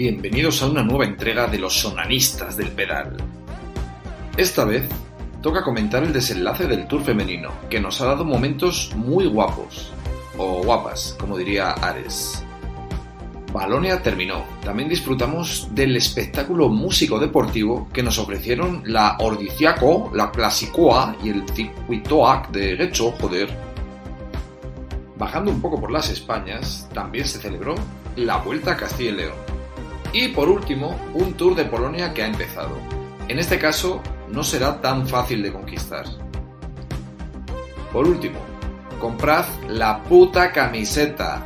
Bienvenidos a una nueva entrega de los sonanistas del pedal. Esta vez toca comentar el desenlace del Tour femenino, que nos ha dado momentos muy guapos, o guapas, como diría Ares. Balonia terminó. También disfrutamos del espectáculo músico deportivo que nos ofrecieron la Ordiciaco, la Clasicoa y el Circuitoac de Gecho, joder. Bajando un poco por las Españas, también se celebró la Vuelta a Castilla y León. Y por último, un Tour de Polonia que ha empezado. En este caso, no será tan fácil de conquistar. Por último, comprad la puta camiseta.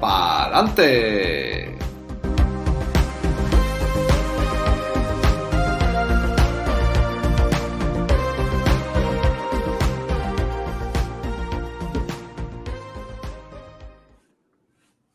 ¡Pa'lante!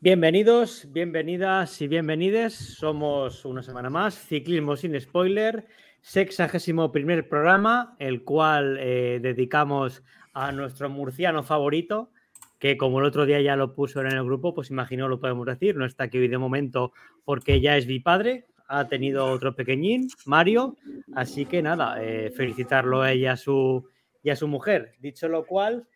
Bienvenidos, bienvenidas y bienvenides. Somos una semana más, Ciclismo sin Spoiler, sexagésimo primer programa, el cual eh, dedicamos a nuestro murciano favorito, que como el otro día ya lo puso en el grupo, pues imagino lo podemos decir, no está aquí de momento porque ya es mi padre, ha tenido otro pequeñín, Mario, así que nada, eh, felicitarlo a ella y a su mujer. Dicho lo cual,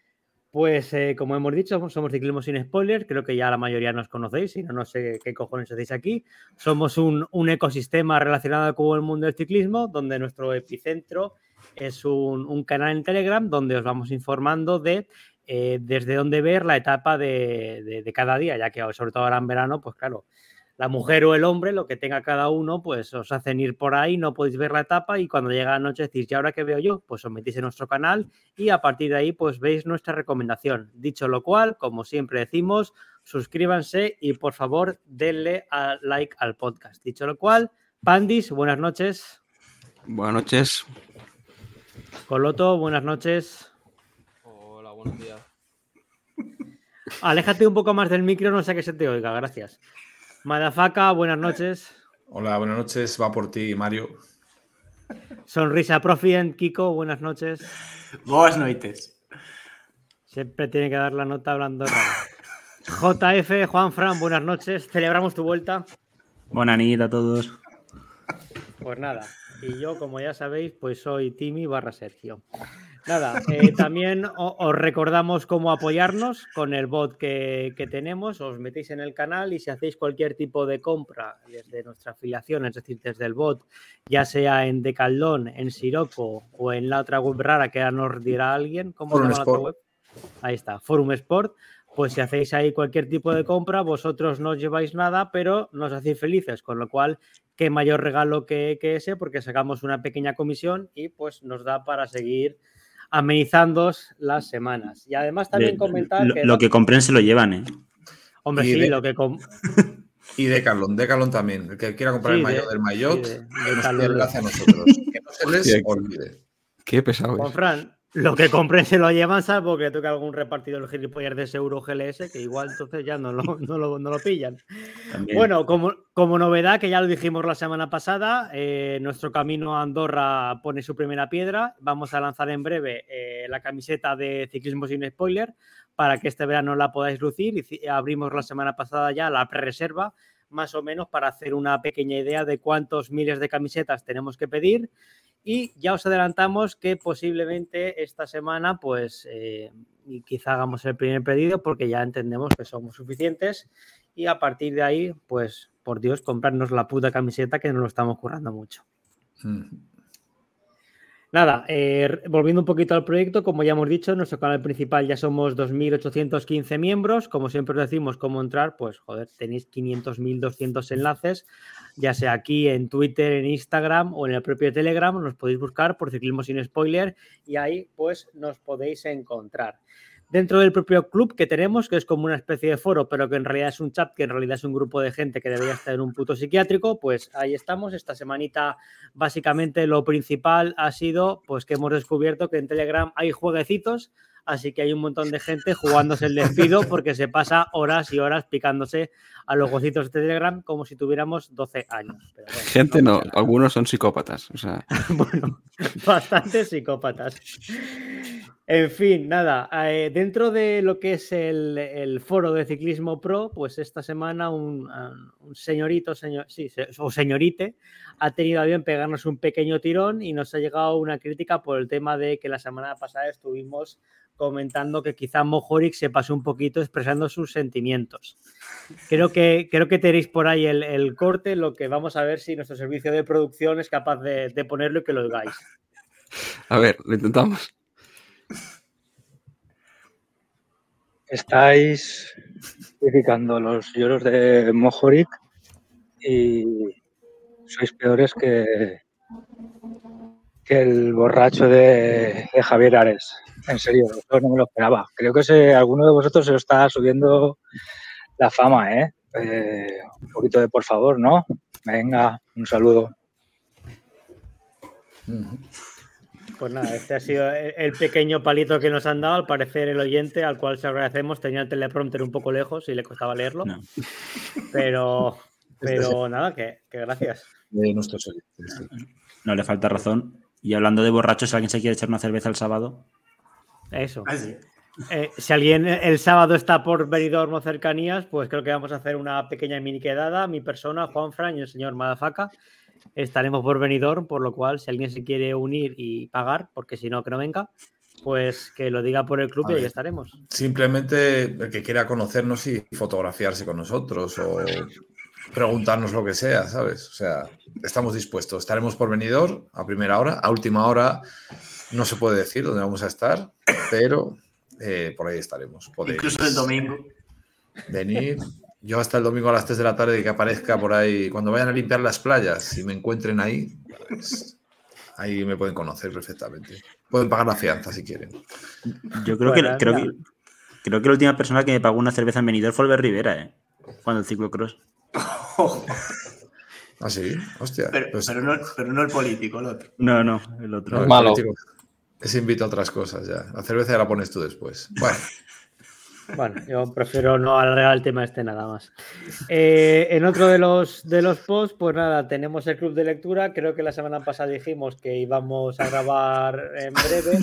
pues eh, como hemos dicho, somos Ciclismo sin Spoiler, creo que ya la mayoría nos conocéis, si no, no sé qué cojones hacéis aquí. Somos un, ecosistema relacionado con el mundo del ciclismo, donde nuestro epicentro es un, canal en Telegram donde os vamos informando de eh, desde dónde ver la etapa de, de, cada día, ya que sobre todo ahora en verano, pues claro, la mujer o el hombre, lo que tenga cada uno, pues os hacen ir por ahí, no podéis ver la etapa y cuando llega la noche decís, ¿y ahora qué veo yo? Pues os metís en nuestro canal y a partir de ahí pues veis nuestra recomendación. Dicho lo cual, como siempre decimos, suscríbanse y por favor denle a like al podcast. Dicho lo cual, Pandis, buenas noches. Buenas noches. Coloto, buenas noches. Hola, buenos días. Aléjate un poco más del micro, no sé que se te oiga, gracias. Madafaka, buenas noches. Hola, buenas noches. Va por ti, Mario. Sonrisa Profient, Kiko, buenas noches. Buenas noches. Siempre tiene que dar la nota hablando raro. JF, Juan Fran, buenas noches. Celebramos tu vuelta. Buenas noches a todos. Pues nada, y yo, como ya sabéis, pues soy Timmy barra Sergio. Nada, eh, también os recordamos cómo apoyarnos con el bot que, tenemos. Os metéis en el canal y si hacéis cualquier tipo de compra desde nuestra afiliación, es decir, desde el bot, ya sea en Decaldón, en Siroco o en la otra web rara que ahora nos dirá alguien, ¿cómo se llama la otra web? Ahí está, Forum Sport. Pues si hacéis ahí cualquier tipo de compra, vosotros no os lleváis nada, pero nos hacéis felices, con lo cual, qué mayor regalo que, que ese, porque sacamos una pequeña comisión y pues nos da para seguir amenizando las semanas. Y además también comentar lo, que... Lo que compren se lo llevan, ¿eh? Hombre, sí, lo que... y de Decalón, Decalón también. El que quiera comprar el maillot del maillot, de, nos a nosotros. Que no se les olvide. Qué pesado Juan Fran, lo que compren se lo llevan, salvo que toque algún repartidor gilipollas de ese Euro GLS, que igual entonces ya no lo, no lo, pillan. Bueno, como, como, novedad, que ya lo dijimos la semana pasada, eh, nuestro camino a Andorra pone su primera piedra. Vamos a lanzar en breve eh, la camiseta de Ciclismo sin Spoiler para que este verano la podáis lucir. Y abrimos la semana pasada ya la pre-reserva, más o menos para hacer una pequeña idea de cuántos miles de camisetas tenemos que pedir y ya os adelantamos que posiblemente esta semana, pues, eh, quizá hagamos el primer pedido porque ya entendemos que somos suficientes. Y a partir de ahí, pues, por Dios, comprarnos la puta camiseta que nos lo estamos currando mucho. Nada, eh, volviendo un poquito al proyecto, como ya hemos dicho, en nuestro canal principal ya somos 2.815 miembros. Como siempre os decimos cómo entrar, pues joder, tenéis 500.200 enlaces, ya sea aquí en Twitter, en Instagram o en el propio Telegram. Nos podéis buscar por Ciclismo sin Spoiler y ahí pues nos podéis encontrar dentro del propio club que tenemos, que es como una especie de foro, pero que en realidad es un chat, que en realidad es un grupo de gente que debería estar en un puto psiquiátrico, pues ahí estamos. Esta semanita, básicamente, lo principal ha sido pues que hemos descubierto que en Telegram hay jueguecitos, así que hay un montón de gente jugándose el despido porque se pasa horas y horas picándose a los gocitos de Telegram como si tuviéramos 12 años. gente no, algunos son psicópatas. O sea. bueno, bastantes psicópatas. En fin, nada, eh, dentro de lo que es el, foro de ciclismo pro, pues esta semana un, señorito, señor, sí, o señorite, ha tenido a bien pegarnos un pequeño tirón y nos ha llegado una crítica por el tema de que la semana pasada estuvimos comentando que quizá Mojoric se pasó un poquito expresando sus sentimientos. Creo que, creo que tenéis por ahí el, corte, lo que vamos a ver si nuestro servicio de producción es capaz de, de ponerlo y que lo oigáis. A ver, lo intentamos. Estáis criticando los lloros de Mojoric y sois peores que, que el borracho de, Javier Ares. En serio, no me lo esperaba. Creo que se, alguno de vosotros se lo está subiendo la fama, ¿eh? ¿eh? Un poquito de por favor, ¿no? Venga, un saludo. Pues nada, este ha sido el pequeño palito que nos han dado. Al parecer, el oyente, al cual se agradecemos, tenía el teleprompter un poco lejos y le costaba leerlo. Pero, pero nada, que, gracias. De nuestros oyentes. No le falta razón. Y hablando de borrachos, si alguien se quiere echar una cerveza el sábado. Eso. Ah, eh, si alguien el sábado está por Benidorm o cercanías, pues creo que vamos a hacer una pequeña mini quedada. Mi persona, Juan Fran y el señor Madafaka estaremos por venidor, por lo cual si alguien se quiere unir y pagar, porque si no, que no venga, pues que lo diga por el club y ahí estaremos. Simplemente el que quiera conocernos y fotografiarse con nosotros o preguntarnos lo que sea, ¿sabes? O sea, estamos dispuestos. Estaremos por venidor a primera hora, a última hora no se puede decir dónde vamos a estar, pero eh, por ahí estaremos. Incluso el domingo. Venir, yo hasta el domingo a las 3 de la tarde que aparezca por ahí, cuando vayan a limpiar las playas y me encuentren ahí, pues, ahí me pueden conocer perfectamente. Pueden pagar la fianza si quieren. Yo creo, que, creo, que, creo que la última persona que me pagó una cerveza en Benidorm fue Albert Rivera, ¿eh? Cuando el ciclocross. ¿Ah, sí? Hostia. Pues pero, no, pero, no, el político, el otro. No, no, el otro. malo. es invito a otras cosas ya. La cerveza ya la pones tú después. Bueno. Bueno, yo prefiero no alargar el tema este nada más. Eh, en otro de los, de los posts, pues nada, tenemos el club de lectura. Creo que la semana pasada dijimos que íbamos a grabar en breve,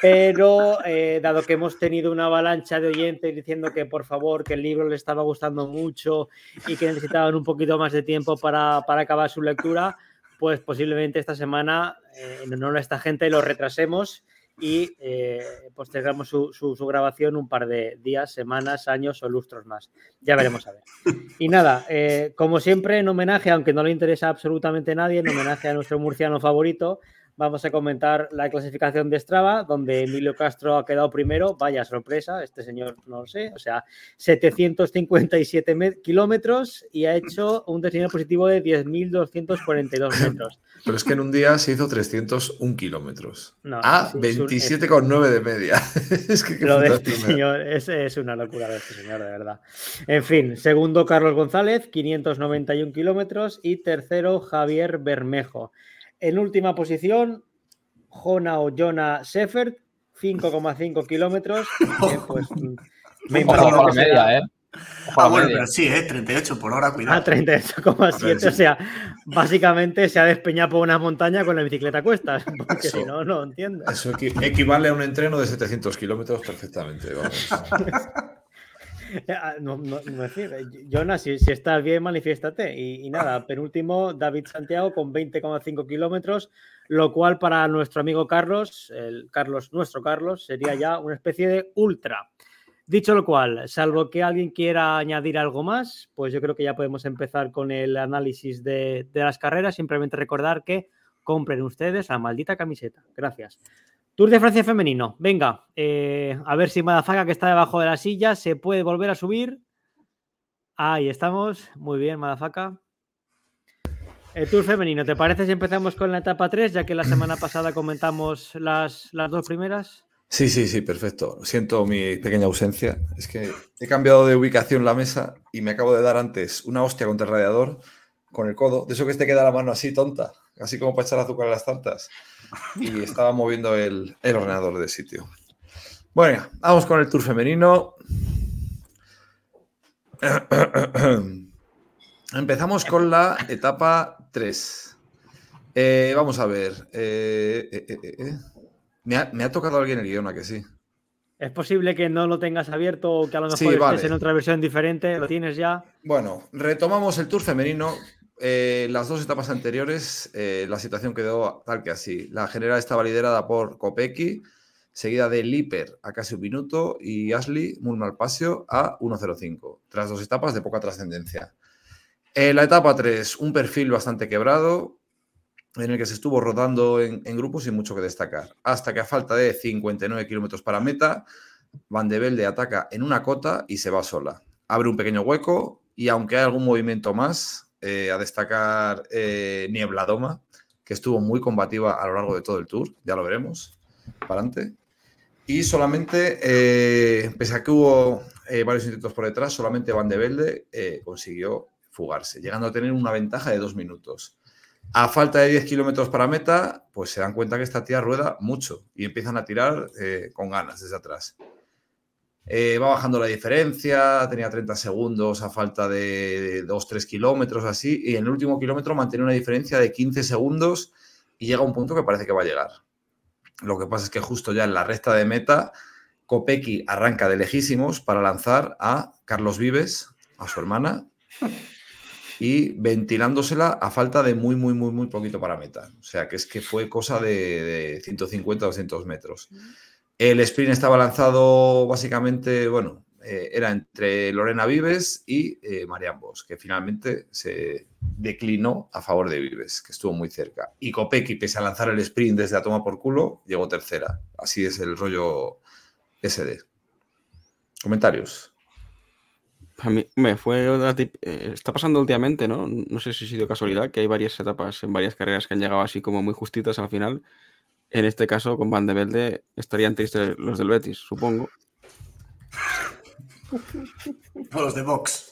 pero eh, dado que hemos tenido una avalancha de oyentes diciendo que por favor, que el libro le estaba gustando mucho y que necesitaban un poquito más de tiempo para, para acabar su lectura, pues posiblemente esta semana, eh, en honor a esta gente, lo retrasemos y eh, postergamos su, su, grabación un par de días, semanas, años o lustros más. Ya veremos a ver. Y nada, eh, como siempre, en homenaje, aunque no le interesa absolutamente a nadie, en homenaje a nuestro murciano favorito, vamos a comentar la clasificación de Strava, donde Emilio Castro ha quedado primero. Vaya sorpresa, este señor no lo sé, o sea, 757 kilómetros y ha hecho un desnivel positivo de 10.242 metros. Pero es que en un día se hizo 301 kilómetros. a 27,9 de media. es que lo de este señor es, es, una locura de este señor, de verdad. En fin, segundo Carlos González, 591 kilómetros y tercero Javier Bermejo. En última posición, Jona o Jona Sheffert, 5,5 kilómetros. pues, me imagino que media, ¿eh? Ah, bueno, pero sí, ¿eh? 38 por hora, cuidado. Ah, 38,7. O sea, básicamente se ha despeñado por una montaña con la bicicleta a cuestas, porque si no, no entiendo. Eso equivale a un entreno de 700 kilómetros perfectamente. Vamos. Ah, no, no, Jonas, si, si, estás bien, manifiéstate. Y, nada, penúltimo, David Santiago con 20,5 kilómetros, lo cual para nuestro amigo Carlos, el Carlos, nuestro Carlos, sería ya una especie de ultra. Dicho lo cual, salvo que alguien quiera añadir algo más, pues yo creo que ya podemos empezar con el análisis de, de las carreras. Simplemente recordar que compren ustedes la maldita camiseta. Gracias. Tour de Francia femenino. Venga, eh, a ver si Madafaka, que está debajo de la silla, se puede volver a subir. Ahí estamos. Muy bien, Madafaka. El Tour femenino, ¿te parece si empezamos con la etapa 3, ya que la semana pasada comentamos las, las dos primeras? Sí, sí, sí, perfecto. Siento mi pequeña ausencia. Es que he cambiado de ubicación la mesa y me acabo de dar antes una hostia contra el radiador con el codo. De eso que te queda la mano así tonta, así como para echar azúcar a las tartas y estaba moviendo el, ordenador de sitio. Bueno, vamos con el tour femenino. Empezamos con la etapa 3. Eh, vamos a ver. Eh, eh, Me ha, tocado alguien el guion, a que sí. ¿Es posible que no lo tengas abierto o que a lo mejor estés en otra versión diferente? ¿Lo tienes ya? Bueno, retomamos el Tour femenino. Eh, las dos etapas anteriores, eh, la situación quedó tal que así. La general estaba liderada por Kopecky, seguida de Liper a casi un minuto y Ashley Mulmalpasio a 1.05, tras dos etapas de poca trascendencia. En la etapa 3, un perfil bastante quebrado, en el que se estuvo rodando en, grupos y mucho que destacar. Hasta que a falta de 59 kilómetros para meta, Van de Velde ataca en una cota y se va sola. Abre un pequeño hueco y aunque hay algún movimiento más, eh, a destacar eh, Niebla Doma, que estuvo muy combativa a lo largo de todo el tour, ya lo veremos, para adelante. Y solamente, eh, pese a que hubo eh, varios intentos por detrás, solamente Van de Velde consiguió fugarse, llegando a tener una ventaja de dos minutos. A falta de 10 kilómetros para meta, pues se dan cuenta que esta tía rueda mucho y empiezan a tirar con ganas desde atrás. Eh, va bajando la diferencia, tenía 30 segundos a falta de 2-3 kilómetros así, y en el último kilómetro mantiene una diferencia de 15 segundos y llega a un punto que parece que va a llegar. Lo que pasa es que justo ya en la recta de meta, Kopecky arranca de lejísimos para lanzar a Carlos Vives, a su hermana, y ventilándosela a falta de muy, muy, muy, muy poquito para meta. O sea, que es que fue cosa de, 150 200 metros. El sprint estaba lanzado básicamente, bueno, eh, era entre Lorena Vives y eh, Marian que finalmente se declinó a favor de Vives, que estuvo muy cerca. Y Kopecky, pese a lanzar el sprint desde a toma por culo, llegó tercera. Así es el rollo SD. Comentarios. A mí me fue eh, está pasando últimamente, ¿no? No sé si ha sido casualidad, que hay varias etapas en varias carreras que han llegado así como muy justitas al final. En este caso, con Van de Velde, estarían tristes los del Betis, supongo. O los de Vox.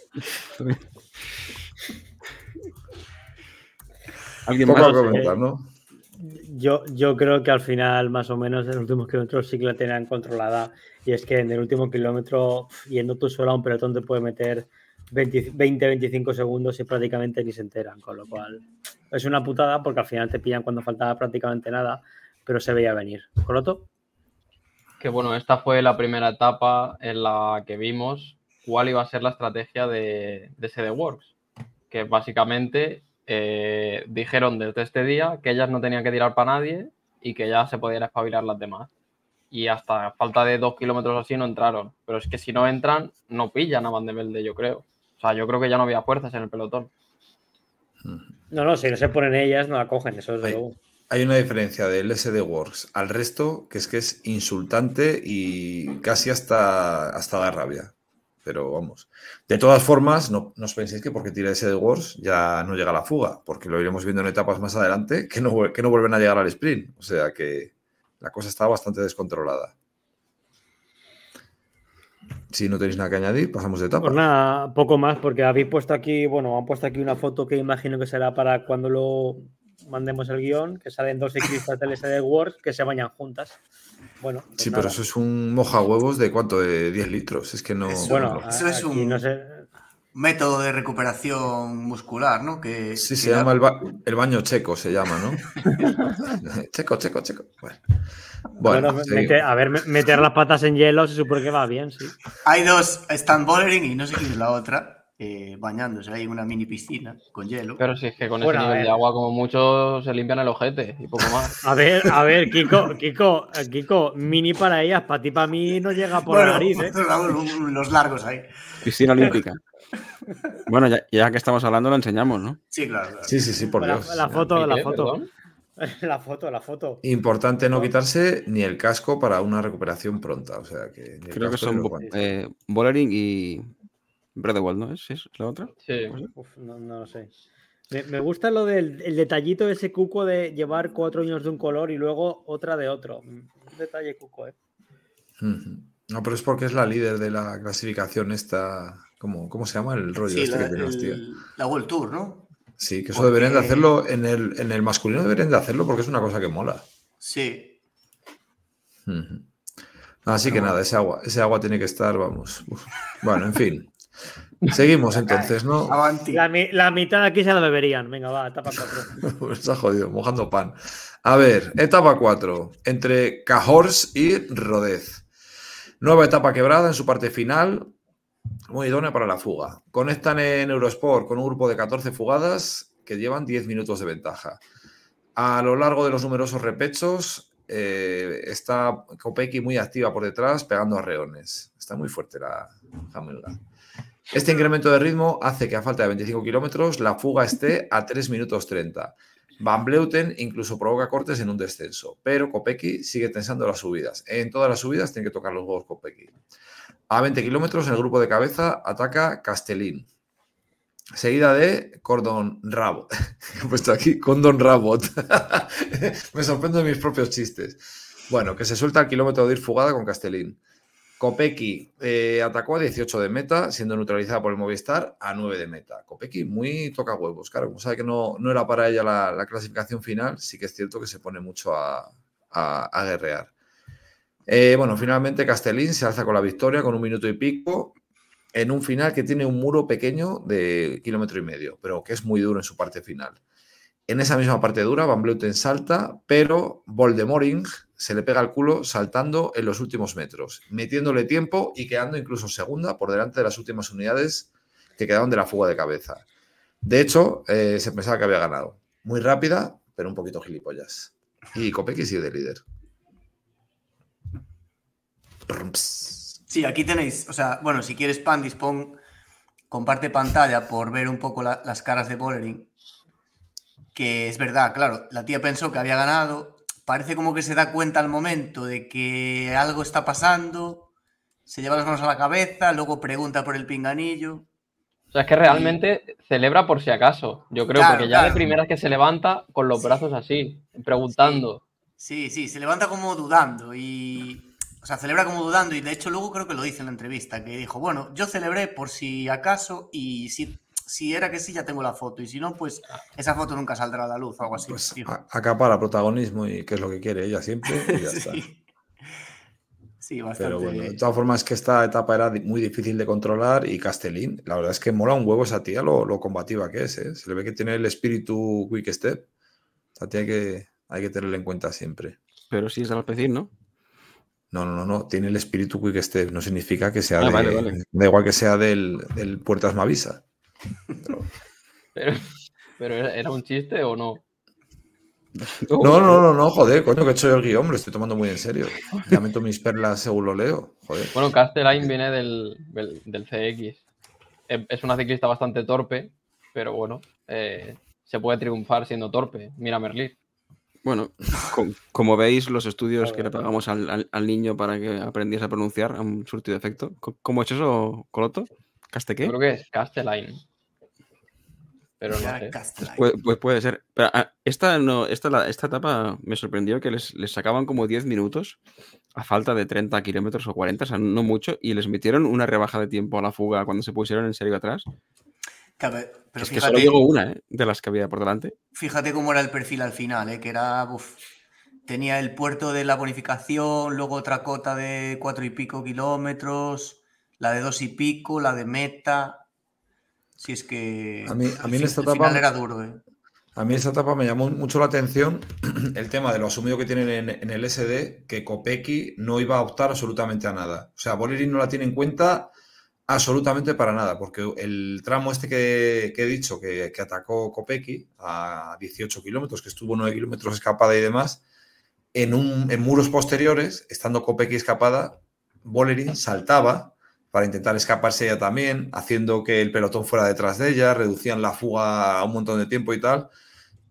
¿Alguien más? Comentar, ¿no? Yo, yo creo que al final, más o menos, en los últimos kilómetros sí que la tenían controlada. Y es que en el último kilómetro, yendo tú solo a un pelotón, te puede meter 20-25 segundos y prácticamente ni se enteran. Con lo cual, es una putada porque al final te pillan cuando faltaba prácticamente nada, pero se veía venir. ¿Coloto? Que bueno, esta fue la primera etapa en la que vimos cuál iba a ser la estrategia de, de CD Works. Que básicamente eh, dijeron desde este día que ellas no tenían que tirar para nadie y que ya se podían espabilar las demás. Y hasta falta de dos kilómetros así no entraron. Pero es que si no entran, no pillan a Van de Velde, yo creo. O sea, yo creo que ya no había fuerzas en el pelotón. No, no, si no se ponen ellas, no la cogen, eso es de hay, Hay una diferencia del SD Works al resto que es que es insultante y casi hasta, hasta da rabia pero vamos. De todas formas, no, os penséis que porque tira de Wars ya no llega a la fuga, porque lo iremos viendo en etapas más adelante que no, que no vuelven a llegar al sprint. O sea que la cosa está bastante descontrolada. Si no tenéis nada que añadir, pasamos de etapa. Pues nada, poco más, porque habéis puesto aquí, bueno, han puesto aquí una foto que imagino que será para cuando lo mandemos el guion, que salen dos ciclistas del SD Wars que se bañan juntas. Bueno, pues sí, pero eso es un moja huevos de cuánto, de 10 litros. Es que no. bueno, eso es un método de recuperación muscular, ¿no? Que, sí, se llama el, baño checo, se llama, ¿no? checo, checo, checo. Bueno, a ver, meter las patas en hielo se supone que va bien, sí. Hay dos, están bouldering y no sé quién es la otra. Eh, bañándose ahí en una mini piscina con hielo. Pero si es que con ese nivel de agua, como mucho, se limpian el ojete y poco más. A ver, a ver, Kiko, Kiko, Kiko, mini para ellas, para ti, para mí no llega por la nariz. ¿eh? Los largos ahí. Piscina olímpica. bueno, ya, que estamos hablando, lo enseñamos, ¿no? Sí, claro. Sí, sí, sí, por Dios. La, foto, la foto. La foto, la foto. Importante no quitarse ni el casco para una recuperación pronta. O sea que. Creo que son eh, y Wall, ¿no es? ¿Es la otra? Sí. no, lo sé. Me, gusta lo del detallito de ese cuco de llevar cuatro años de un color y luego otra de otro. Un detalle cuco, ¿eh? No, pero es porque es la líder de la clasificación esta. ¿Cómo, cómo se llama el rollo este la, que tenemos, La World Tour, ¿no? Sí, que eso deberían de hacerlo en el, en el masculino, deberían de hacerlo porque es una cosa que mola. Sí. Así que nada, ese agua, ese agua tiene que estar, vamos. Bueno, en fin. Seguimos entonces, ¿no? Avanti. La, mi- la mitad de aquí se la beberían. Venga, va, etapa 4. Está jodido, mojando pan. A ver, etapa 4, entre Cahors y Rodez. Nueva etapa quebrada en su parte final, muy idónea para la fuga. Conectan en Eurosport con un grupo de 14 fugadas que llevan 10 minutos de ventaja. A lo largo de los numerosos repechos, eh, está Kopecky muy activa por detrás, pegando a reones. Está muy fuerte la Hamilton. Este incremento de ritmo hace que a falta de 25 kilómetros la fuga esté a 3 minutos 30. Van Bleuten incluso provoca cortes en un descenso, pero Kopecky sigue tensando las subidas. En todas las subidas tiene que tocar los huevos Kopecky. A 20 kilómetros, en el grupo de cabeza ataca Castellín. Seguida de Cordon Rabo. He puesto aquí Condon Rabot. Me sorprendo de mis propios chistes. Bueno, que se suelta al kilómetro de ir fugada con Castellín. Kopecky eh, atacó a 18 de meta, siendo neutralizada por el Movistar a 9 de meta. Kopecky muy toca huevos, claro, como sabe que no, no era para ella la, la clasificación final, sí que es cierto que se pone mucho a, a- a guerrear. Eh, bueno, finalmente Castellín se alza con la victoria con un minuto y pico en un final que tiene un muro pequeño de kilómetro y medio, pero que es muy duro en su parte final. En esa misma parte dura, Van Bleuten salta, pero Voldemoring se le pega al culo saltando en los últimos metros, metiéndole tiempo y quedando incluso segunda por delante de las últimas unidades que quedaban de la fuga de cabeza. De hecho, eh, se pensaba que había ganado. Muy rápida, pero un poquito gilipollas. Y Kopecky sigue de líder. Sí, aquí tenéis, o sea, bueno, si quieres Pandis, pon, comparte pantalla por ver un poco la- las caras de Bollering. Que es verdad, claro, la tía pensó que había ganado, parece como que se da cuenta al momento de que algo está pasando, se lleva las manos a la cabeza, luego pregunta por el pinganillo. O sea, es que realmente celebra por si acaso. Yo creo, Claro, porque ya de primeras que se levanta con los Sí. brazos así, preguntando. Sí, sí, se levanta como dudando y. O sea, celebra como dudando y de hecho luego creo que lo dice en la entrevista, que dijo, bueno, yo celebré por si acaso y si, si era que sí ya tengo la foto y si no, pues esa foto nunca saldrá a la luz o algo así. Pues acapara protagonismo y que es lo que quiere ella siempre. Y ya está. sí. Sí, bastante. Pero bueno, de todas formas es que esta etapa era muy difícil de controlar y Castellín, la verdad es que mola un huevo esa tía lo, lo combativa que es, ¿eh? Se le ve que tiene el espíritu quick step. Esta tía hay que, hay que tenerla en cuenta siempre. Pero sí es del Alpecin, ¿no? No, no, no, no, tiene el espíritu quick step, no significa que sea Ah, de, vale, vale. da igual que sea del, del Puertas Mavisa. Pero, pero ¿era era un chiste o no? No, no, no, no, joder, coño, que he hecho yo el guion, me lo estoy tomando muy en serio. Ya meto mis perlas según lo leo, joder. Bueno, Castelline viene del, del, del CX. Es una ciclista bastante torpe, pero bueno, eh, se puede triunfar siendo torpe. Mira a Merlit. Bueno, com- como veis, los estudios que le pagamos al, al- al niño para que aprendiese a pronunciar han surtido efecto. ¿Cómo es eso, Coloto? ¿Caste qué? Yo creo que es Castelline. Pero no sé. Pues, pues puede ser. Pero, ah, esta, no, esta, la- esta etapa me sorprendió que les, les sacaban como 10 minutos a falta de 30 kilómetros o 40, o sea, no mucho, y les metieron una rebaja de tiempo a la fuga cuando se pusieron en serio atrás. Claro, pero es que solo fíjate, llegó una, ¿eh? De las que había por delante. fíjate cómo era el perfil al final, ¿eh? que era. uf, tenía el puerto de la bonificación, luego otra cota de cuatro y pico kilómetros, la de dos y pico, la de meta. Si es que. A mí- a mí en esta etapa- era duro, ¿eh? A mí esta etapa me llamó mucho la atención el tema de lo asumido que tienen en, en el SD, que Kopecky no iba a optar absolutamente a nada. O sea, Bolerín no la tiene en cuenta absolutamente para nada, porque el tramo este que, que he dicho, que, que atacó Kopecky a 18 kilómetros, que estuvo 9 kilómetros escapada y demás, en, un, en muros posteriores, estando Kopecky escapada, Bolerín saltaba para intentar escaparse ella también, haciendo que el pelotón fuera detrás de ella, reducían la fuga a un montón de tiempo y tal.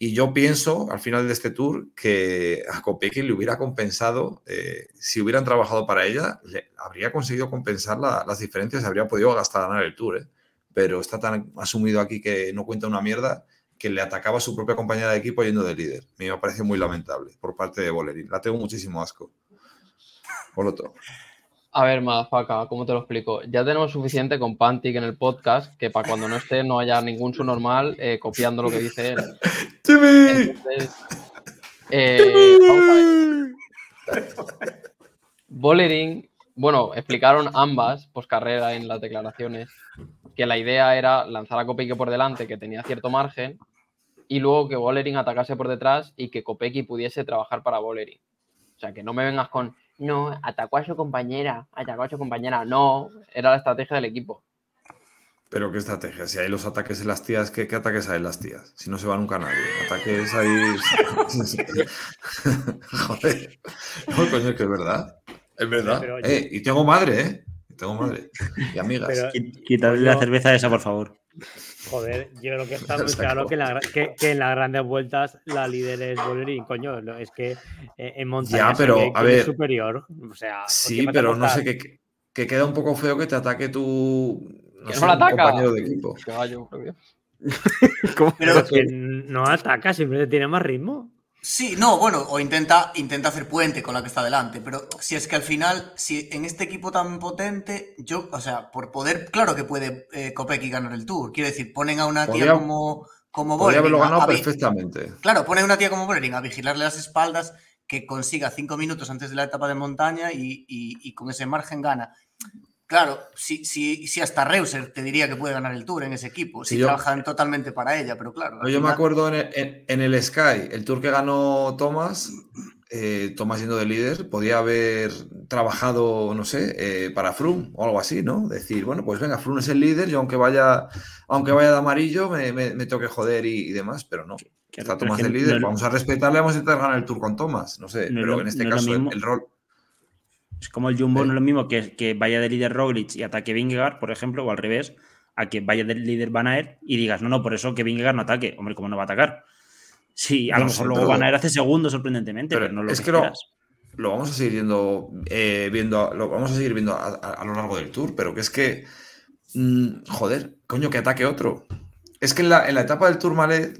Y yo pienso, al final de este tour, que a Kopecky le hubiera compensado, eh, si hubieran trabajado para ella, habría conseguido compensar la- las diferencias, habría podido gastar ganar el tour. ¿eh? Pero está tan asumido aquí que no cuenta una mierda que le atacaba a su propia compañera de equipo yendo de líder. Me parece muy lamentable por parte de Bolerín. La tengo muchísimo asco. Por otro. A ver, Madafaka, ¿cómo te lo explico? Ya tenemos suficiente con Pantic en el podcast que para cuando no esté no haya ningún subnormal eh, copiando lo que dice él. ¡Jimmy! Entonces, eh, vamos a ver. Bollering, bueno, explicaron ambas post carrera en las declaraciones que la idea era lanzar a Kopecky por delante, que tenía cierto margen, y luego que Bollering atacase por detrás y que Kopecky pudiese trabajar para Bollering. O sea, que no me vengas con, no, atacó a su compañera, atacó a su compañera. No, era la estrategia del equipo. Pero qué estrategia, si hay los ataques en las tías, ¿qué, qué ataques hay en las tías? Si no se va nunca nadie. Ataques ahí. Joder. No, coño, que es verdad. Es verdad. Pero, Eh, y tengo madre, ¿eh? Y Tengo madre. Y amigas. Pero- la cerveza esa, por favor. Joder, yo creo que está muy claro que, en la gra- que- que en las grandes vueltas la líder es Bolerín, coño. no, Es que eh, en montaña Ya, pero, a es superior. O sea, ¿por Sí, pero no sé, que, que queda un poco feo que te ataque tu no Que sé, no la un ataca. compañero de equipo. Caballo. Pero Que no ataca, simplemente tiene más ritmo. Sí, no, bueno, o intenta, intenta hacer puente con la que está delante, pero si es que al final, si en este equipo tan potente, yo, o sea, por poder, claro que puede eh, Kopecky ganar el Tour. Quiero decir, ponen a una tía como, como Podría haberlo Bollering a- ganado a perfectamente. Claro, ponen una tía como Bollering a vigilarle las espaldas, que consiga cinco minutos antes de la etapa de montaña y, y- y con ese margen gana. Claro, si, si, si hasta Reuser te diría que puede ganar el Tour en ese equipo, si yo- trabajan totalmente para ella, pero claro. yo me acuerdo en el, en- en el Sky, el tour que ganó Thomas, eh, Thomas siendo de líder, podía haber trabajado, no sé, eh, para Froome o algo así, ¿no? Decir, bueno, pues venga, Froome es el líder, yo aunque vaya, aunque vaya de amarillo, me, me, me tengo que joder y, y demás, pero no. Está Thomas de líder, no- vamos a respetarle, vamos a intentar ganar el tour con Thomas, no sé, No pero en este no caso el rol. Es como el Jumbo, no es lo mismo que, que vaya de líder Roglic y ataque Vingegaard, por ejemplo, o al revés, a que vaya de líder Van Aert y digas, no, no, por eso que Vingegaard no ataque. Hombre, ¿cómo no va a atacar? Sí, a No lo mejor luego pero- Van Aert hace segundo, sorprendentemente, Pero pero, no lo es que, que lo- vamos a seguir viendo, eh, viendo lo vamos a seguir viendo a, a- a lo largo del tour, pero que es que, mm, joder, coño, que ataque otro. Es que en la, en la etapa del Tour Malet,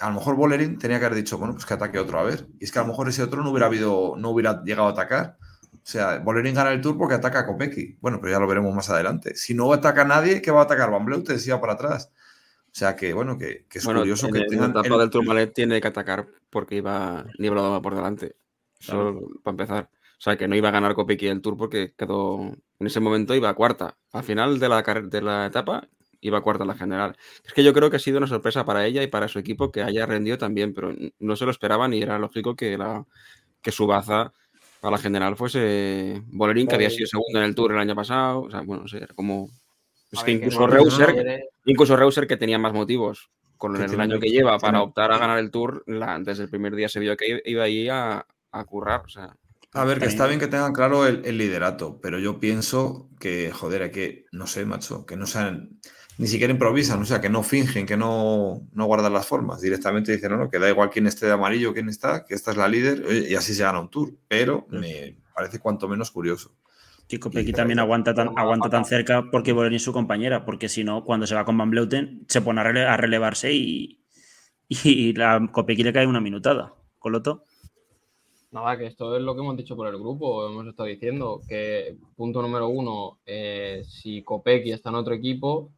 a lo mejor Bolerín tenía que haber dicho, bueno, pues que ataque otro, a ver. Y es que a lo mejor ese otro no hubiera habido, no hubiera llegado a atacar. O sea, Bolerín gana el Tour porque ataca a Kopecky. Bueno, pero ya lo veremos más adelante. Si no ataca a nadie, ¿qué va a atacar? Van Bleuten si va para atrás. O sea que, bueno, que, que es Bueno, curioso en, que en la etapa el- del Tourmalet tiene que atacar porque iba nivelado por delante. Solo para empezar. O sea, que no iba a ganar Kopecky el Tour porque quedó. En ese momento iba a cuarta. Al final de la, de la etapa iba cuarta en la general. Es que yo creo que ha sido una sorpresa para ella y para su equipo que haya rendido también, pero no se lo esperaban y era lógico que, la, que su baza a la general fuese Bolerín, que había Bolerín. sido segundo en el Tour el año pasado. O sea, bueno, no sé, era como. Es A que incluso Reuser, Incluso Reuser, que tenía más motivos con el año que lleva para optar a ganar el Tour, la- desde el primer día se vio que iba ahí a, a currar. O sea, A ver, que está bien que tengan claro el, el liderato, pero yo pienso que, joder, hay que, no sé, macho, que no sean, ni siquiera improvisan, o sea, que no fingen, que no, no guardan las formas. Directamente dicen, no, no, que da igual quién esté de amarillo, quién está, que esta es la líder, y así se gana un tour. Pero me parece cuanto menos curioso. Que Kopecky Y- también aguanta tan, aguanta tan cerca porque Bolerín es su compañera, porque si no, cuando se va con Van Bleuten, se pone a, rele- a relevarse y, y la Kopecky le cae una minutada. Coloto. Nada, que esto es lo que hemos dicho por el grupo, hemos estado diciendo que punto número uno, eh, si Kopecky está en otro equipo,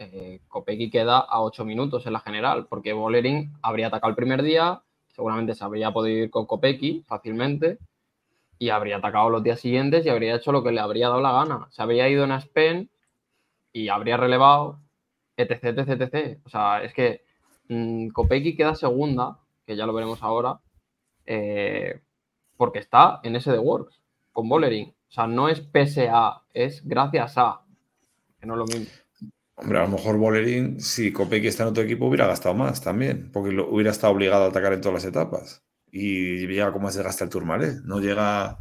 eh, Kopecky queda a 8 minutos en la general, porque Bolerín habría atacado el primer día, seguramente se habría podido ir con Kopecky fácilmente, y habría atacado los días siguientes y habría hecho lo que le habría dado la gana. Se habría ido en Aspen y habría relevado, etc, etc, etc. O sea, es que mm, Kopecky queda segunda, que ya lo veremos ahora, eh, porque está en ese de Works, con Bollering. O sea, no es pese a, es gracias a, que no es lo mismo. Hombre, a lo mejor Bolerín, si Kopecky está en otro equipo, hubiera gastado más también, porque lo- hubiera estado obligado a atacar en todas las etapas. Y llega como se gasta el Tourmalet, no llega...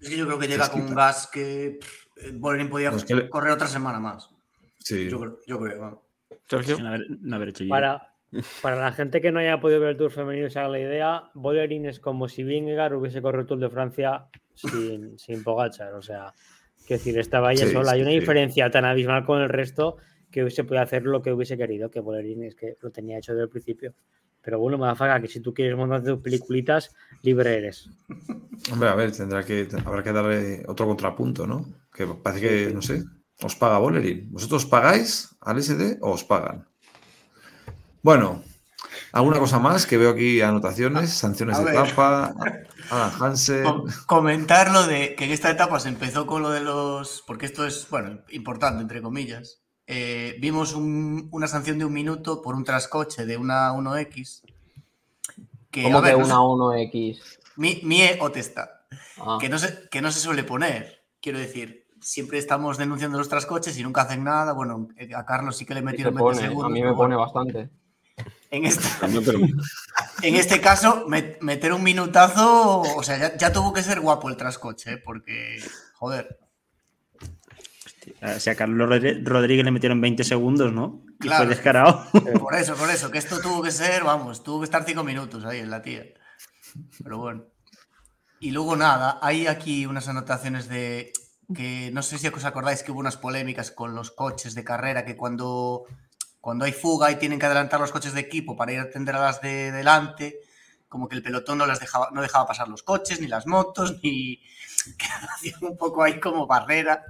Es que yo creo que llega con un Fresquita. gas que pff, Bolerín podía No, es que le- correr otra semana más. Sí. Yo, creo- yo creo. vamos. Sergio. Sin haber, no haber hecho yo. Para, para la gente que no haya podido ver el Tour femenino y se haga la idea, Bolerín es como si Vingegaard hubiese corrido el Tour de Francia sin, sin Pogacar. O sea, que decir, estaba ella Sí, sola. Hay una sí. diferencia tan abismal con el resto que hubiese podido hacer lo que hubiese querido, que Bolerín es que lo tenía hecho desde el principio. Pero bueno, me que si tú quieres montar tus peliculitas, libre eres. Hombre, a ver, tendrá que, habrá que darle otro contrapunto, ¿no? Que parece que, no sé, os paga Bolerín. ¿Vosotros pagáis al SD o os pagan? Bueno, ¿alguna cosa más? Que veo aquí anotaciones, sanciones A de ver. etapa, Hansen. Com- comentar lo de que en esta etapa se empezó con lo de los. Porque esto es, bueno, importante, entre comillas. eh, vimos un- una sanción de un minuto por un trascoche de una 1X. Que, Como a ver, que no sé- una 1X. mi, Mie o Testa, Ah, que no, se, que no se suele poner. Quiero decir, siempre estamos denunciando los trascoches y nunca hacen nada. Bueno, a Carlos sí que le metieron 20 pone, segundos. a mí me pone bueno, bastante. En, este, en este caso, met- meter un minutazo, o sea, ya, ya tuvo que ser guapo el trascoche, ¿eh? porque, joder, O sea, a Carlos Rodríguez le metieron 20 segundos, ¿no? Y Claro. fue descarado. por eso, por eso, que esto tuvo que ser, vamos, tuvo que estar cinco minutos ahí en la tía. Pero bueno. Y luego nada, hay aquí unas anotaciones de que no sé si os acordáis que hubo unas polémicas con los coches de carrera, que cuando, cuando hay fuga y tienen que adelantar los coches de equipo para ir a atender a las de delante, como que el pelotón no, las dejaba, no dejaba pasar los coches, ni las motos, ni hacían un poco ahí como barrera.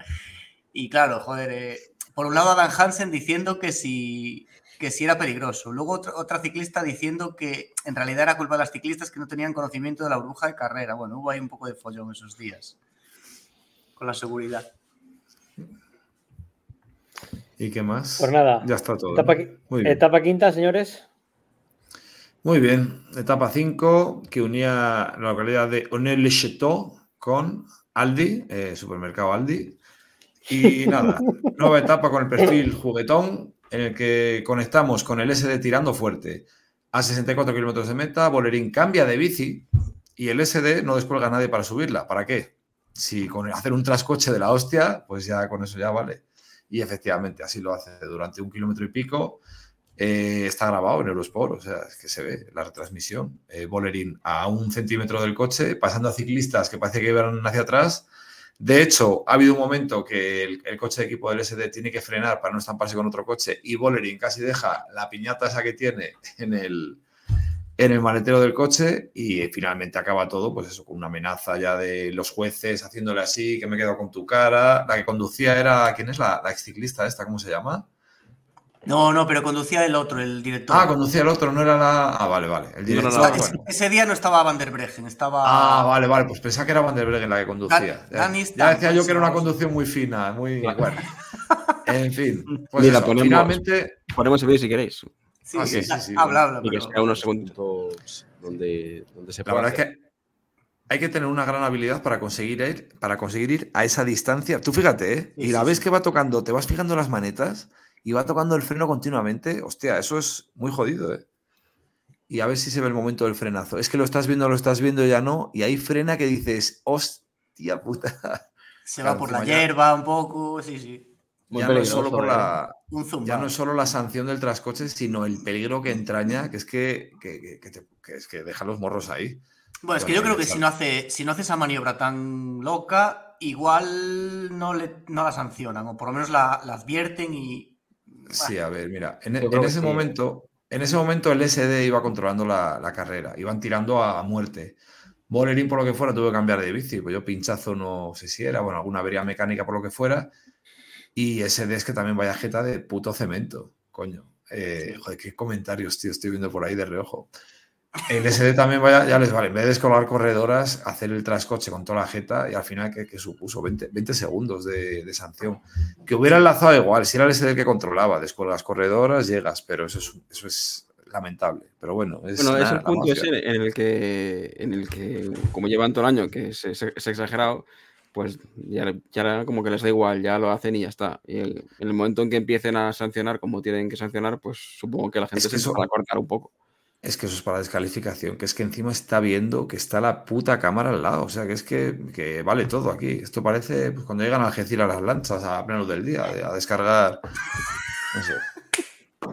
Y claro, joder, eh, por un lado Adam Hansen diciendo que si, que si era peligroso, luego otra, ciclista diciendo que en realidad era culpa de las ciclistas que no tenían conocimiento de la burbuja de carrera. Bueno, hubo ahí un poco de follón esos días con la seguridad. ¿Y qué más? Pues nada, Ya está todo. Etapa, ¿no? qui- Muy bien. etapa quinta, señores. Muy bien. Etapa 5 que unía la localidad de Onel-le-Château con Aldi, eh, supermercado Aldi. Y nada, nueva etapa con el perfil juguetón en el que conectamos con el SD tirando fuerte a 64 kilómetros de meta. Bolerín cambia de bici y el SD no descuelga a nadie para subirla. ¿Para qué? Si con hacer un trascoche de la hostia, pues ya con eso ya vale. Y efectivamente, así lo hace durante un kilómetro y pico. Eh, está grabado en Eurosport, o sea, es que se ve la retransmisión. Eh, Bolerín a un centímetro del coche, pasando a ciclistas que parece que iban hacia atrás. De hecho, ha habido un momento que el, coche de equipo del SD tiene que frenar para no estamparse con otro coche y Bolerín casi deja la piñata esa que tiene en el, en el maletero del coche y finalmente acaba todo, pues eso, con una amenaza ya de los jueces haciéndole así, que me quedo con tu cara. La que conducía era, ¿quién es la, la exciclista esta? ¿Cómo se llama? No, no, pero conducía el otro, el director. Ah, conducía el otro, no era la. Ah, vale, vale. El No, director. no, no, Ese- bueno. ese día no estaba Van der Breggen, estaba. Ah, vale, vale. Pues pensaba que era Van der Breggen la que conducía. Dan- Ya, decía yo que era una conducción muy fina, muy. Claro. Bueno. En fin. Pues Mira, eso, ponemos- finalmente. Ponemos el vídeo si queréis. Sí, Ah, sí, sí, sí, habla, habla. Y que pero- sea unos segundos. donde, donde se La verdad es que hay que tener una gran habilidad para conseguir ir, para conseguir ir a esa distancia. Tú fíjate, ¿eh? Sí, Y la sí, vez sí. que va tocando, te vas fijando las manetas y va tocando el freno continuamente. Hostia, eso es muy jodido, ¿eh? Y a ver si se ve el momento del frenazo. Es que lo estás viendo, lo estás viendo, ya no. Y ahí frena que dices, hostia puta. Se Claro, va por la ya- hierba un poco, sí, sí. Muy ya no es solo por ¿eh? la, Un zoom. ya no es solo la sanción del trascoche, sino el peligro que entraña, que es que, que, que- que te- que es que deja los morros ahí. Bueno, es que yo creo que si no hace, si no hace esa maniobra tan loca, igual no, le, no la sancionan, o por lo menos la, la advierten y. Sí, a ver, mira, en, ese sí, momento, en ese momento el SD iba controlando la, la carrera, iban tirando a, a muerte. Bolerín, por lo que fuera, tuvo que cambiar de bici, pues yo pinchazo no sé si era, bueno, alguna avería mecánica por lo que fuera. Y SD es que también vaya jeta de puto cemento, coño. Eh, Joder, qué comentarios, tío, estoy viendo por ahí de reojo. El SD también vaya, ya les vale, en vez de descolar corredoras, hacer el trascoche con toda la jeta y al final que, que supuso 20, 20 segundos de, de sanción. Que hubiera enlazado igual, si era el SD el que controlaba, descuelgas corredoras, llegas, pero eso es, eso es lamentable. Pero bueno, es, Bueno, es el punto ese en el que, en el que, como llevan todo el año, que es, es- es exagerado, pues ya, ya como que les da igual, ya lo hacen y ya está. Y el- en el momento en que empiecen a sancionar como tienen que sancionar, pues supongo que la gente que se eso- va a cortar un poco. Es que eso es para descalificación, que es que encima está viendo que está la puta cámara al lado. O sea, que es que, que vale todo aquí. Esto parece pues, cuando llegan a Algeciras las lanchas a pleno del día, a descargar. No sé.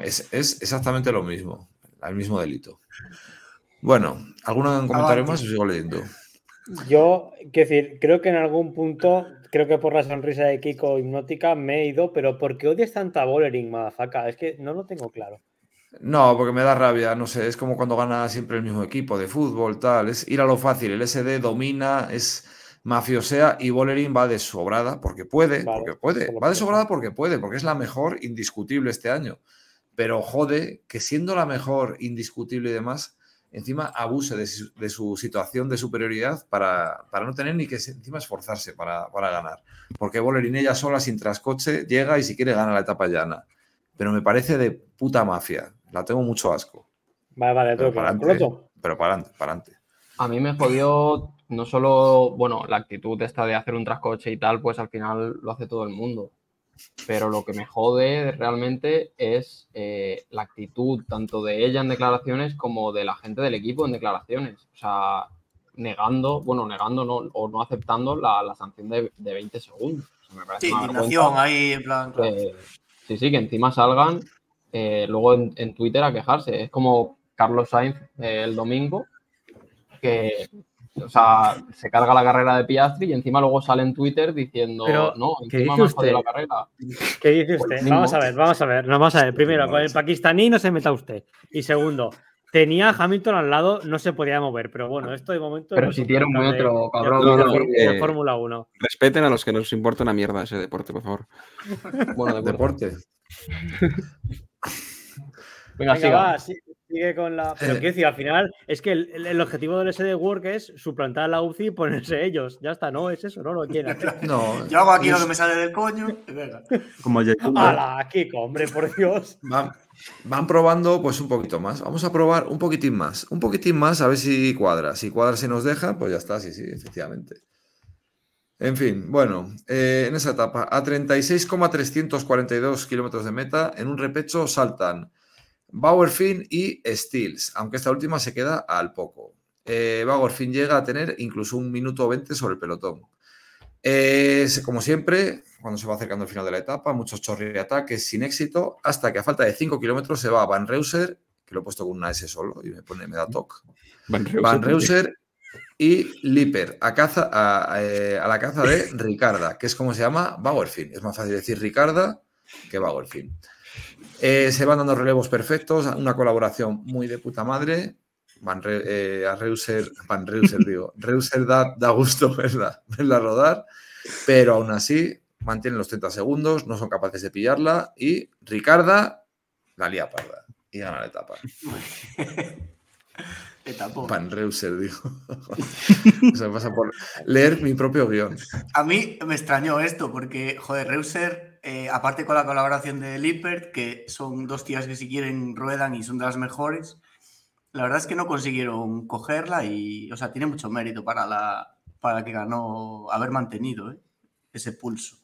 Es, es exactamente lo mismo, el mismo delito. Bueno, ¿algún comentario más? Os sigo leyendo. Yo, quiero decir, creo que en algún punto, creo que por la sonrisa de Kiko hipnótica me he ido, pero ¿por qué odias tanto a Bollering, madafaca? Es que no lo tengo claro. No, porque me da rabia, no sé, es como cuando gana siempre el mismo equipo de fútbol, tal, es ir a lo fácil, el SD domina, es mafiosea y Bolerín va de sobrada porque puede, Vale, porque puede, va de sobrada porque puede, porque es la mejor indiscutible este año. Pero jode que siendo la mejor indiscutible y demás, encima abuse de su, de su situación de superioridad para, para no tener ni que encima esforzarse para, para ganar. Porque Bolerín ella sola, sin trascoche, llega y si quiere gana la etapa llana. Pero me parece de puta mafia. La tengo mucho asco. Vale, vale, Pero para adelante. Pero para adelante, para adelante. A mí me jodió no solo, bueno, la actitud esta de hacer un trascoche y tal, pues al final lo hace todo el mundo. Pero lo que me jode realmente es eh, la actitud tanto de ella en declaraciones como de la gente del equipo en declaraciones. O sea, negando, bueno, negando no, o no aceptando la, la sanción de, de 20 segundos. O sea, me parece Sí, indignación ahí, en plan. claro. que- sí, sí, que encima salgan eh, luego en, en Twitter a quejarse. Es como Carlos Sainz eh, el domingo, que o sea, se carga la carrera de Piastri y encima luego sale en Twitter diciendo, Pero, no, ¿qué encima dice me han jodido la usted? carrera. ¿Qué dice Pues usted? mismo. Vamos a ver, vamos a ver. No, vamos a ver. Primero, Pues con el pakistaní no se meta usted. Y segundo, tenía a Hamilton al lado, no se podía mover. Pero bueno, esto de momento. Pero no si tiene un metro, de- cabrón. de- No, no, eh, Fórmula 1. Respeten a los que nos importa una mierda ese deporte, por favor. Bueno, de acuerdo. Deporte. Venga, Venga, siga. va, sí, sigue con la. Pero Eh. quiero decir, al final, es que el, el objetivo del SD Work es suplantar a la UCI y ponerse ellos. Ya está, no es eso, no lo quieren. No, Yo hago aquí lo que me sale del coño. venga. Como ¡Hala, Kiko, hombre, por Dios! van, van probando pues un poquito más. Vamos a probar un poquitín más. Un poquitín más a ver si cuadra. Si cuadra, si nos deja, pues ya está, sí, sí, efectivamente. En fin, bueno, eh, en esa etapa, a 36,342 kilómetros de meta, en un repecho saltan Bauerfin y Stills, aunque esta última se queda al poco. Eh, Bauerfin llega a tener incluso un minuto 20 sobre el pelotón. Eh, como siempre, cuando se va acercando el final de la etapa, muchos chorri-ataques sin éxito, hasta que a falta de 5 kilómetros se va Van Reuser, que lo he puesto con una S solo y me, pone, me da toque. Van Reuser. Van Reuser y Lipper a, caza, a, eh, a la caza de Ricarda, que es como se llama Bauerfin. Es más fácil decir Ricarda que Bauerfin. Eh, se van dando relevos perfectos, una colaboración muy de puta madre. Van Re- eh, a Reuser, Van Reuser, digo, Reuser da, da gusto verla, verla rodar, pero aún así mantienen los 30 segundos, no son capaces de pillarla y Ricarda la lía parda y gana la etapa. Van Reuser, digo. o sea, pasa por leer mi propio guion. A mí me extrañó esto porque, joder, Reuser, eh, aparte con la colaboración de Lippert, que son dos tías que si quieren ruedan y son de las mejores, la verdad es que no consiguieron cogerla y, o sea, tiene mucho mérito para la para que ganó haber mantenido ¿eh? ese pulso.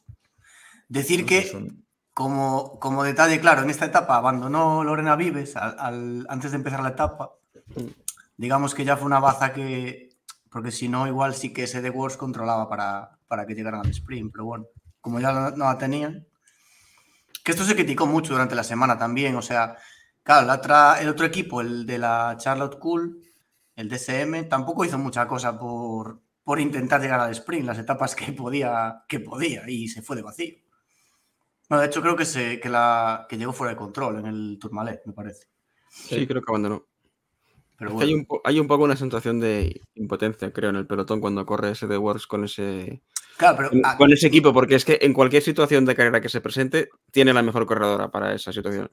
Decir que Son- como, como detalle, claro, en esta etapa abandonó Lorena Vives al- al- antes de empezar la etapa. Digamos que ya fue una baza que, porque si no, igual sí que ese de Wars controlaba para, para que llegaran al sprint, pero bueno, como ya no la tenían. Que esto se criticó mucho durante la semana también, o sea, claro, el otro equipo, el de la Charlotte Cool, el DSM, tampoco hizo mucha cosa por, por intentar llegar al sprint, las etapas que podía, que podía, y se fue de vacío. No, de hecho, creo que, se, que, la, que llegó fuera de control en el Tourmalet, me parece. Sí, creo que abandonó. Pero hay, un, hay un poco una sensación de impotencia, creo, en el pelotón cuando corre ese de Works con ese, claro, pero con, con ese equipo, porque es que en cualquier situación de carrera que se presente, tiene la mejor corredora para esa situación.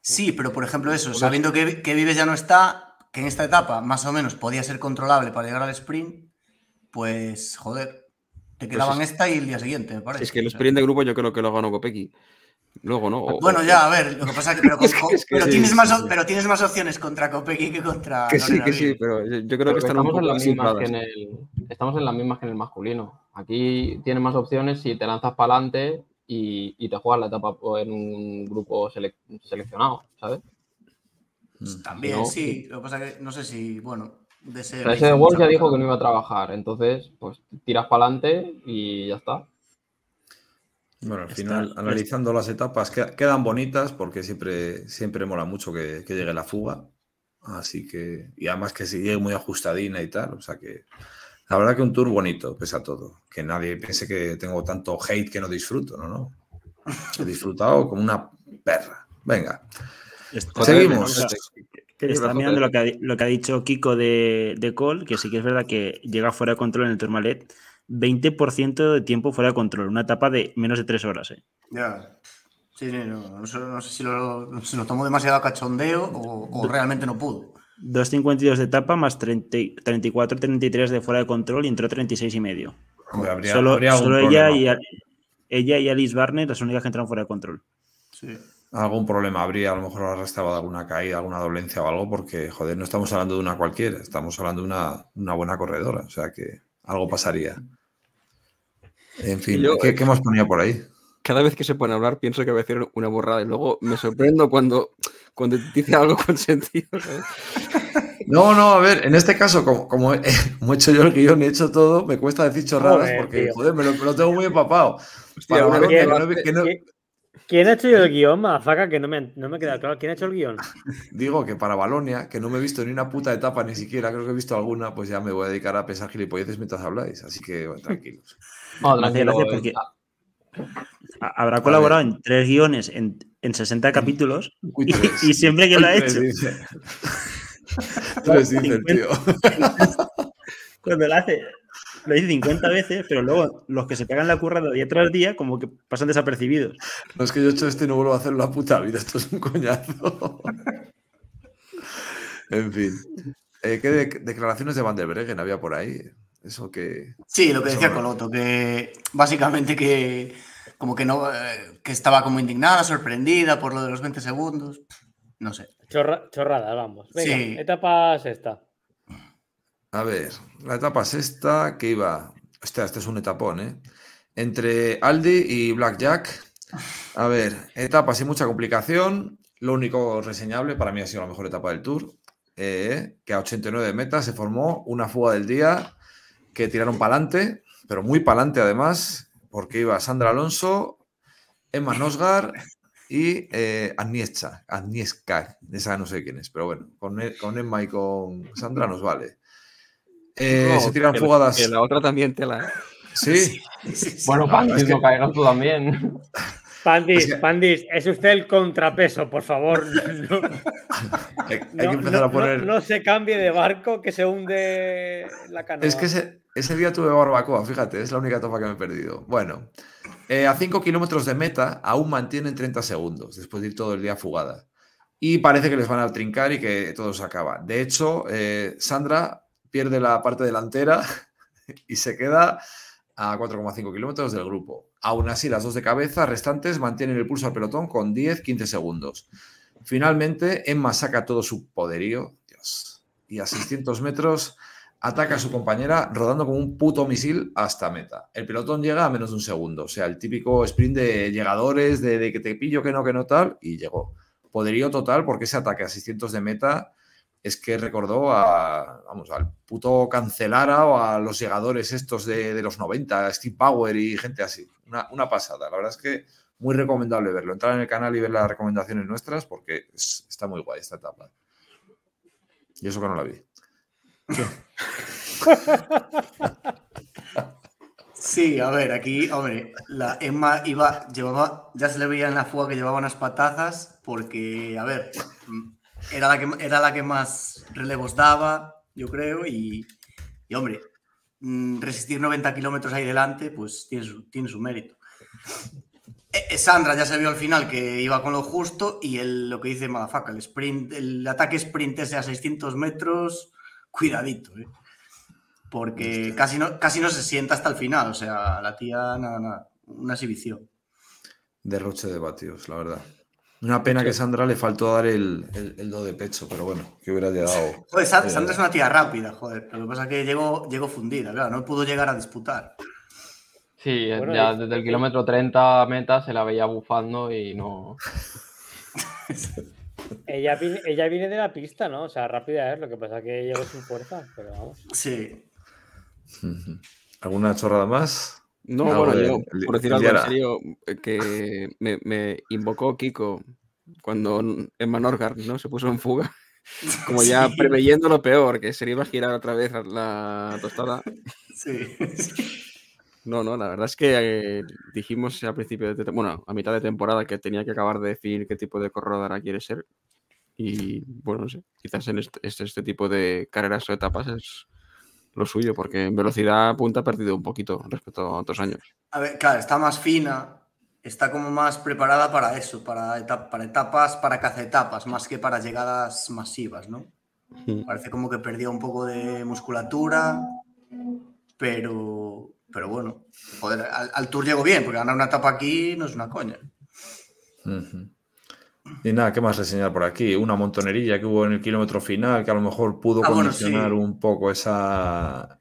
sí, pero por ejemplo eso, sabiendo que, que Vives ya no está, que en esta etapa más o menos podía ser controlable para llegar al sprint, pues joder, te quedaban es- esta y el día siguiente, me parece. Es que el sprint de grupo yo creo que lo ganó Copeki. Luego, ¿no? O- Bueno, ya, a ver, lo que pasa es que, pero, Es que- con- es que pero sí, tienes sí, más, sí. op- pero tienes más opciones contra Kopecky que contra Que sí, que sí, pero yo creo Pero que están estamos, en las mismas que en el, estamos en las mismas que en el masculino. Aquí tienes más opciones si te lanzas para adelante y, y te juegas la etapa en un grupo selec- seleccionado, ¿sabes? También, No. sí, lo que pasa es que no sé si, bueno, de ese... O sea, ese de Wolf ya dijo que no iba a trabajar, entonces pues tiras para adelante y ya está. Bueno, al Está- final, analizando las etapas, que- quedan bonitas porque siempre, siempre mola mucho que, que llegue la fuga. Así que, y además que si llegue muy ajustadina y tal, o sea que la verdad que un tour bonito, pese a todo. Que nadie piense que tengo tanto hate que no disfruto, no, no. He disfrutado como una perra. Venga, Está- seguimos. Que Está mirando lo que, ha, lo que ha dicho Kiko de, de Cole, que sí que es verdad que llega fuera de control en el Tourmalet. 20% de tiempo fuera de control, una etapa de menos de 3 horas. ¿eh? Ya. Sí, sí, no, no sé, no sé si lo, si lo tomó demasiado a cachondeo o, o realmente no pudo. 2.52 de etapa más 34-33 de fuera de control y entró 36 y medio. Hombre, habría- solo habría algún solo ella, y, ella y Alice Barner las únicas que entraron fuera de control. Sí. algún problema habría, a lo mejor arrastrado alguna caída, alguna dolencia o algo, porque, joder, no estamos hablando de una cualquiera, estamos hablando de una, una buena corredora, o sea que algo pasaría. En fin, yo- ¿qué, qué hemos ponía por ahí? Cada vez que se pone a hablar pienso que va a decir una borrada y luego me sorprendo cuando, cuando dice algo con sentido. ¿sabes? No, no, a ver, en este caso, como, como he, como he hecho yo el guion y he hecho todo, me cuesta decir chorradas Joder, porque, tío. joder, me lo, me lo tengo muy empapado. Hostia, Para una Balonia, vez que que no, lo he- que no- ¿Qui- ¿Quién ha hecho yo el guion, mafaca? Que no me, no me queda claro. ¿Quién ha hecho el guion? digo que para Balonia, que no me he visto ni una puta etapa ni siquiera, creo que he visto alguna, pues ya me voy a dedicar a pensar gilipolleces mientras habláis, así que bueno, tranquilos. No, tranquilo. porque ha- habrá colaborado en tres guiones en, en 60 capítulos y, siempre que lo ha hecho, tío. cuando lo hace, lo dice 50 veces, pero luego los que se pegan la currada día tras día como que pasan desapercibidos. No es que yo he hecho este y no vuelvo a hacerlo la puta vida, esto es un coñazo. en fin. Eh, ¿Qué de- declaraciones de Van der Breggen había por ahí? Eso que. Sí, lo que decía. Coloto, que básicamente que como que no eh, que estaba como indignada, sorprendida por lo de los 20 segundos. No sé. Chorra- chorrada, vamos. Venga, Sí. etapa sexta. A ver, la etapa sexta que iba. Hostia, este es un etapón, ¿eh? Entre Aldi y Blackjack. A ver, etapa sin mucha complicación. Lo único reseñable para mí ha sido la mejor etapa del Tour. eh, que a 89 metas se formó una fuga del día que tiraron para adelante, pero muy para adelante además, porque iba Sandra Alonso, Emma Nosgar y eh, Agnieszka. Agnieszka, esa no sé quién es, pero bueno, con, E- con Emma y con Sandra nos vale. Eh, No, se tiran que- fugadas. que la otra también tela. ¿eh? Sí, Bueno, es que- no caigas tú también. Pandis, Pandis, es usted el contrapeso, por favor. No, hay, hay no- que empezar no- a poner. no- no se cambie de barco que se hunde la canoa. Es que ese, ese día tuve barbacoa, fíjate, es la única etapa que me he perdido. Bueno, eh, a 5 kilómetros de meta aún mantienen 30 segundos después de ir todo el día fugada. Y parece que les van a trincar y que todo se acaba. De hecho, eh, Sandra pierde la parte delantera y se queda a 4,5 kilómetros del grupo. Aún así, las dos de cabeza restantes mantienen el pulso al pelotón con 10-15 segundos. Finalmente, Emma saca todo su poderío Dios, y a 600 metros ataca a su compañera rodando como un puto misil hasta meta. El pelotón llega a menos de un segundo, o sea, el típico sprint de llegadores, de, que te pillo, que no, que no tal, y llegó. Poderío total porque ese ataque a 600 de meta es que recordó a, vamos, al puto Cancelara o a los llegadores estos de, de los 90, Steve Power y gente así. Una, una pasada. La verdad es que muy recomendable verlo. Entrar en el canal y ver las recomendaciones nuestras porque es- está muy guay esta etapa. Y eso que no la vi. Sí, a ver, aquí, hombre, la Emma iba, llevaba, ya se le veía en la fuga que llevaba unas patazas, porque, a ver, era la que, era la que más relevos daba, yo creo, y, y, hombre, resistir 90 kilómetros ahí delante, pues tiene su, tiene su mérito. Eh, eh, Sandra ya se vio al final que iba con lo justo y el, lo que dice Madafaka, el sprint, el ataque sprint ese a 600 metros, cuidadito, ¿eh? porque casi no, casi no se sienta hasta el final. O sea, la tía, nada, nada, una exhibición. Derroche de vatios, la verdad. Una pena que Sandra le faltó dar el, el- el do de pecho, pero bueno, que hubiera llegado. Joder, eh, Sandra es una tía rápida, joder. Lo que pasa es que llegó, llegó fundida, claro, no pudo llegar a disputar. Sí, Bueno, ya y- desde el kilómetro 30 a meta se la veía bufando y no. Ella viene, ella viene de la pista, ¿no? O sea, rápida es, lo que pasa que llegó sin fuerza, pero vamos. Sí. ¿Alguna chorrada más? No, Ah, bueno, yo, por decir algo en serio, eh, que me, me invocó Kiko cuando Emma Norgard, ¿no? Se puso en fuga. Como ya Sí. preveyendo lo peor, que se le iba a girar otra vez la tostada. Sí. No, no, la verdad es que eh, dijimos al principio de, bueno, a mitad de temporada que tenía que acabar de definir qué tipo de corredora quiere ser. Y bueno, no sé, quizás en este, este, este tipo de carreras o etapas es lo suyo, porque en velocidad punta ha perdido un poquito respecto a otros años. A ver, claro, está más fina, está como más preparada para eso, para, para etapas, para cazetapas, más que para llegadas masivas, ¿no? Parece como que perdía un poco de musculatura, pero, pero bueno, joder, al, al Tour llegó bien, porque ganar una etapa aquí no es una coña. Ujú. Y nada, ¿qué más reseñar por aquí? Una montonerilla que hubo en el kilómetro final, que a lo mejor pudo Ah, bueno, condicionar sí. un poco esa,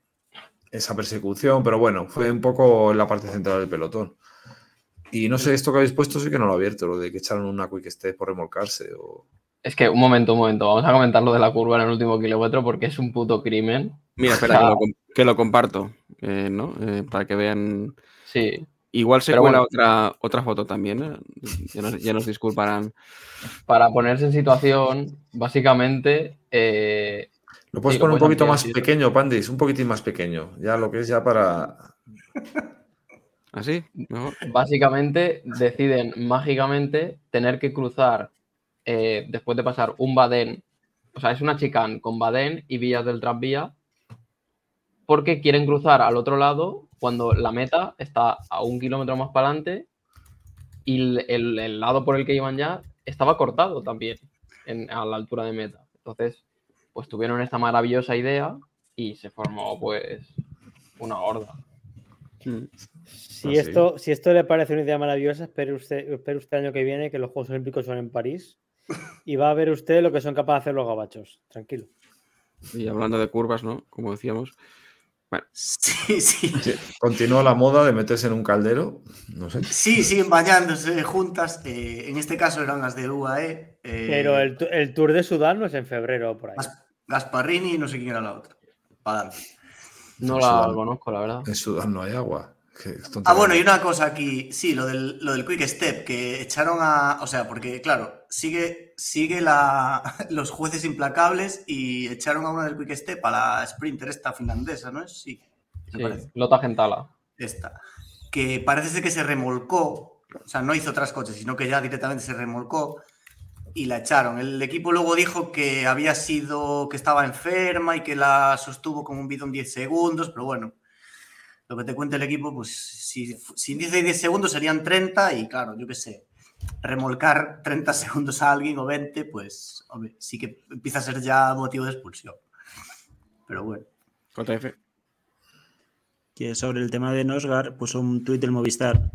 esa persecución, pero bueno, fue un poco en la parte central del pelotón. Y no sé, esto que habéis puesto sí que no lo he abierto, lo de que echaron una quick step por remolcarse. O... Es que, un momento, un momento. Vamos a comentar lo de la curva en el último kilómetro porque es un puto crimen. Mira, espera, O que sea, lo, com- que lo comparto, eh, ¿no? Eh, para que vean. Sí, Igual se Pero cuela bueno. otra, otra foto también, ¿eh? Ya nos, ya nos disculparán. para ponerse en situación, básicamente, eh, Lo puedes poner un poquito ampliar, más pequeño, Pandis, un poquitín más pequeño. Ya lo que es ya para. ¿Así? Mejor. básicamente deciden mágicamente tener que cruzar eh, después de pasar un badén, o sea, es una chicane con badén y vías del tranvía, porque quieren cruzar al otro lado cuando la meta está a un kilómetro más para adelante y el, el- el lado por el que iban ya estaba cortado también en- a la altura de meta. Entonces, pues tuvieron esta maravillosa idea y se formó pues una horda. Mm. Si, Ah, sí. esto, si esto le parece una idea maravillosa, espere usted, espere usted el año que viene que los Juegos Olímpicos son en París y va a ver usted lo que son capaces de hacer los gabachos. Tranquilo. Y hablando de curvas, ¿no? Como decíamos. Sí, sí. Sí, Continúa la moda de meterse en un caldero. No sé. Sí, siguen bañándose juntas. eh, en este caso eran las de UAE. eh, Pero el, el Tour de Sudán no es en febrero por ahí. Gas- Gasparrini y no sé quién era la otra. No la va. conozco, la verdad. En Sudán no hay agua. Ah, bueno, y una cosa aquí, sí, lo del, lo del Quick Step, que echaron a. O sea, porque, claro, sigue, sigue la, los jueces implacables y echaron a una del Quick Step, a la sprinter esta finlandesa, ¿no es? Sí, Sí. Lota Gentala. Esta. Que parece ser que se remolcó, o sea, no hizo otras coches, sino que ya directamente se remolcó y la echaron. El equipo luego dijo que había sido, que estaba enferma y que la sostuvo con un bidón 10 segundos, pero bueno, lo que te cuenta el equipo, pues si, si dice 10 segundos serían 30 y claro, yo qué sé, remolcar 30 segundos a alguien o 20, pues hombre, sí que empieza a ser ya motivo de expulsión. Pero bueno. JF. que sobre el tema de Nosgar puso un tuit del Movistar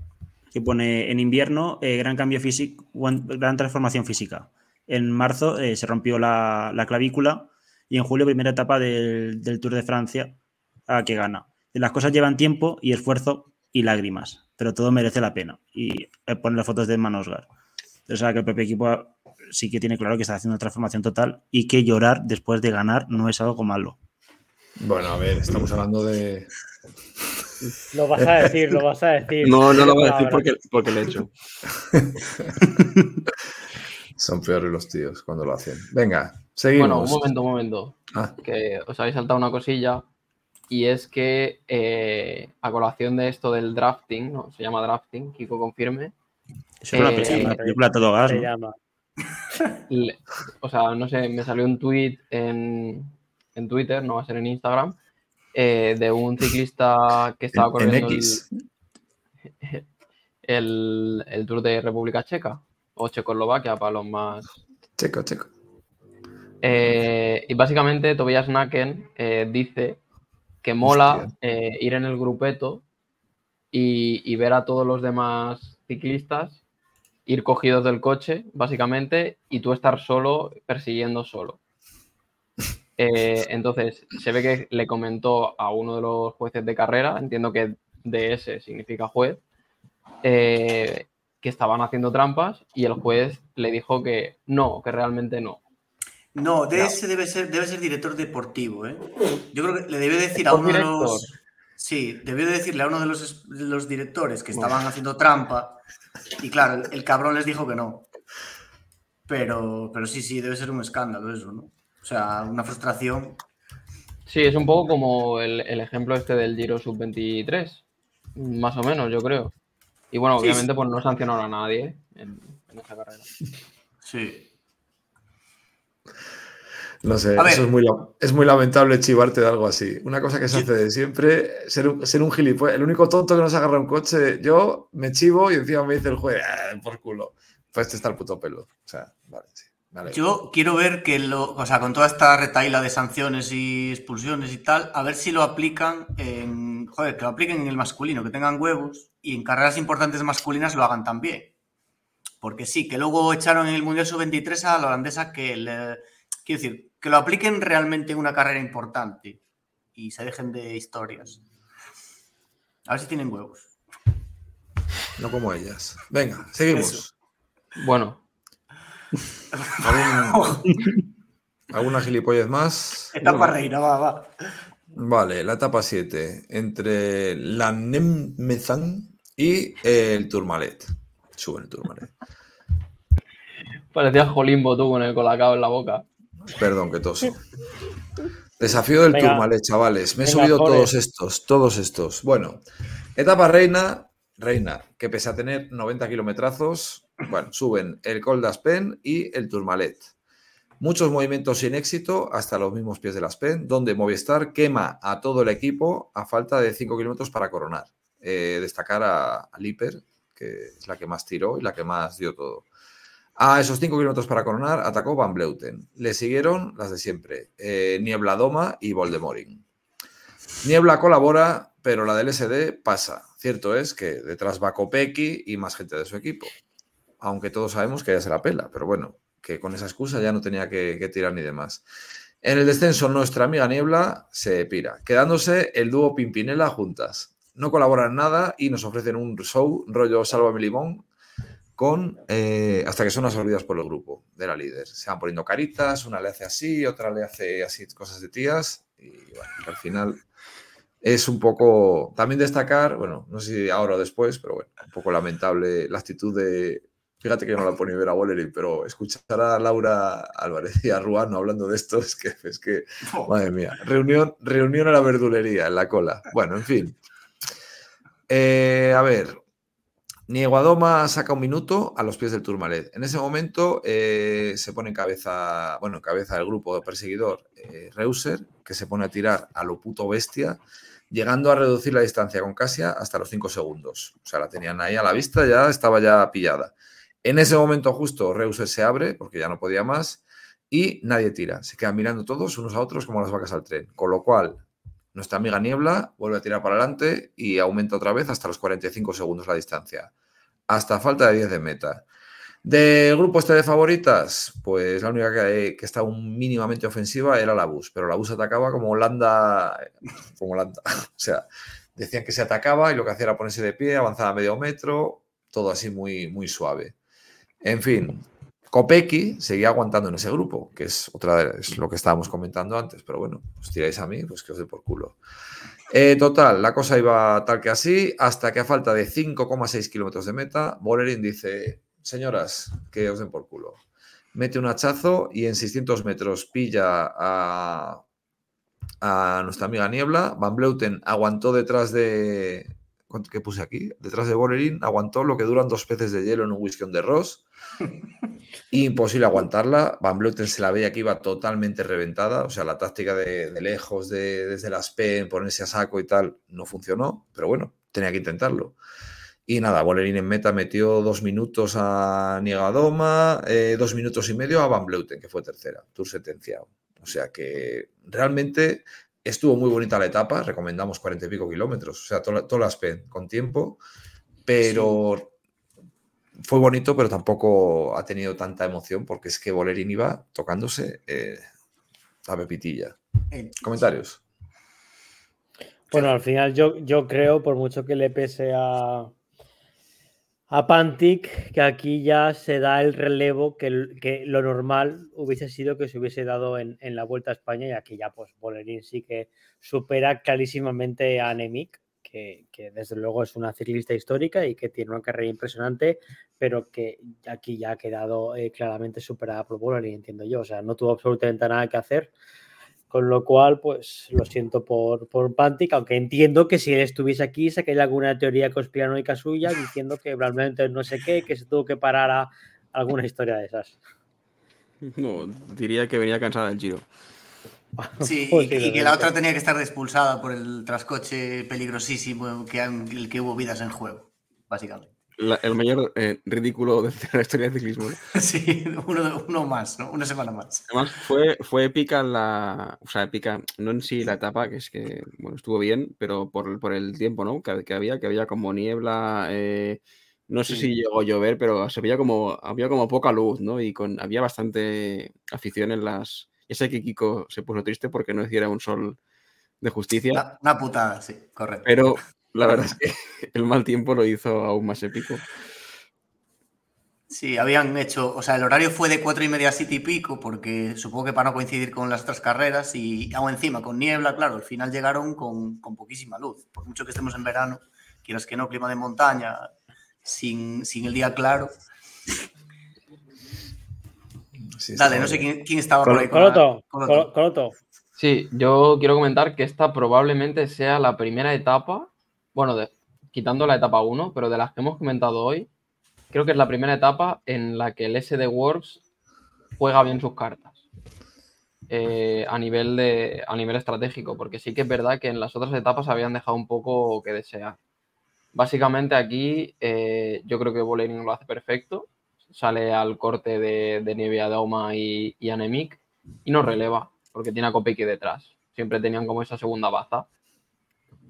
que pone en invierno eh, gran cambio físico, gran transformación física. En marzo eh, se rompió la, la clavícula y en julio primera etapa del, del Tour de Francia a que gana. Las cosas llevan tiempo y esfuerzo y lágrimas, pero todo merece la pena. Y eh, pone las fotos de Manosgar. O sea que el propio equipo sí que tiene claro que está haciendo una transformación total y que llorar después de ganar no es algo malo. Bueno, a ver, estamos hablando de. Lo vas a decir, lo vas a decir. No, no lo voy a decir porque, porque le he hecho. Son peores los tíos cuando lo hacen. Venga, seguimos. Bueno, un momento, un momento. Ah, Que os habéis saltado una cosilla. Y es que eh, a colación de esto del drafting, ¿no? Se llama drafting, Kiko confirme. Eso es una Eh, película, una película todo gas. Se ¿no? llama. le- o sea, no sé, me salió un tweet en, en Twitter, no va a ser en Instagram, eh, de un ciclista que estaba en, en corriendo el, X. el, el Tour de República Checa o Checoslovaquia para los más Checo, checo. Eh, y básicamente Tobias Naken eh, dice que mola eh, ir en el grupeto y, y ver a todos los demás ciclistas ir cogidos del coche, básicamente, y tú estar solo persiguiendo solo. Eh, entonces, se ve que le comentó a uno de los jueces de carrera, entiendo que DS significa juez, eh, que estaban haciendo trampas y el juez le dijo que no, que realmente no. No, DS debe ser, debe ser director deportivo, ¿eh? Yo creo que le debe decir a uno de los. Sí, debió de decirle a uno de los, de los directores que estaban haciendo trampa. Y claro, el, el cabrón les dijo que no. Pero, pero sí, sí, debe ser un escándalo eso, ¿no? O sea, una frustración. Sí, es un poco como el, el ejemplo este del Giro Sub-23, más o menos, yo creo. Y bueno, Sí, obviamente pues no sancionaron a nadie en, en esa carrera. Sí. No sé, eso es muy, es muy lamentable chivarte de algo así. Una cosa que se hace de siempre, ser un, ser un gilipollas. El único tonto que nos agarra un coche, yo me chivo y encima me dice el juez, "Ah, por culo. Pues este está el puto pelo. O sea, vale, sí. Vale. Yo quiero ver que lo, o sea, con toda esta retaila de sanciones y expulsiones y tal, a ver si lo aplican en, joder, que lo apliquen en el masculino, que tengan huevos y en carreras importantes masculinas lo hagan también. Porque sí, que luego echaron en el Mundial Sub-23 a la holandesa que, le- quiero decir, que lo apliquen realmente en una carrera importante y se dejen de historias. A ver si tienen huevos. No como ellas. Venga, seguimos. Eso. Bueno, ¿Algún- ¿Alguna gilipollez más? Etapa reina, va, va. Vale, la etapa 7. Entre la Nemmezan y el Tourmalet. Sube el Tourmalet. parecía Jolimbo tú con el colacao en la boca. Perdón, que toso. Desafío del Venga. Tourmalet, chavales. Me he Venga, subido todos estos, todos estos. Bueno, etapa reina, reina, que pese a tener 90 kilometrazos, bueno, suben el Col d'Aspen y el Tourmalet. Muchos movimientos sin éxito hasta los mismos pies de las PEN, donde Movistar quema a todo el equipo a falta de 5 kilómetros para coronar. Eh, destacar a, a Liper, que es la que más tiró y la que más dio todo. A esos 5 kilómetros para coronar atacó Van Bleuten. Le siguieron las de siempre, eh, Niebla Doma y Voldemorin. Niebla colabora, pero la del SD pasa. Cierto es que detrás va Kopecky y más gente de su equipo. Aunque todos sabemos que ya se la pela, pero bueno, que con esa excusa ya no tenía que, que tirar ni demás. En el descenso, nuestra amiga Niebla se pira, quedándose el dúo Pimpinela juntas. No colaboran nada y nos ofrecen un show rollo Sálvame Limón con eh, hasta que son absorbidas por el grupo de la líder. Se van poniendo caritas, una le hace así, otra le hace así cosas de tías y bueno, al final es un poco también destacar, bueno, no sé si ahora o después, pero bueno, un poco lamentable la actitud de Fíjate que no la pone ver a Wallery, pero escuchar a Laura Álvarez y a Ruano hablando de esto es que, es que madre mía, reunión, reunión a la verdulería en la cola. Bueno, en fin. Eh, a ver, Nieguadoma saca un minuto a los pies del Tourmalet. En ese momento eh, se pone en cabeza, bueno, en cabeza del grupo perseguidor eh, Reuser, que se pone a tirar a lo puto bestia, llegando a reducir la distancia con Casia hasta los 5 segundos. O sea, la tenían ahí a la vista, ya estaba ya pillada. En ese momento justo Reuser se abre, porque ya no podía más, y nadie tira. Se quedan mirando todos unos a otros como las vacas al tren. Con lo cual, nuestra amiga Niebla vuelve a tirar para adelante y aumenta otra vez hasta los 45 segundos la distancia. Hasta falta de 10 de meta. Del grupo este de favoritas, pues la única que, que estaba mínimamente ofensiva era la Bus, pero la Bus atacaba como Holanda, como Holanda. O sea, decían que se atacaba y lo que hacía era ponerse de pie, avanzaba medio metro, todo así muy, muy suave. En fin, Kopecky seguía aguantando en ese grupo, que es otra es lo que estábamos comentando antes, pero bueno, os tiráis a mí, pues que os dé por culo. Eh, total, la cosa iba tal que así, hasta que a falta de 5,6 kilómetros de meta, Bolerín dice, señoras, que os den por culo. Mete un hachazo y en 600 metros pilla a, a nuestra amiga Niebla. Van Bleuten aguantó detrás de... ¿cuánto- ¿Qué puse aquí? Detrás de Bolerín, aguantó lo que duran dos peces de hielo en un whisky on the Ross. Imposible aguantarla. Van Bleuten se la veía que iba totalmente reventada. O sea, la táctica de, de lejos, de, desde las PEN, ponerse a saco y tal, no funcionó. Pero bueno, tenía que intentarlo. Y nada, Bolerín en meta metió dos minutos a Niegadoma, eh, dos minutos y medio a Van Bleuten, que fue tercera, tour sentenciado. O sea que realmente estuvo muy bonita la etapa, recomendamos cuarenta y pico kilómetros, o sea, todas todas las PEN con tiempo, pero fue bonito, pero tampoco ha tenido tanta emoción porque es que Bolerín iba tocándose eh, la pepitilla. Comentarios. Bueno, al final yo, yo creo, por mucho que le pese a, a Pantic, que aquí ya se da el relevo que, que lo normal hubiese sido que se hubiese dado en, en la Vuelta a España y aquí ya pues Bolerín sí que supera clarísimamente a Nemik, que, que desde luego es una ciclista histórica y que tiene una carrera impresionante, pero que aquí ya ha quedado eh, claramente superada por Bolerín, entiendo yo. O sea, no tuvo absolutamente nada que hacer. Con lo cual, pues lo siento por, por Pantic, aunque entiendo que si él estuviese aquí sacaría alguna teoría conspiranoica suya diciendo que realmente no sé qué, que se tuvo que parar a alguna historia de esas. No, diría que venía cansada del giro. Sí, y, Pues que- sí, y que lo la otra tenía que estar expulsada por el trascoche peligrosísimo que han- el que hubo vidas en juego, básicamente. La- el mayor eh, ridículo de la historia del ciclismo. ¿no? Sí, uno, uno más, ¿no? Una semana más. Además, fue, fue épica la. O sea, épica, no en sí la etapa, que es que, bueno, estuvo bien, pero por, por el tiempo, ¿no? Que, que había, que había como niebla. eh, no sé Sí. si llegó a llover, pero se veía como. Había como poca luz, ¿no? Y con, había bastante afición en las. Ya sé que Kiko se puso triste porque no hiciera un sol de justicia, Una, una putada, sí, correcto. pero la verdad es que el mal tiempo lo hizo aún más épico. Sí, habían hecho, o sea, el horario fue de cuatro y media a siete y pico, porque supongo que para no coincidir con las otras carreras y aún encima con niebla, claro, al final llegaron con, con poquísima luz. Por mucho que estemos en verano, quieras que no, clima de montaña, sin, sin el día claro. Sí, Dale, no sé quién, quién estaba por ahí. Coloto, Coloto. Colo- Coloto. Sí, yo quiero comentar que esta probablemente sea la primera etapa, bueno, quitando la etapa 1, pero de las que hemos comentado hoy, creo que es la primera etapa en la que el SD Works juega bien sus cartas. eh, a, nivel de, a nivel estratégico, porque sí que es verdad que en las otras etapas habían dejado un poco que desear. Básicamente aquí eh, yo creo que Bolerín lo hace perfecto, sale al corte de, de Nieve Adoma y, Anemic y nos releva, porque tiene a Kopecky detrás. Siempre tenían como esa segunda baza.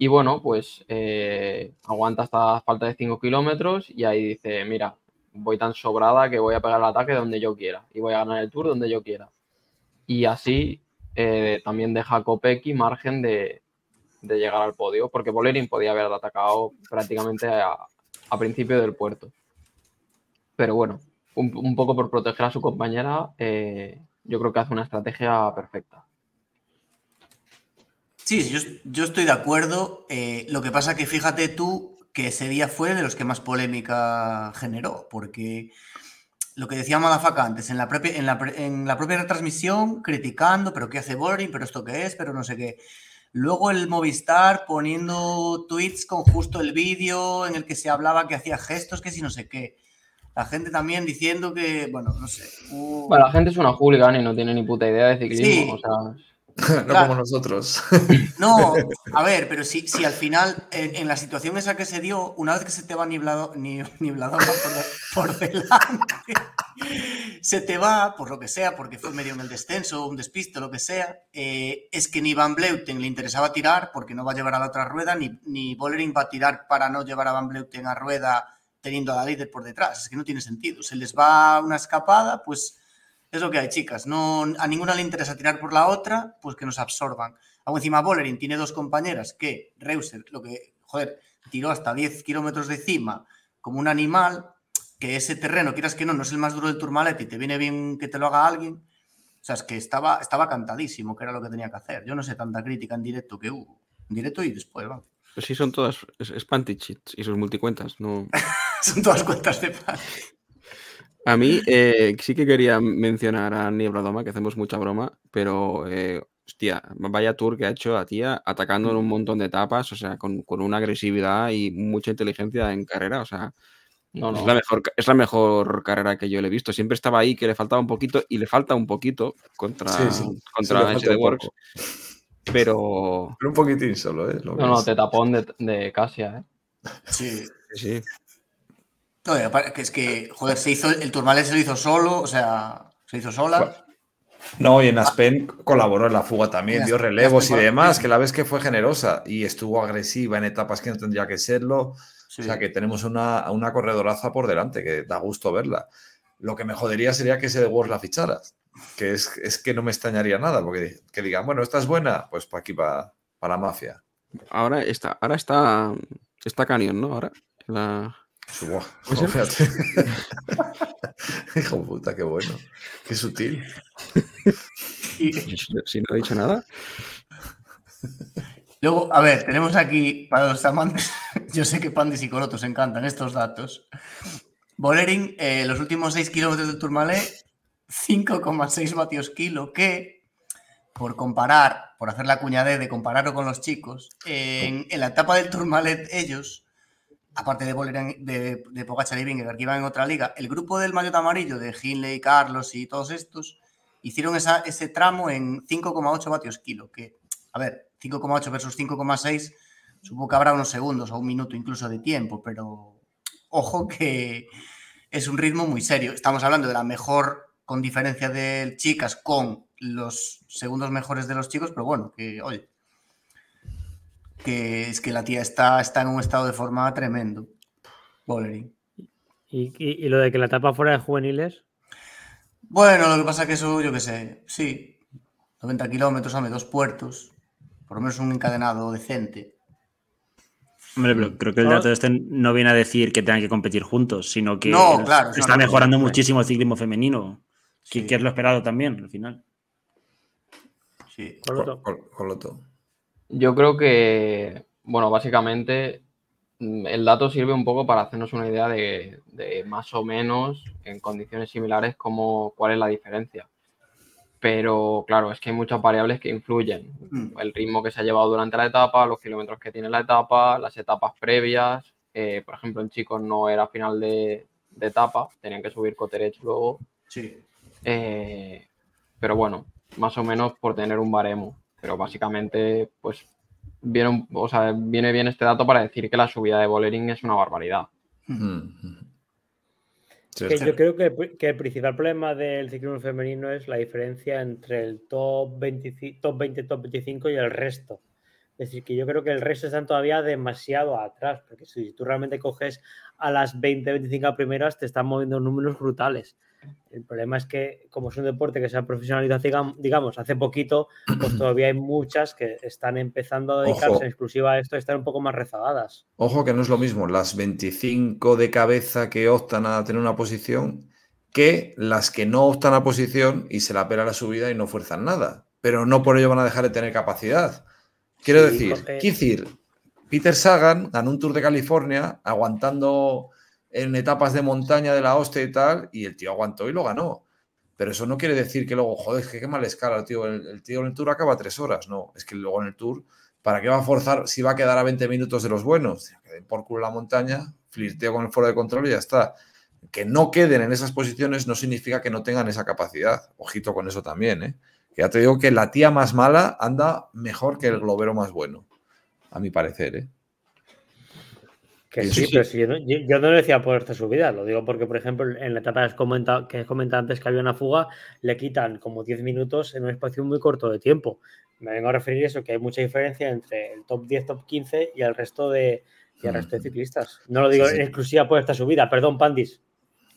Y bueno, pues eh, aguanta hasta falta de 5 kilómetros y ahí dice, mira, voy tan sobrada que voy a pegar el ataque donde yo quiera y voy a ganar el tour donde yo quiera. Y así eh, también deja a Kopecky margen de, llegar al podio, porque Bolerín podía haber atacado prácticamente a, principio del puerto. Pero bueno, un, un poco por proteger a su compañera, eh, yo creo que hace una estrategia perfecta. Sí, yo, yo estoy de acuerdo. eh, lo que pasa que fíjate tú que ese día fue de los que más polémica generó, porque lo que decía Madafaka antes, en la, propia, en, la, pre- en la propia retransmisión, criticando, pero qué hace Boring, pero esto qué es, pero no sé qué. Luego el Movistar poniendo tweets con justo el vídeo en el que se hablaba que hacía gestos, que si no sé qué. La gente también diciendo que, bueno, no sé. uh, Bueno, la gente es una hooligan y no tiene ni puta idea de ciclismo. Sí. O sea, no Claro. como nosotros. No, a ver, pero si, si al final, en, en la situación esa que se dio, una vez que se te va niblado, ni, niblador por, de- por delante, se te va, por lo que sea, porque fue medio en el descenso, un despiste, lo que sea, eh, es que ni Van Bleuten le interesaba tirar porque no va a llevar a la otra rueda, ni, ni Bollering va a tirar para no llevar a Van Bleuten a rueda teniendo a la líder por detrás. Es que no tiene sentido. Se les va una escapada, pues es lo que hay, chicas. No, a ninguna le interesa tirar por la otra, pues que nos absorban. Aún encima Bollering tiene dos compañeras que Reuser, lo que, joder, tiró hasta 10 kilómetros de cima como un animal, que ese terreno, quieras que no, no es el más duro del Tourmalet y te viene bien que te lo haga alguien. O sea, es que estaba, estaba cantadísimo, que era lo que tenía que hacer. Yo no sé tanta crítica en directo que hubo. En directo y después, va. Pues sí, son todas es- Cheats y sus multicuentas. No. Son todas cuentas de pan. A mí eh, sí que quería mencionar a Niebla Doma, que hacemos mucha broma, pero eh, hostia, vaya tour que ha hecho la tía atacando en un montón de etapas, o sea, con, con una agresividad y mucha inteligencia en carrera, o sea, no, es, la mejor, es la mejor carrera que yo le he visto. Siempre estaba ahí, que le faltaba un poquito, y le falta un poquito contra, Sí, contra Works, pero Pero un poquitín solo, ¿eh? Lo No, no, te tapón de, de Casia, ¿eh? Sí. sí, No, que es que, joder, se hizo, el Tourmalet se lo hizo solo, o sea, se hizo sola. No, y en Aspen colaboró en la fuga también, dio Aspen- relevos y demás, que la vez que fue generosa y estuvo agresiva en etapas que no tendría que serlo. Sí. O sea, que tenemos una, una corredoraza por delante, que da gusto verla. Lo que me jodería sería que ese de Wars la ficharas, que es, es que no me extrañaría nada, porque que digan, bueno, esta es buena, pues para aquí, para, para la mafia. ahora está, ahora está, está Canyon, ¿no? Ahora, en la... Pues, fíjate. Hijo de puta, qué bueno, qué sutil. Y si no he dicho nada. luego, a ver, tenemos aquí, para los amantes, yo sé que Pandis y Corotos encantan estos datos. Bollering, eh, los últimos 6 kilómetros del Tourmalet, 5,6 vatios kilo, que, por comparar, por hacer la cuñadez de compararlo con los chicos, en, en la etapa del Tourmalet ellos, aparte de Bollering, de, de Pogacar y que iban en otra liga, el grupo del maillot amarillo de Hindley, Carlos y todos estos, hicieron ese tramo en 5,8 vatios kilo, que, a ver, 5,8 versus 5,6, supongo que habrá unos segundos o un minuto incluso de tiempo, pero ojo que es un ritmo muy serio. Estamos hablando de la mejor con diferencia de chicas con los segundos mejores de los chicos, pero bueno, que oye, que es que la tía está, está en un estado de forma tremendo. Bollering. ¿Y, y, y lo de que la etapa fuera de juveniles? Bueno, lo que pasa es que eso, yo qué sé, sí, 90 kilómetros, hombre, dos puertos, por lo menos un encadenado decente. Hombre, pero creo que el dato este no viene a decir que tengan que competir juntos, sino que No, claro, está no, no, mejorando no. muchísimo el ciclismo femenino, que, Sí. que es lo esperado también al final. Sí. Coloto. Col- Coloto. Yo creo que, bueno, básicamente mm, el dato sirve un poco para hacernos una idea de, de más o menos en condiciones similares cómo, cuál es la diferencia. Pero claro, es que hay muchas variables que influyen. Mm. El ritmo que se ha llevado durante la etapa, los kilómetros que tiene la etapa, las etapas previas. Eh, por ejemplo, en chicos no era final de, de etapa, tenían que subir Coterech luego. Sí. Eh, pero bueno, más o menos por tener un baremo. Pero básicamente, pues viene, un- o sea, viene bien este dato para decir que la subida de Bollering es una barbaridad. Mm, mm. Que sí. yo creo que, que el principal problema del ciclismo femenino es la diferencia entre el top 20, top 20, top 25 y el resto. Es decir, que yo creo que el resto están todavía demasiado atrás, porque si tú realmente coges a las 20, 25 primeras, te están moviendo números brutales. El problema es que, como es un deporte que se ha profesionalizado, digam- digamos, hace poquito, pues todavía hay muchas que están empezando a dedicarse Ojo. en exclusiva a esto y están un poco más rezagadas. Ojo que no es lo mismo las 25 de cabeza que optan a tener una posición que las que no optan a posición y se la pela la subida y no fuerzan nada. Pero no por ello van a dejar de tener capacidad. Quiero Sí, decir, Jorge. Kizir, Peter Sagan ganó un Tour de California aguantando en etapas de montaña de la hostia y tal, y el tío aguantó y lo ganó. Pero eso no quiere decir que luego, joder, que qué mal escala el tío. El, tío en el Tour acaba tres horas. No, es que luego en el Tour, ¿para qué va a forzar si va a quedar a 20 minutos de los buenos? Que por culo la montaña, flirteo con el foro de control y ya está. Que no queden en esas posiciones no significa que no tengan esa capacidad. Ojito con eso también, ¿eh? Que ya te digo que la tía más mala anda mejor que el globero más bueno. A mi parecer, ¿eh? Que sí, sí. pero si yo, no, yo- yo no lo decía por esta subida, lo digo porque, por ejemplo, en la etapa que has comentado, antes que había una fuga, le quitan como 10 minutos en un espacio muy corto de tiempo. Me vengo a referir a eso, que hay mucha diferencia entre el top 10, top 15 y el resto de, y el resto de ciclistas. No lo digo Sí, sí. en exclusiva por esta subida, perdón, Pandis.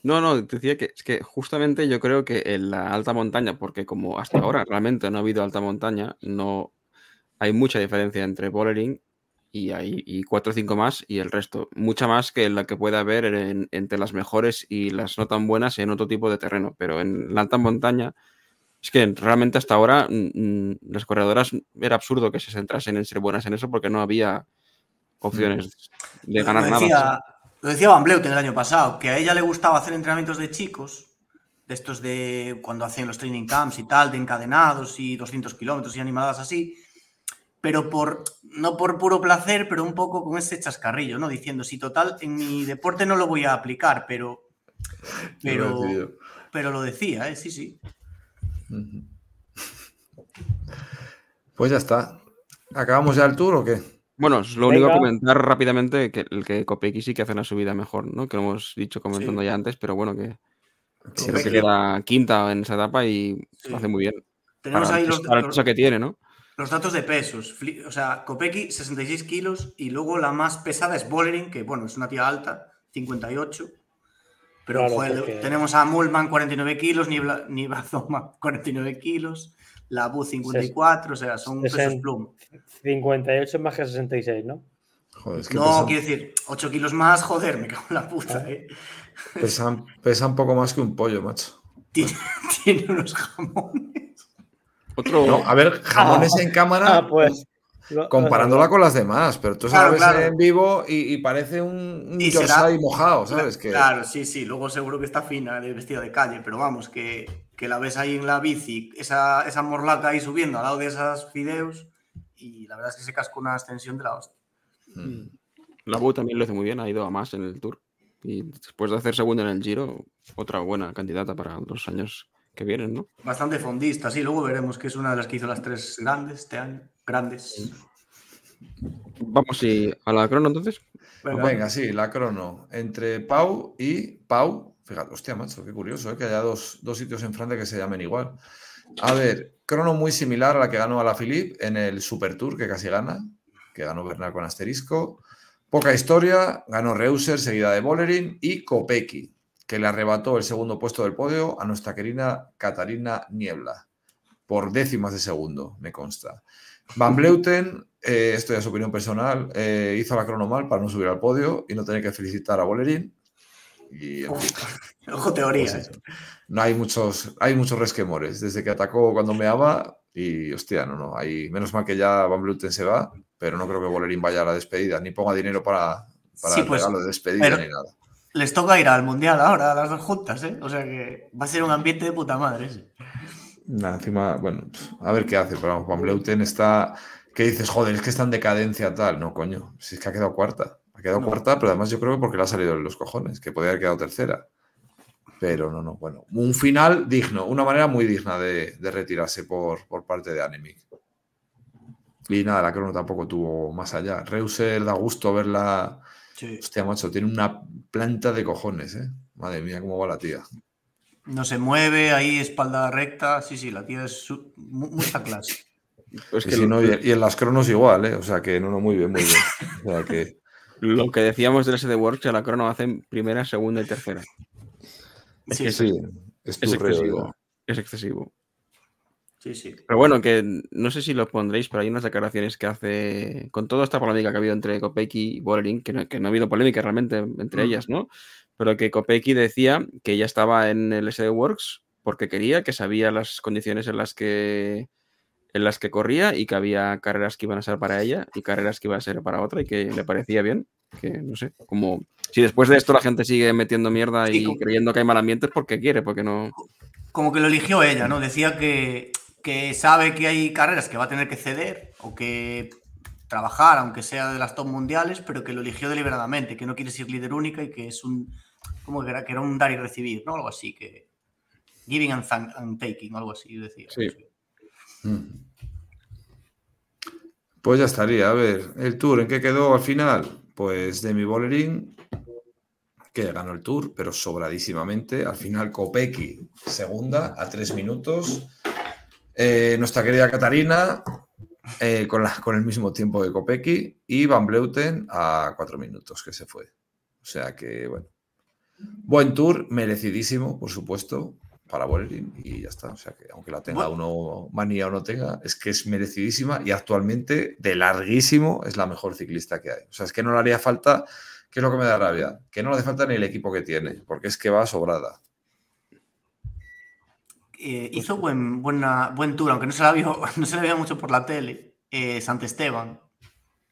No, no, te decía que es que justamente yo creo que en la alta montaña, porque como hasta ahora realmente no ha habido alta montaña, no hay mucha diferencia entre Bollering y hay y cuatro o cinco más y el resto. Mucha más que la que puede haber en- entre las mejores y las no tan buenas en otro tipo de terreno. Pero en la alta montaña, es que realmente hasta ahora mm, mm, las corredoras era absurdo que se centrasen en ser buenas en eso porque no había opciones de ganar lo nada. decía, Lo decía Van Bleuten el año pasado, que a ella le gustaba hacer entrenamientos de chicos, de estos de cuando hacen los training camps y tal, de encadenados y 200 kilómetros y animadas así, pero por no por puro placer, pero un poco con ese chascarrillo, ¿no? Diciendo, si total, en mi deporte no lo voy a aplicar, pero, pero, pero lo decía, ¿eh? Sí, sí. Pues ya está. ¿Acabamos ya el tour o qué? Bueno, es lo único Venga. a comentar rápidamente que el que Kopecky sí que hace una subida mejor, ¿no? Que lo hemos dicho comentando Sí. ya antes, pero bueno, que creo que queda quinta en esa etapa y Sí. lo hace muy bien. Tenemos para ahí los, el peso que tiene, ¿no? Los datos de pesos. O sea, Kopecky, 66 kilos, y luego la más pesada es Bollering, que bueno, es una tía alta, 58. Pero Claro, joder, porque- tenemos a Mullman 49 kilos, Nibla- Nibrazoma 49 kilos, la Bu 54, o sea, son pesos plum. 58 más que 66, ¿no? Joder, es que No, pesan, quiero decir, 8 kilos más, joder, me cago en la puta, eh. pesan- poco más que un pollo, macho. Tiene, tiene unos jamones. Otro, No, a ver, jamones en cámara, Ah, pues. lo- comparándola con las demás, pero tú Claro, sabes claro. en vivo y, y parece un, un Y será- mojado, ¿sabes? Que, Claro, sí, sí, luego seguro que está fina, de vestida de calle, pero vamos, que, que la ves ahí en la bici, esa, esa morlaca ahí subiendo al lado de esas fideos, y la verdad es que se cascó una extensión de la hostia. Mm. la Bu también lo hace muy bien, ha ido a más en el Tour. Y después de hacer segundo en el Giro, otra buena candidata para los años que vienen, ¿no? Bastante fondista, sí, luego veremos que es una de las que hizo las tres grandes este año. Grandes. Vamos sí, a la crono entonces. Venga, Venga. sí, la crono. Entre Pau y Pau. Fíjate, hostia, macho, qué curioso, ¿eh? que haya dos, dos sitios en Francia que se llamen igual. A ver, crono muy similar a la que ganó a la Philippe en el Super Tour, que casi gana, que ganó Bernal con asterisco. Poca historia, ganó Reuser, seguida de Bolerín y Kopecky, que le arrebató el segundo puesto del podio a nuestra querida Catarina Niebla, por décimas de segundo, me consta. Van Bleuten, eh, esto ya es opinión personal, eh, hizo la crono mal para no subir al podio y no tener que felicitar a Bolerín. Y, en fin, Ojo teoría. pues eso. No hay muchos, hay muchos resquemores. Desde que atacó cuando meaba y hostia, no, no. Hay, menos mal que ya Van Bluten se va, pero no creo que Bolerín vaya a la despedida, ni ponga dinero para, para Sí, el pues, regalo de despedida pero- ni nada. Les toca ir al mundial ahora, a las dos juntas, ¿eh? O sea que va a ser un ambiente de puta madre. encima, bueno, a ver qué hace, pero vamos, Van Bleuten está. que dices? Joder, es que está en decadencia tal. No, coño, si es que ha quedado cuarta. Ha quedado No. cuarta, pero además yo creo que porque le ha salido de los cojones, que podría haber quedado tercera. Pero no, no, bueno. Un final digno, una manera muy digna de, de retirarse por, por parte de Anemic. Y nada, la crono tampoco tuvo más allá. Reuser da gusto verla. Sí. Hostia, macho, tiene una planta de cojones, ¿eh? Madre mía, cómo va la tía. No se mueve, ahí espalda recta. Sí, sí, la tía es su- mucha clase. Pues Y, que si lo, no, y, en las cronos igual, ¿eh? O sea que no, no, muy bien, muy bien. O sea que. lo que decíamos del SD Works, que a la crono hacen primera, segunda y tercera. Es Sí, que Sí, es es excesivo. ya. Es excesivo. Sí, sí. Pero bueno, que no sé si lo pondréis, pero hay unas declaraciones que hace, con toda esta polémica que ha habido entre Kopecky y Bolerín, que no, que no ha habido polémica realmente entre ellas, ¿no? Pero que Kopecky decía que ella estaba en el SD Works porque quería, que sabía las condiciones en las que en las que corría y que había carreras que iban a ser para ella y carreras que iban a ser para otra y que le parecía bien, que no sé, como si después de esto la gente sigue metiendo mierda Sí, y como- creyendo que hay mal ambiente es porque quiere, porque no... Como que lo eligió ella, ¿no? Decía que, que sabe que hay carreras que va a tener que ceder o que trabajar, aunque sea de las top mundiales, pero que lo eligió deliberadamente, que no quiere ser líder única y que es un. como que era, que era un dar y recibir, ¿no? Algo así, que. Giving and, and taking, algo así, decía. Sí. Mm. Pues ya estaría. A ver, el tour, ¿en qué quedó al final? Pues Demi Bolerín, que ganó el tour, pero sobradísimamente. Al final, Kopecky, segunda, a tres minutos. Eh, nuestra querida Catarina, eh, con, la- con el mismo tiempo de Kopecky. Y Van Bleuten a cuatro minutos, que se fue. O sea que, bueno. Buen tour, merecidísimo, por supuesto, para Bolerín y ya está. O sea que aunque la tenga uno manía o no tenga, es que es merecidísima y actualmente de larguísimo es la mejor ciclista que hay. O sea, es que no le haría falta, que es lo que me da rabia, que no le hace falta ni el equipo que tiene, porque es que va sobrada. Eh, hizo buen, buena, buen tour, aunque no se la vio, no se la veía mucho por la tele. Eh, Sant Esteban,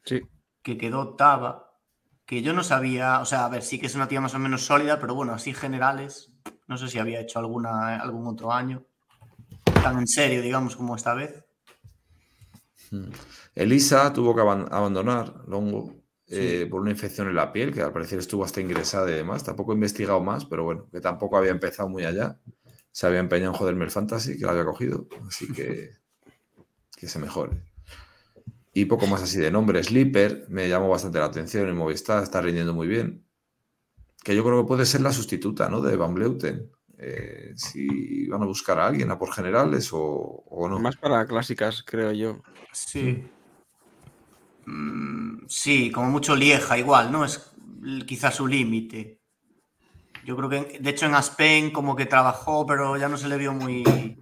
Sí. que quedó octava, que yo no sabía, o sea, a ver, sí que es una tía más o menos sólida, pero bueno, así generales, no sé si había hecho alguna algún otro año, tan en serio, digamos, como esta vez. Mm. Elisa tuvo que aban- abandonar Longo eh, por una infección en la piel, que al parecer estuvo hasta ingresada y demás. Tampoco he investigado más, pero bueno, que tampoco había empezado muy allá. Se había empeñado en joderme el fantasy, que lo había cogido, así que que se mejore. Y poco más así de nombre. Sleeper me llamó bastante la atención en Movistar, está rindiendo muy bien. Que yo creo que puede ser la sustituta ¿no? de Van Bleuten. Eh, si van a buscar a alguien a por generales o, o no. Más para clásicas, creo yo. Sí. Mm, sí, como mucho Lieja igual, ¿no? Es quizás su límite. Yo creo que, de hecho, en Aspen como que trabajó, pero ya no se le vio muy...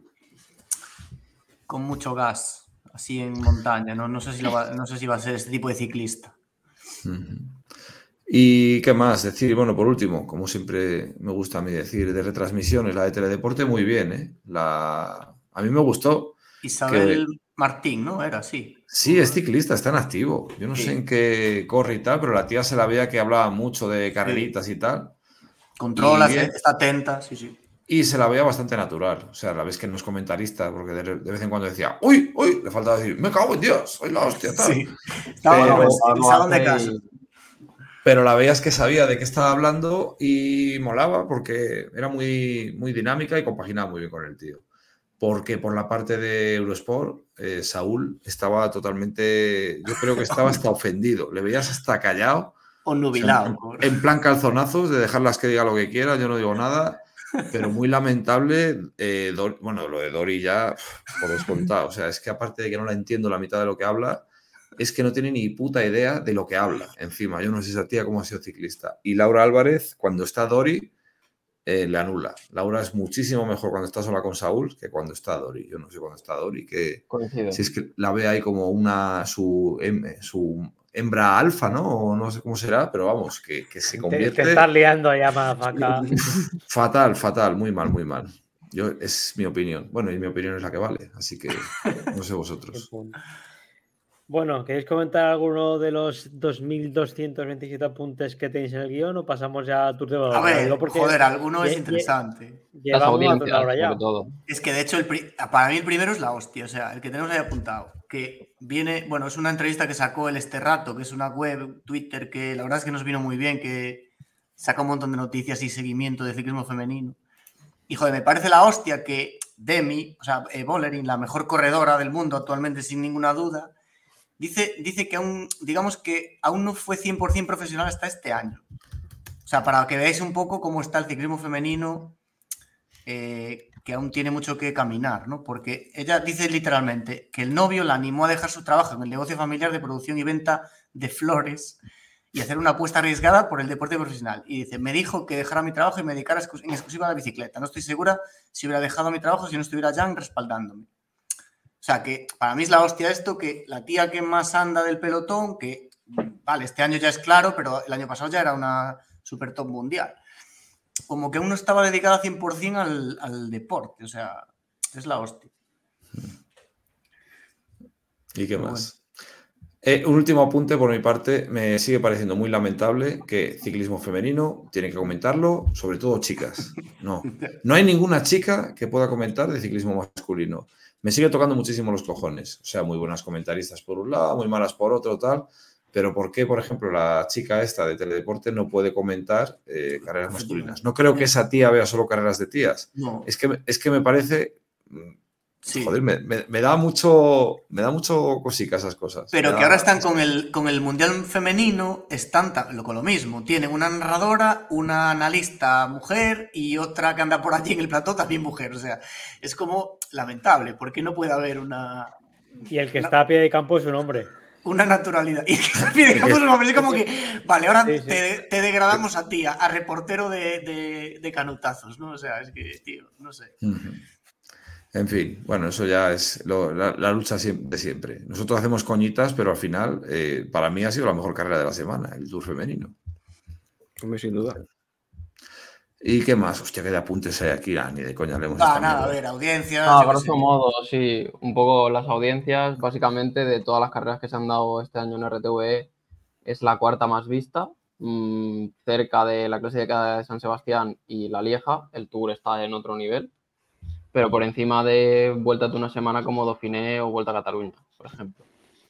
con mucho gas, así en montaña, ¿no? No sé si, lo va, no sé si va a ser este tipo de ciclista. ¿Y qué más? Decir, bueno, por último, como siempre me gusta a mí decir, de retransmisiones, la de Teledeporte muy bien, ¿eh? La... A mí me gustó. Isabel Martín, ¿no? Era así. Sí, es ciclista, está en activo. Yo no Sí. sé en qué corre y tal, pero la tía se la veía que hablaba mucho de carreritas y tal. Controla, Y bien. está atenta, sí, sí. Y se la veía bastante natural. O sea, la ves que no es comentarista, porque de, de vez en cuando decía, uy, uy, le faltaba decir, me cago en Dios, soy la hostia, tal. Sí. Estaba Pero- el salón de casa. Pero la veías que sabía de qué estaba hablando y molaba porque era muy, muy dinámica y compaginaba muy bien con el tío. porque por la parte de Eurosport, eh, Saúl estaba totalmente, yo creo que estaba hasta ofendido, le veías hasta callado. O o sea, nubilado. en, plan calzonazos, de dejarlas que diga lo que quiera, yo no digo nada, pero muy lamentable. eh, bueno, lo de Dori ya, por descontado. O sea, es que aparte de que no la entiendo la mitad de lo que habla, es que no tiene ni puta idea de lo que habla. Encima, yo no sé esa tía cómo ha sido ciclista. Y Laura Álvarez, cuando está Dori, eh, le anula. Laura es muchísimo mejor cuando está sola con Saúl que cuando está Dori. Yo no sé cuando está Dori, que Coincido. si es que la ve ahí como una su, su hembra alfa, ¿no? O no sé cómo será, pero vamos, que, que se Te, convierte te estás liando ya, mafaca. fatal, fatal, muy mal, muy mal. Yo, es mi opinión. Bueno, y mi opinión es la que vale, así que no sé vosotros. Bueno, ¿queréis comentar alguno de los 2.227 apuntes que tenéis en el guion o pasamos ya a Tour de A ver, porque joder, alguno es interesante. Llevamos más hora ya. todo. Es que de hecho, el pri- para mí el primero es la hostia, o sea, el que tenemos ahí apuntado. Que viene, bueno, es una entrevista que sacó el Este Rato, que es una web, Twitter, que la verdad es que nos vino muy bien, que saca un montón de noticias y seguimiento de ciclismo femenino. Y joder, me parece la hostia que Demi, o sea, eh, la mejor corredora del mundo actualmente, sin ninguna duda, dice, dice que aún, digamos que aún no fue 100% profesional hasta este año. O sea, para que veáis un poco cómo está el ciclismo femenino eh, que aún tiene mucho que caminar, ¿no? Porque ella dice literalmente que el novio la animó a dejar su trabajo en el negocio familiar de producción y venta de flores y hacer una apuesta arriesgada por el deporte profesional. Y dice, me dijo que dejara mi trabajo y me dedicara en exclusiva a la bicicleta. No estoy segura si hubiera dejado mi trabajo si no estuviera Jan respaldándome. O sea, que para mí es la hostia esto, que la tía que más anda del pelotón, que, vale, este año ya es claro, pero el año pasado ya era una super top mundial como que aún no estaba dedicada 100% al, al deporte. O sea, es la hostia. ¿Y qué más? Eh, un último apunte por mi parte. Me sigue pareciendo muy lamentable que ciclismo femenino tiene que comentarlo, sobre todo chicas. No, no hay ninguna chica que pueda comentar de ciclismo masculino. Me sigue tocando muchísimo los cojones. O sea, muy buenas comentaristas por un lado, muy malas por otro, tal. Pero ¿por qué, por ejemplo, la chica esta de Teledeporte no puede comentar eh, carreras masculinas? No creo que esa tía vea solo carreras de tías. No, Es que, me- es que me parece. sí. Joder, me, me- me da mucho. Me da mucho cosica esas cosas. Pero Me que da- ahora están con el, con el Mundial Femenino, están con lo mismo. Tienen una narradora, una analista mujer y otra que anda por allí en el plató también mujer. O sea, es como lamentable, porque no puede haber una, Y el que está a pie de campo es un hombre. Una naturalidad. Y digamos, es como que, vale, ahora Sí, sí. Te, te degradamos a ti, a, a reportero de, de- de canutazos, ¿no? O sea, es que, tío, no sé. En fin, bueno, eso ya es lo- la, la lucha de siempre. Nosotros hacemos coñitas, pero al final, eh, para mí ha sido la mejor carrera de la semana, el Tour femenino. Hombre, sin duda. ¿Y qué más? Hostia, qué de apuntes hay aquí, ah, ni de coña leemos Ah, esta nada, a ver, audiencias. Ah, yo qué grosso modo, sí, un poco las audiencias, básicamente de todas las carreras que se han dado este año en RTVE, es la cuarta más vista, mm, cerca de la clasifica de San Sebastián y la Lieja, el Tour está en otro nivel, pero por encima de Vuelta de una semana como Dauphiné o Vuelta a Cataluña, por ejemplo.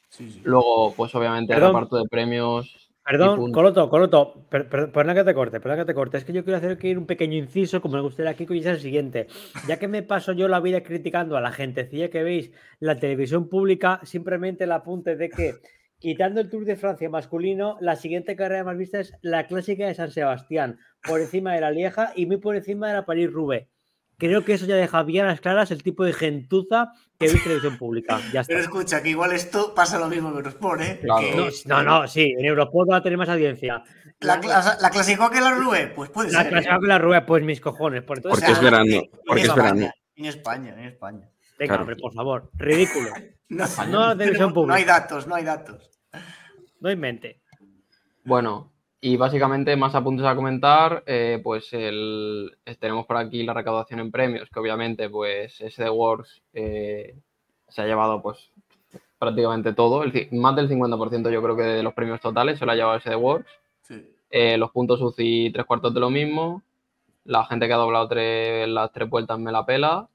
Sí, sí. Luego, pues obviamente el reparto de premios. Y Perdón. Coloto, Coloto, per- per- perdona que te corte, perdona que te corte. Es que yo quiero hacer ir un pequeño inciso, como me gustaría aquí, que es el siguiente. Ya que me paso yo la vida criticando a la gentecilla que veis la televisión pública, simplemente el apunte de que, quitando el Tour de Francia masculino, la siguiente carrera más vista es la clásica de San Sebastián, por encima de la Lieja y muy por encima de la París-Roubaix. Creo que eso ya deja bien a las claras el tipo de gentuza que veis televisión pública. Ya está. Pero escucha, que igual esto pasa lo mismo que Eurosport, ¿eh? Claro. Que No, no, no, sí, en Europol va a tener más audiencia. la, la clasificó que la Rue, pues puede La ser. clásica ¿eh? con la rueda, pues mis cojones. Por entonces, Porque es verano, en porque es España, verano. En España, en España. venga, claro. hombre, por favor. Ridículo. No, No, la televisión tenemos- no hay pública. datos, no hay datos. No invente. Bueno, y básicamente más apuntes a comentar, eh, pues el, eh, tenemos por aquí la recaudación en premios, que obviamente pues SD Works eh, se ha llevado pues prácticamente todo, el, más del 50% yo creo que de los premios totales se lo ha llevado SD. Sí. Eh, los puntos UCI tres cuartos de lo mismo, la gente que ha doblado tres, las tres vueltas me la pela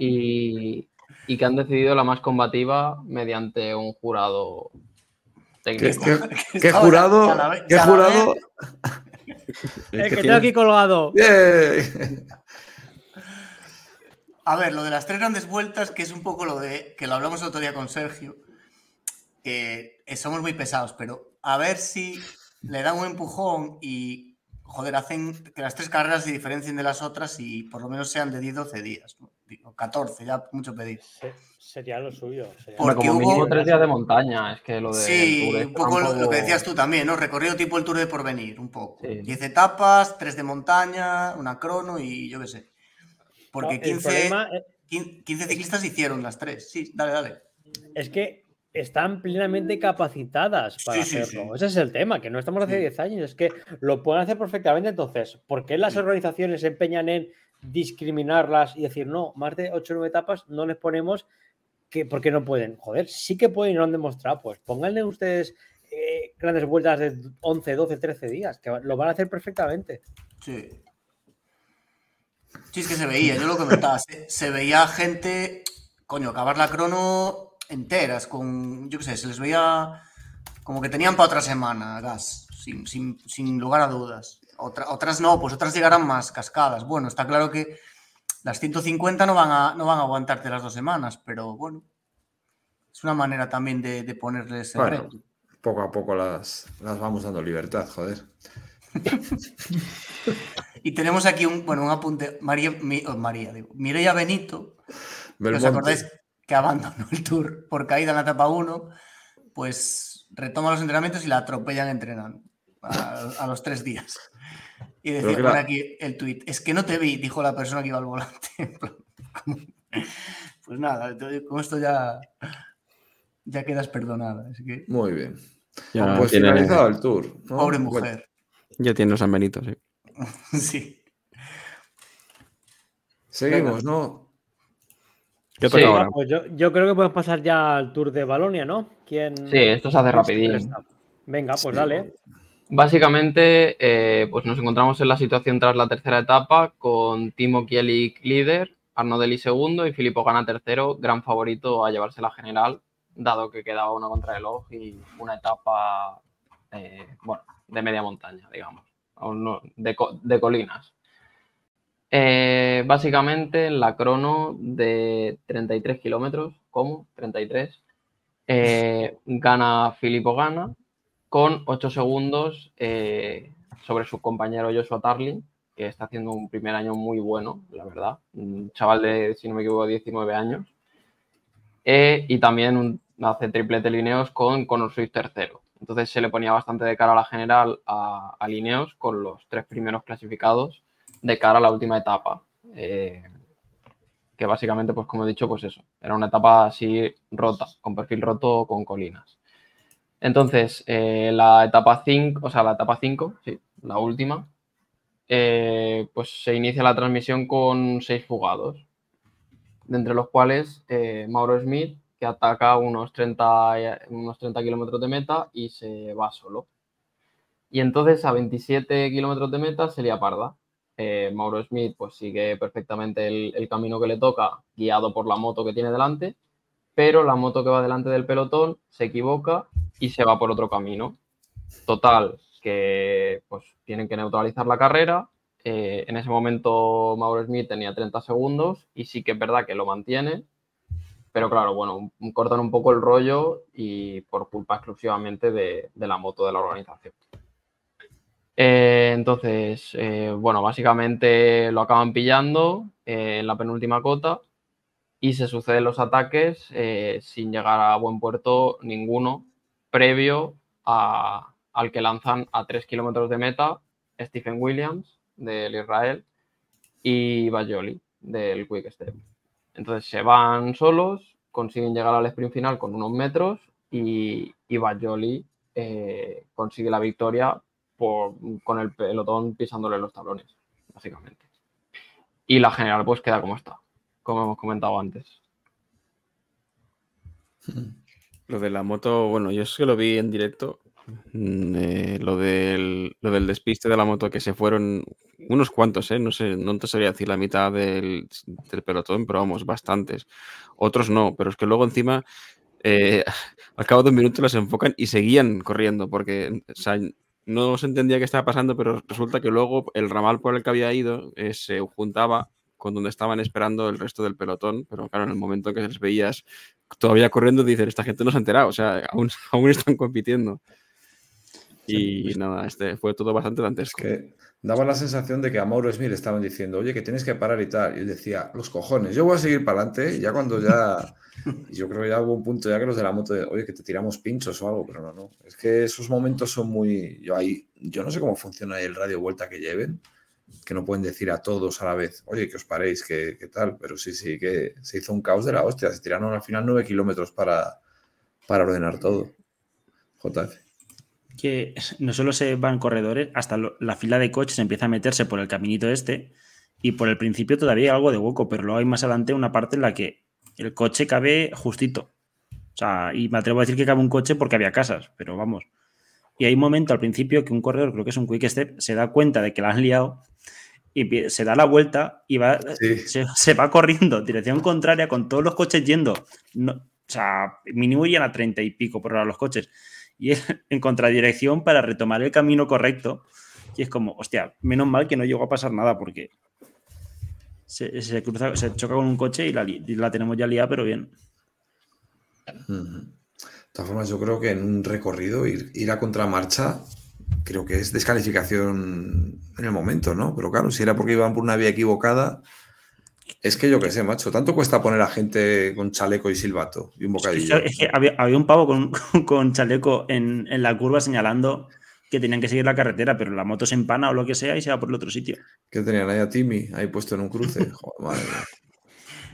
y, y que han decidido la más combativa mediante un jurado ¿Qué, técnico. qué- qué jurado? ¿Qué jurado? El que tengo aquí colgado. A ver, lo de las tres grandes vueltas, que es un poco lo de que lo hablamos el otro día con Sergio, que somos muy pesados, pero a ver si le dan un empujón y, joder, hacen que las tres carreras se diferencien de las otras y por lo menos sean de 10-12 días, ¿no? Digo, 14, ya mucho pedir. Se- sería lo suyo. sería- Porque como hubo- mínimo tres días de montaña. Es que lo de. Sí, Tour un poco lo, lo que decías tú también, ¿no? Recorrido tipo el Tour de Porvenir, un poco. Sí. 10 etapas, 3 de montaña, una crono y yo qué sé. Porque No, el 15, problema es- 15 15 ciclistas hicieron las tres. Sí, dale, dale. es que están plenamente capacitadas para Sí, hacerlo. sí. Ese es el tema, que no estamos hace Sí. 10 años, es que lo pueden hacer perfectamente. Entonces, ¿por qué las Sí. organizaciones se empeñan en discriminarlas y decir, no, más de 8 o 9 etapas no les ponemos que porque no pueden? Joder, sí que pueden y no han demostrado. Pues pónganle ustedes eh, grandes vueltas de 11, 12, 13 días, que lo van a hacer perfectamente. Sí. Sí, es que se veía, yo lo comentaba, se, se veía gente, coño, acabar la crono enteras, con, yo qué sé, se les veía como que tenían para otra semana gas, sin, sin- sin lugar a dudas. Otra- otras no, pues otras llegarán más cascadas. Bueno, está claro que las 150 no van a, no van a aguantarte las dos semanas, pero bueno, es una manera también de, de ponerles el Bueno, reto. poco a poco las, las vamos dando libertad, joder. Y tenemos aquí un, bueno, un apunte, María, Mi- oh, María, digo, Mireia Benito, ¿Os acordáis que abandonó el tour por caída en la etapa 1? Pues retoma los entrenamientos y la atropellan entrenando a, a los tres días. Y decía por la- aquí el tuit, es que no te vi, dijo la persona que iba al volante. Pues nada, entonces, con esto ya, ya quedas perdonada. así que, Muy bien. Ya, pues tiene, finalizado el tour. ¿no? pobre Bueno, mujer. ya tiene los San Benito, sí. Sí. seguimos, ¿no? ¿Qué Sí. toca ahora? Pues yo, yo creo que podemos pasar ya al Tour de Balonia, ¿no? ¿Quién, Sí, esto se hace presta? Venga, pues Sí. dale. Básicamente, eh, pues nos encontramos en la situación tras la tercera etapa con Timo Kielik líder, Arno Deli segundo y Filippo Gana tercero, gran favorito a llevarse la general, dado que quedaba una contrarreloj y una etapa, eh, bueno, de media montaña, digamos, de, de colinas. Eh, básicamente, en la crono de 33 kilómetros, ¿cómo? 33, eh, gana Filippo Gana con 8 segundos eh, sobre su compañero Joshua Tarling, que está haciendo un primer año muy bueno, la verdad. Un chaval de, si no me equivoco, 19 años. Eh, y también un- hace triplete Lineos con Conor Swift tercero. Entonces se le ponía bastante de cara a la general a, a Lineos con los tres primeros clasificados de cara a la última etapa. Eh, que básicamente, pues como he dicho, pues eso, era una etapa así rota, con perfil roto con colinas. Entonces, eh, la etapa 5, o sea, la etapa 5, sí, la última, eh, pues se inicia la transmisión con seis fugados, de entre los cuales eh, Mauro Smith, que ataca unos 30, eh, unos 30 kilómetros de meta y se va solo. Y entonces a 27 kilómetros de meta sería parda. Eh, Mauro Smith pues sigue perfectamente el camino que le toca, guiado por la moto que tiene delante, pero la moto que va delante del pelotón se equivoca y se va por otro camino. Total, que pues tienen que neutralizar la carrera. Eh, en ese momento Mauro Smith tenía 30 segundos y sí que es verdad que lo mantiene, pero claro, bueno, cortan un poco el rollo y por culpa exclusivamente de, la moto de la organización. Eh, entonces, eh, bueno, básicamente lo acaban pillando en la penúltima cota y se suceden los ataques eh, sin llegar a buen puerto ninguno previo al que lanzan a 3 kilómetros de meta Stephen Williams del Israel y Bajoli del Quick Step. Entonces se van solos, consiguen llegar al sprint final con unos metros y, y Bajoli eh, consigue la victoria con el pelotón pisándole los talones, básicamente. Y la general pues queda como está, como hemos comentado antes. Lo de la moto, bueno, yo es que lo vi en directo. mm, eh, lo, del, lo del despiste de la moto que se fueron unos cuantos, ¿eh? No sé, no te sabría decir la mitad del, pelotón, pero vamos, bastantes. Otros no, pero es que luego encima, eh, al cabo de un minuto las enfocan y seguían corriendo, porque no se entendía qué estaba pasando, pero resulta que luego el ramal por el que había ido se juntaba con donde estaban esperando el resto del pelotón, pero claro, en el momento en que les veías todavía corriendo, dices, esta gente no se ha enterado, o sea, aún, aún están compitiendo. Y nada, este fue todo bastante dantesco. Que daba la sensación de que a Mauro Smith le estaban diciendo, oye, que tienes que parar y tal. Y él decía, los cojones, yo voy a seguir para adelante. Y ya cuando ya, yo creo que ya hubo un punto ya que los de la moto, de, oye, que te tiramos pinchos o algo, pero no, no. Es que esos momentos son muy, yo ahí, yo no sé cómo funciona el radio vuelta que lleven, que no pueden decir a todos a la vez, oye, que os paréis, que, que tal, pero sí, sí, que se hizo un caos de la hostia, se tiraron al final nueve kilómetros para, para ordenar todo. JF. que no solo se van corredores, hasta la fila de coches empieza a meterse por el caminito este y por el principio todavía hay algo de hueco, pero luego hay más adelante una parte en la que el coche cabe justito. O sea, y me atrevo a decir que cabe un coche porque había casas, pero vamos. Y hay un momento al principio que un corredor, creo que es un quick step, se da cuenta de que la han liado y se da la vuelta y va, Sí. se, se va corriendo en dirección contraria con todos los coches yendo. No, o sea, mínimo irían a 30 y pico por hora los coches. Y es en contradirección para retomar el camino correcto. Y es como, hostia, menos mal que no llegó a pasar nada porque se, se cruza, se choca con un coche y la, y la tenemos ya liada, pero bien. Todas formas, yo creo que en un recorrido ir, ir a contramarcha, creo que es descalificación en el momento, ¿no? Pero claro, si era porque iban por una vía equivocada, es que yo qué sé, macho, tanto cuesta poner a gente con chaleco y silbato y un bocadillo. Es que había, había un pavo con, con chaleco en, en la curva señalando que tenían que seguir la carretera, pero la moto se empana o lo que sea y se va por el otro sitio. ¿Qué tenían ahí a Timmy? Ahí puesto en un cruce. Joder, madre.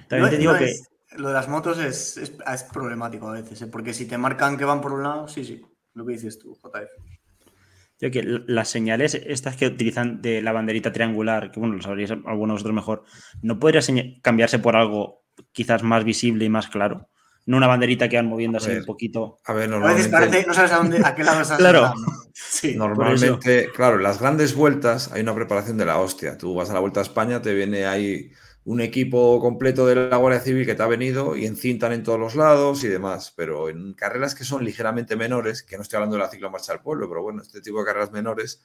También No- te digo no que es- lo de las motos es, es- es problemático a veces, ¿eh? porque si te marcan que van por un lado, sí, sí, lo que dices tú, JF. Tío, que las señales estas que utilizan de la banderita triangular, que bueno, lo sabríais algunos de vosotros mejor, ¿no podría cambiarse por algo quizás más visible y más claro? No una banderita que van moviendo así un poquito. A ver, A veces normalmente, parece, no sabes a dónde, a qué lado estás Claro. Sí, normalmente, claro, en las grandes vueltas hay una preparación de la hostia. Tú vas a la Vuelta a España, te viene ahí un equipo completo de la Guardia Civil que te ha venido y encintan en todos los lados y demás. Pero en carreras que son ligeramente menores, que no estoy hablando de la ciclomarcha del pueblo, pero bueno, este tipo de carreras menores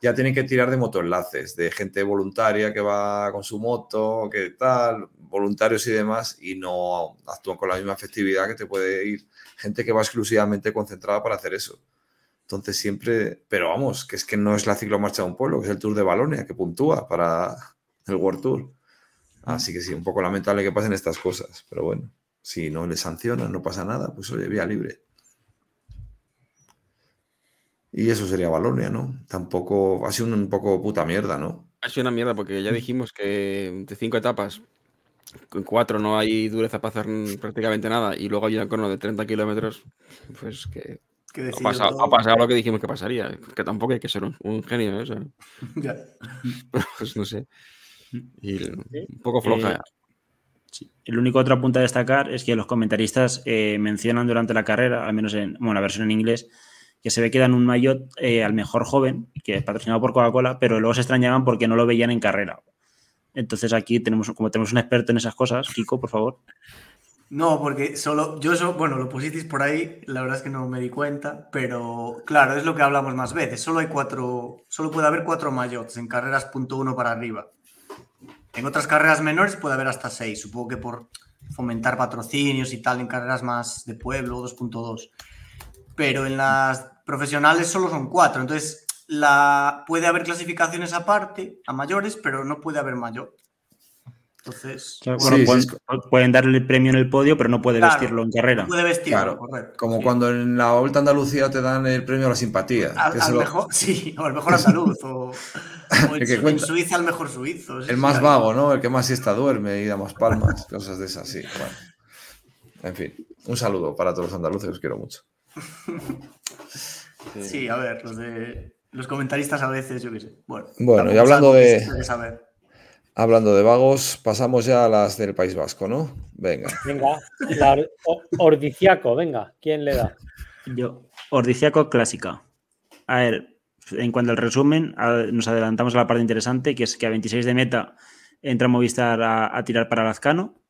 ya tienen que tirar de motoenlaces, de gente voluntaria que va con su moto, que tal, voluntarios y demás, y no actúan con la misma efectividad que te puede ir gente que va exclusivamente concentrada para hacer eso. Entonces siempre, pero vamos, que es que no es la ciclomarcha de un pueblo, que es el Tour de Balonia, que puntúa para el World Tour. Así que sí, un poco lamentable que pasen estas cosas, pero bueno, si no le sancionan, no pasa nada, pues oye, vía libre. Y eso sería Balonia, ¿no? Tampoco, ha sido un poco puta mierda, ¿no? Ha sido una mierda porque ya dijimos que de cinco etapas, en cuatro no hay dureza para hacer prácticamente nada y luego hay un cono de 30 kilómetros, pues que ha decir pasado, ha pasado lo que dijimos que pasaría. Que tampoco hay que ser un, un genio, ¿eh? O sea, Ya. pues no sé. Y un poco floja. Eh, sí. El único otro punto a destacar es que los comentaristas eh, mencionan durante la carrera, al menos en bueno, la versión en inglés, que se ve que dan un maillot eh, al mejor joven, que es patrocinado por Coca-Cola, pero luego se extrañaban porque no lo veían en carrera. Entonces aquí tenemos, como tenemos un experto en esas cosas, Kiko, por favor. No, porque solo, yo eso, bueno, lo pusisteis por ahí, la verdad es que no me di cuenta, pero claro, es lo que hablamos más veces, solo hay cuatro, solo puede haber cuatro mayots en carreras punto uno para arriba. En otras carreras menores puede haber hasta seis, supongo que por fomentar patrocinios y tal en carreras más de pueblo, 2.2. Pero en las profesionales solo son cuatro, entonces la, puede haber clasificaciones aparte a mayores, pero no puede haber mayor. Entonces, Claro, Sí, bueno, sí, pueden, darle el premio en el podio, pero no puede Claro, vestirlo en carrera. no puede vestirlo, Claro, correcto. Como Sí. cuando en la Vuelta a Andalucía te dan el premio a la simpatía. Al, que al se lo- mejor, sí, o al mejor andaluz, o, o en, El que Su- cuenta. en Suiza al mejor suizo. sí, El más vago, ¿no? El que más siesta duerme y da más palmas, cosas de esas, sí. Bueno. En fin, un saludo para todos los andaluces, os quiero mucho. Sí, a ver, los de los comentaristas a veces, yo qué sé. Bueno, Bueno, y hablando de- que saber. Hablando de vagos, pasamos ya a las del País Vasco, ¿no? Venga. Venga, la or- Ordiciaco, venga, ¿quién le da? Yo, Ordiciaco clásica. A ver, en cuanto al resumen, a- nos adelantamos a la parte interesante, que es que a 26 de meta entra Movistar a, a tirar para Lazcano.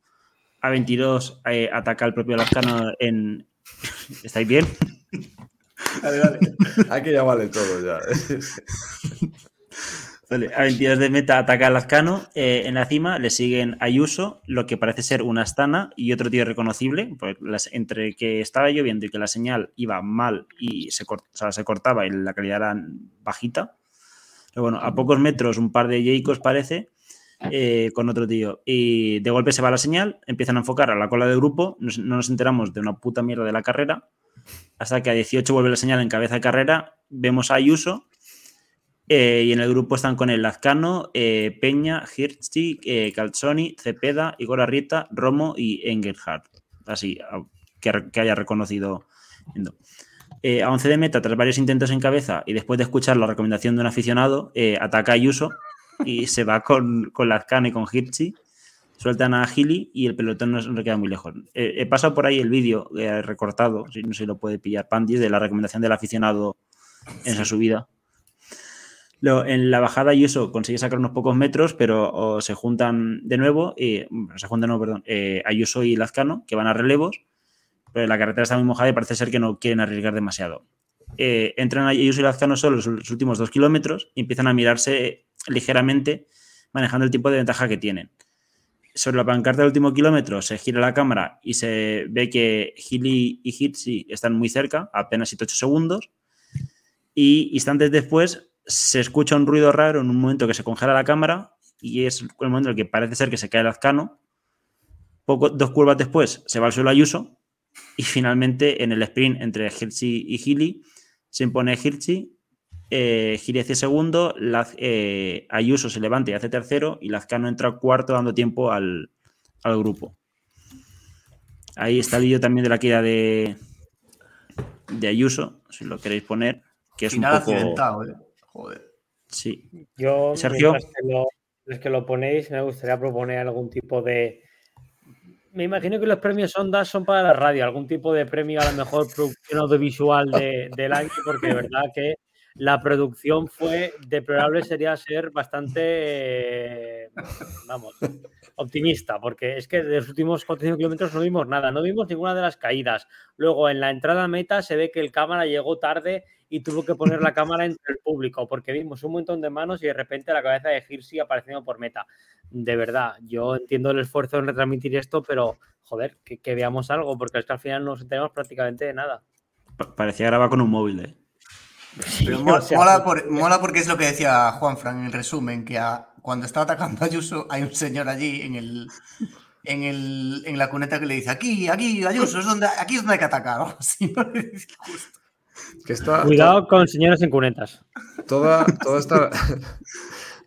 A 22 eh, ataca el propio Lazcano en... ¿Estáis bien? Dale, dale. Aquí ya vale todo ya. Vale, a 22 de meta ataca a Lazcano. eh, en la cima le siguen Ayuso, lo que parece ser una Astana y otro tío reconocible. Pues entre que estaba lloviendo y que la señal iba mal y se, cort- o sea, se cortaba y la calidad era bajita. Pero bueno, a pocos metros un par de Jaicos parece eh, con otro tío. Y de golpe se va la señal, empiezan a enfocar a la cola del grupo, no nos enteramos de una puta mierda de la carrera. Hasta que a 18 vuelve la señal en cabeza de carrera, vemos a Ayuso eh, y en el grupo están con el Lazcano, eh, Peña, Hirschi, eh, Calzoni, Cepeda, Igor Arrieta, Romo y Engelhardt. Así, que, haya reconocido. Eh, a 11 de meta, tras varios intentos en cabeza y después de escuchar la recomendación de un aficionado, ataca a Ayuso y se va con, con Lazcano y con Hirschi. Sueltan a Gili y el pelotón no, no queda muy lejos. He pasado por ahí el vídeo recortado, si no se lo puede pillar Pandis, de la recomendación del aficionado en esa subida. Lo- en la bajada Ayuso consigue sacar unos pocos metros, pero se juntan de nuevo, y, se juntan, no, perdón, eh, Ayuso y Lazcano, que van a relevos, pero la carretera está muy mojada y parece ser que no quieren arriesgar demasiado. Eh, entran Ayuso y Lazcano solo los, últimos dos kilómetros y empiezan a mirarse ligeramente, manejando el tipo de ventaja que tienen. Sobre la pancarta del último kilómetro se gira la cámara y se ve que Gili y Hitsi están muy cerca, apenas 7-8 segundos. Y instantes después se escucha un ruido raro en un momento que se congela la cámara y es el momento en el que parece ser que se cae el Azcano. Poco, dos curvas después se va al suelo Ayuso y finalmente en el sprint entre Hirschi y Gili se impone Hirschi, eh, Gili hace segundo, Laz- eh, Ayuso se levanta y hace tercero y Lazcano entra cuarto dando tiempo al, al grupo. Ahí está el vídeo también de la caída de, de Ayuso, si lo queréis poner, que es Final un poco... accidentado, ¿eh? Joder. Sí. Yo, Sergio. que lo, mientras que lo ponéis, me gustaría proponer algún tipo de. Me imagino que los premios Ondas son para la radio, algún tipo de premio a la mejor producción audiovisual de- del año, porque de verdad que la producción fue deplorable, sería ser bastante, eh, vamos, optimista, porque es que de los últimos 45 kilómetros no vimos nada, no vimos ninguna de las caídas. Luego en la entrada a meta se ve que el cámara llegó tarde y tuvo que poner la cámara entre el público, porque vimos un montón de manos y de repente la cabeza de Hirsi apareciendo por meta. De verdad, yo entiendo el esfuerzo en retransmitir esto, pero joder, que, que veamos algo, porque es que al final no nos enteramos prácticamente de nada. Pa- Parecía grabar con un móvil, ¿eh? Pero Sí, mola, o sea, mola por- mola porque es lo que decía Juan Fran en el resumen, que a- cuando está atacando a Ayuso hay un señor allí en el en, el, en la cuneta que le dice aquí, aquí, Ayuso, es donde, aquí es donde hay que atacar. o algo así, ¿no? Le dice justo. Que está, Cuidado con señores en cunetas. Toda, toda, esta,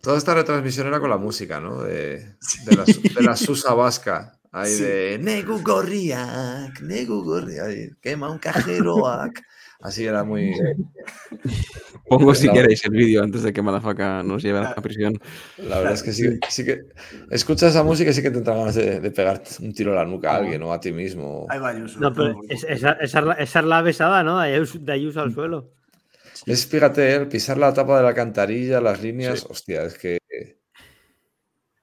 toda esta retransmisión era con la música, ¿no? De, de, la, de la Susa Vasca. Ahí Sí. de Negu Gorriak, Negu Gorriak, quema un cajeroac. Así era muy. Pongo si La- queréis el vídeo antes de que Malafaca nos lleve a a prisión. La verdad es que sí, sí que. Escuchas esa música y sí que te entra ganas de, de pegar un tiro a la nuca a alguien o a ti mismo. Ahí va Ayuso. No, pero es- esa, esa es la- esa es la besada, ¿no? De Ayuso, de Ayuso al suelo. Es, fíjate, el pisar la tapa de la cantarilla, las líneas, hostia, es que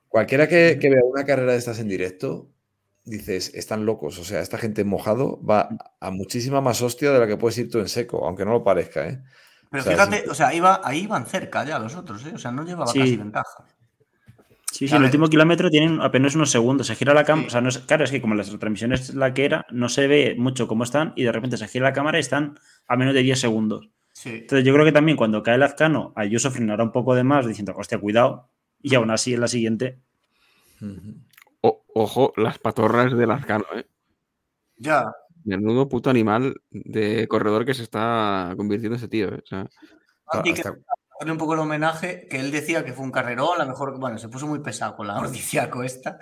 cualquiera que, que vea una carrera de estas en directo, dices, están locos, o sea, esta gente en mojado va a muchísima más hostia de la que puedes ir tú en seco, aunque no lo parezca, ¿eh? Pero o sea, fíjate, o sea, iba, ahí iban cerca ya los otros, ¿eh? O sea, no llevaba Sí. casi ventaja. Sí, sí, A el ver. último kilómetro tienen apenas unos segundos. Se gira la cámara. Sí. O sea, no es, claro, es que como la transmisión es la que era, no se ve mucho cómo están y de repente se gira la cámara y están a menos de 10 segundos. Sí. Entonces yo creo que también cuando cae el Azcano, Ayuso frenará un poco de más diciendo, hostia, cuidado. Y aún así en la siguiente. O- ojo, las patorras del Azcano, ¿eh? Ya. Menudo puto animal de corredor que se está convirtiendo ese tío, ¿eh? O sea, Andy, que Hasta- darle un poco el homenaje, que él decía que fue un carrerón, a lo mejor, bueno, se puso muy pesado con la noticiaco esta.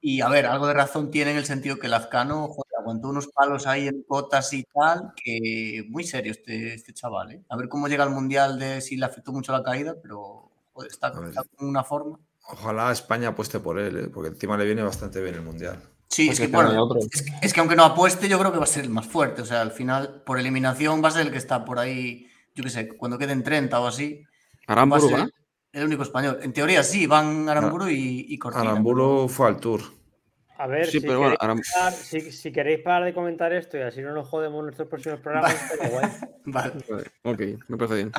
Y a ver, algo de razón tiene en el sentido que Lazcano, joder, aguantó unos palos ahí en cotas y tal, que muy serio este, este chaval, ¿eh? A ver cómo llega al mundial de si le afectó mucho la caída, pero joder, está, está con una forma. Ojalá España apueste por él, ¿eh? porque encima le viene bastante bien el mundial. Sí, es que, bueno, otro. es, que, es que aunque no apueste, yo creo que va a ser el más fuerte. O sea, al final, por eliminación, va a ser el que está por ahí, yo qué sé, cuando queden 30 o así. Va a Aramburu, ser el único español. En teoría sí, van Aramburu y, y Cortina. Aramburu fue al tour. A ver, Sí, si, pero bueno, queréis parar, si, si queréis parar de comentar esto y así no nos jodemos nuestros próximos programas, estaría guay. Vale. Vale, ok, me parece bien.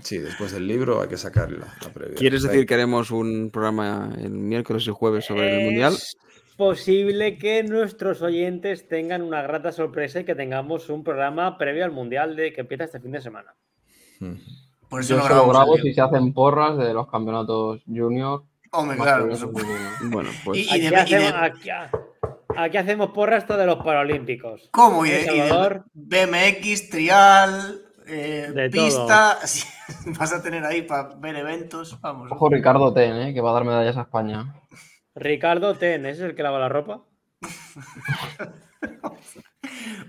Sí, después del libro hay que sacar la, la previa. ¿Quieres decir que haremos un programa el miércoles y jueves sobre el Mundial? Es posible que nuestros oyentes tengan una grata sorpresa y que tengamos un programa previo al Mundial de que empieza este fin de semana. Mm. Por eso Yo grabamos grabo si se hacen porras de los campeonatos junior. Hombre, claro. femeninos. Bueno, pues Y- y Aquí, de- hacemos, aquí- aquí hacemos porra esto de los Paralímpicos. ¿Cómo? Y ¿Eh, de, y de Salvador? BMX, trial, eh, De pista. sí, vas a tener ahí para ver eventos. Vamos. Ojo Ricardo Ten, ¿eh? que va a dar medallas a España. Ricardo Ten, ¿ese es el que lava la ropa?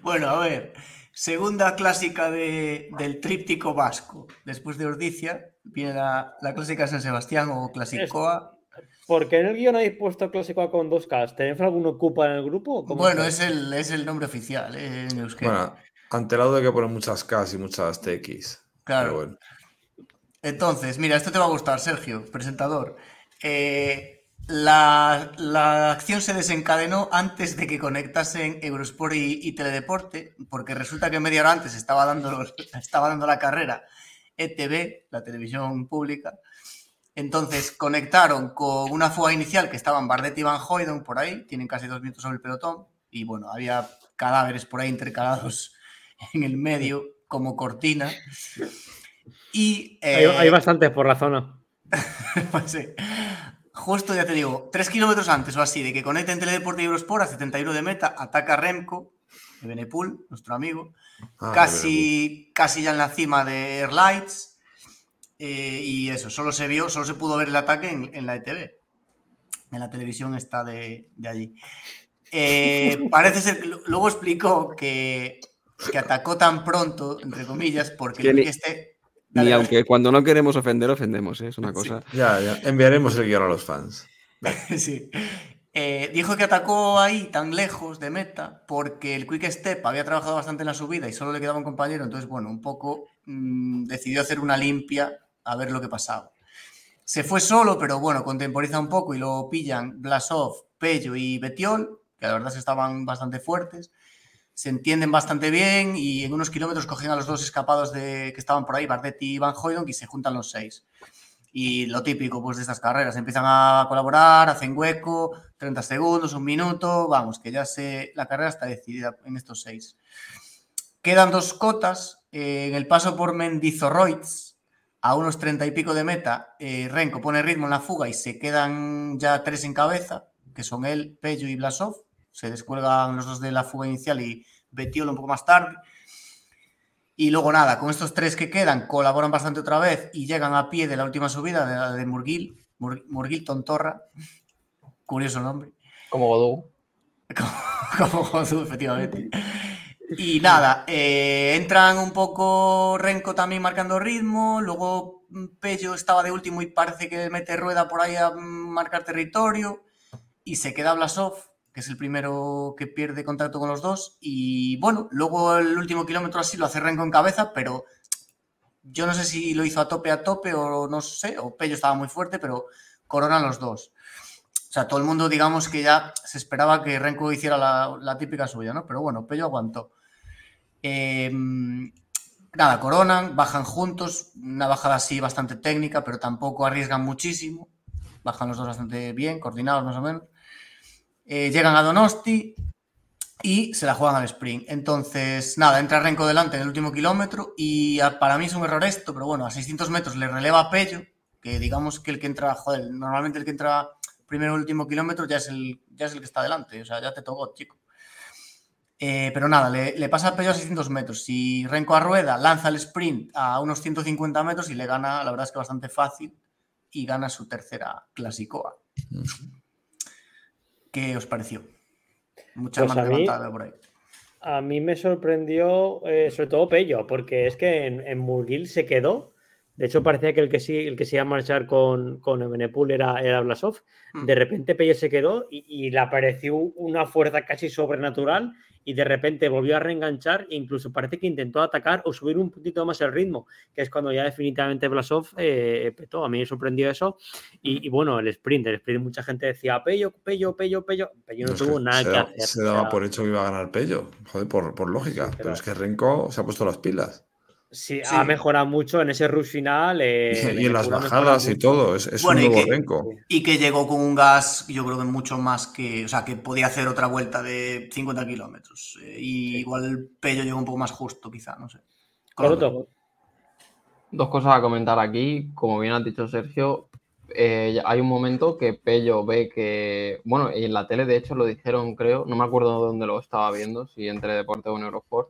Bueno, a ver. Segunda clásica de- del tríptico vasco. Después de Ordicia, viene la, la clásica de San Sebastián o Clasicoa. Porque en el guion habéis puesto clásico A con dos Ks. ¿Tenéis alguno ocupa en el grupo? Bueno, es el, es el nombre oficial eh, en euskera. Bueno, ante el lado hay que poner muchas Ks y muchas TX. Claro. Bueno. Entonces, mira, esto te va a gustar, Sergio, presentador. Eh, la, la acción se desencadenó antes de que conectasen Eurosport y, y Teledeporte, porque resulta que media hora antes estaba dando, los- estaba dando la carrera ETV, la televisión pública. Entonces conectaron con una fuga inicial que estaban Bardet y Van Hoydon por ahí, tienen casi dos minutos sobre el pelotón, y bueno, había cadáveres por ahí intercalados en el medio como cortina. Y Hay, eh, hay bastantes por la zona. pues sí. Justo ya te digo, tres kilómetros antes o así de que conecten Teledeporte y Eurosport a 71 de meta, ataca Remco de Benepul, nuestro amigo, Ah, casi, casi ya en la cima de Airlights. Eh, y eso, solo se vio, solo se pudo ver el ataque en, en la ETV. En la televisión está de, de allí. Eh, parece ser que luego explicó que, que atacó tan pronto, entre comillas, porque Que el ni- que esté. Ni Dale, dale. aunque cuando no queremos ofender, ofendemos, ¿eh? es una Sí. cosa. Ya, ya. Enviaremos el guion a los fans. Sí. Eh, dijo que atacó ahí tan lejos de meta porque el Quick Step había trabajado bastante en la subida y solo le quedaba un compañero, entonces, bueno, un poco mm, decidió hacer una limpia a ver lo que pasaba. Se fue solo, pero bueno, contemporiza un poco y lo pillan Blasov, Pello y Betiol, que la verdad estaban bastante fuertes. Se entienden bastante bien y en unos kilómetros cogen a los dos escapados de, que estaban por ahí, Bardet y Van Hoydonk, y se juntan los seis. Y lo típico pues, de estas carreras, empiezan a colaborar, hacen hueco, 30 segundos, un minuto, vamos, que ya se, la carrera está decidida en estos seis. Quedan dos cotas, eh, en el paso por Mendizorroids, a unos 30 y pico de meta, eh, Renko pone ritmo en la fuga y se quedan ya tres en cabeza, que son él, Pello y Blasov, se descuelgan los dos de la fuga inicial y Betiol un poco más tarde. Y luego nada, con estos tres que quedan, colaboran bastante otra vez y llegan a pie de la última subida, de la de Murgil, Mur- Murgil Tontorra, curioso nombre, Como Godú. como Josu, efectivamente. Y nada, eh, entran un poco Renko también marcando ritmo, luego mm, Pello estaba de último y parece que mete rueda por ahí a mm, marcar territorio y se queda Blasov, que es el primero que pierde contacto con los dos y bueno, luego el último kilómetro así lo hace Renko en cabeza, pero yo no sé si lo hizo a tope a tope o no sé, o Pello estaba muy fuerte, pero coronan los dos. O sea, todo el mundo, digamos que ya se esperaba que Renko hiciera la, la típica suya, ¿no? Pero bueno, Pello aguantó. Eh, nada, coronan, bajan juntos, una bajada así bastante técnica, pero tampoco arriesgan muchísimo. Bajan los dos bastante bien, coordinados más o menos. Eh, llegan a Donosti y se la juegan al sprint. Entonces, nada, entra Renko delante en el último kilómetro y para mí es un error esto, pero bueno, a 600 metros le releva a Pello, que digamos que el que entra, joder, normalmente el que entra primero el último kilómetro ya es el, ya es el que está delante, o sea, ya te tocó, chico. Eh, pero nada, le, le pasa a Pello a 600 metros. Y Renko a rueda lanza el sprint a unos 150 metros y le gana, la verdad es que bastante fácil, y gana su tercera clasicoa. ¿Qué os pareció? Mucha Pues mano levantada por ahí. A mí me sorprendió, eh, sobre todo Pello, porque es que en, en Murgil se quedó. De hecho, parecía que el que sí, el que se iba a marchar con, con Ebenepul era, era Blasov. Mm. De repente Pello se quedó y, y le apareció una fuerza casi sobrenatural y de repente volvió a reenganchar e incluso parece que intentó atacar o subir un poquito más el ritmo, que es cuando ya definitivamente Blasov eh, petó. A mí me sorprendió eso. Y, y bueno, el sprint, el sprint mucha gente decía Pello, Pello, Pello, Pello. Pello no tuvo nada que hacer. se daba por hecho que iba a ganar Pello. Joder, por, por lógica. pero- Pero es que Renko se ha puesto las pilas. Sí, Sí. ha mejorado mucho en ese rush final. eh, y en las bajadas y todo. Es, es Bueno, y un nuevo que- Renko. Y que llegó con un gas, yo creo que mucho más que. O sea, que podía hacer otra vuelta de 50 kilómetros. Eh, y igual el Pello llegó un poco más justo, quizá, no sé. Correcto. Dos cosas a comentar aquí. Como bien ha dicho Sergio, eh, hay un momento que Pello ve que. Bueno, y en la tele, de hecho, lo dijeron, creo. No me acuerdo de dónde lo estaba viendo, si entre Deporte o en Eurosport.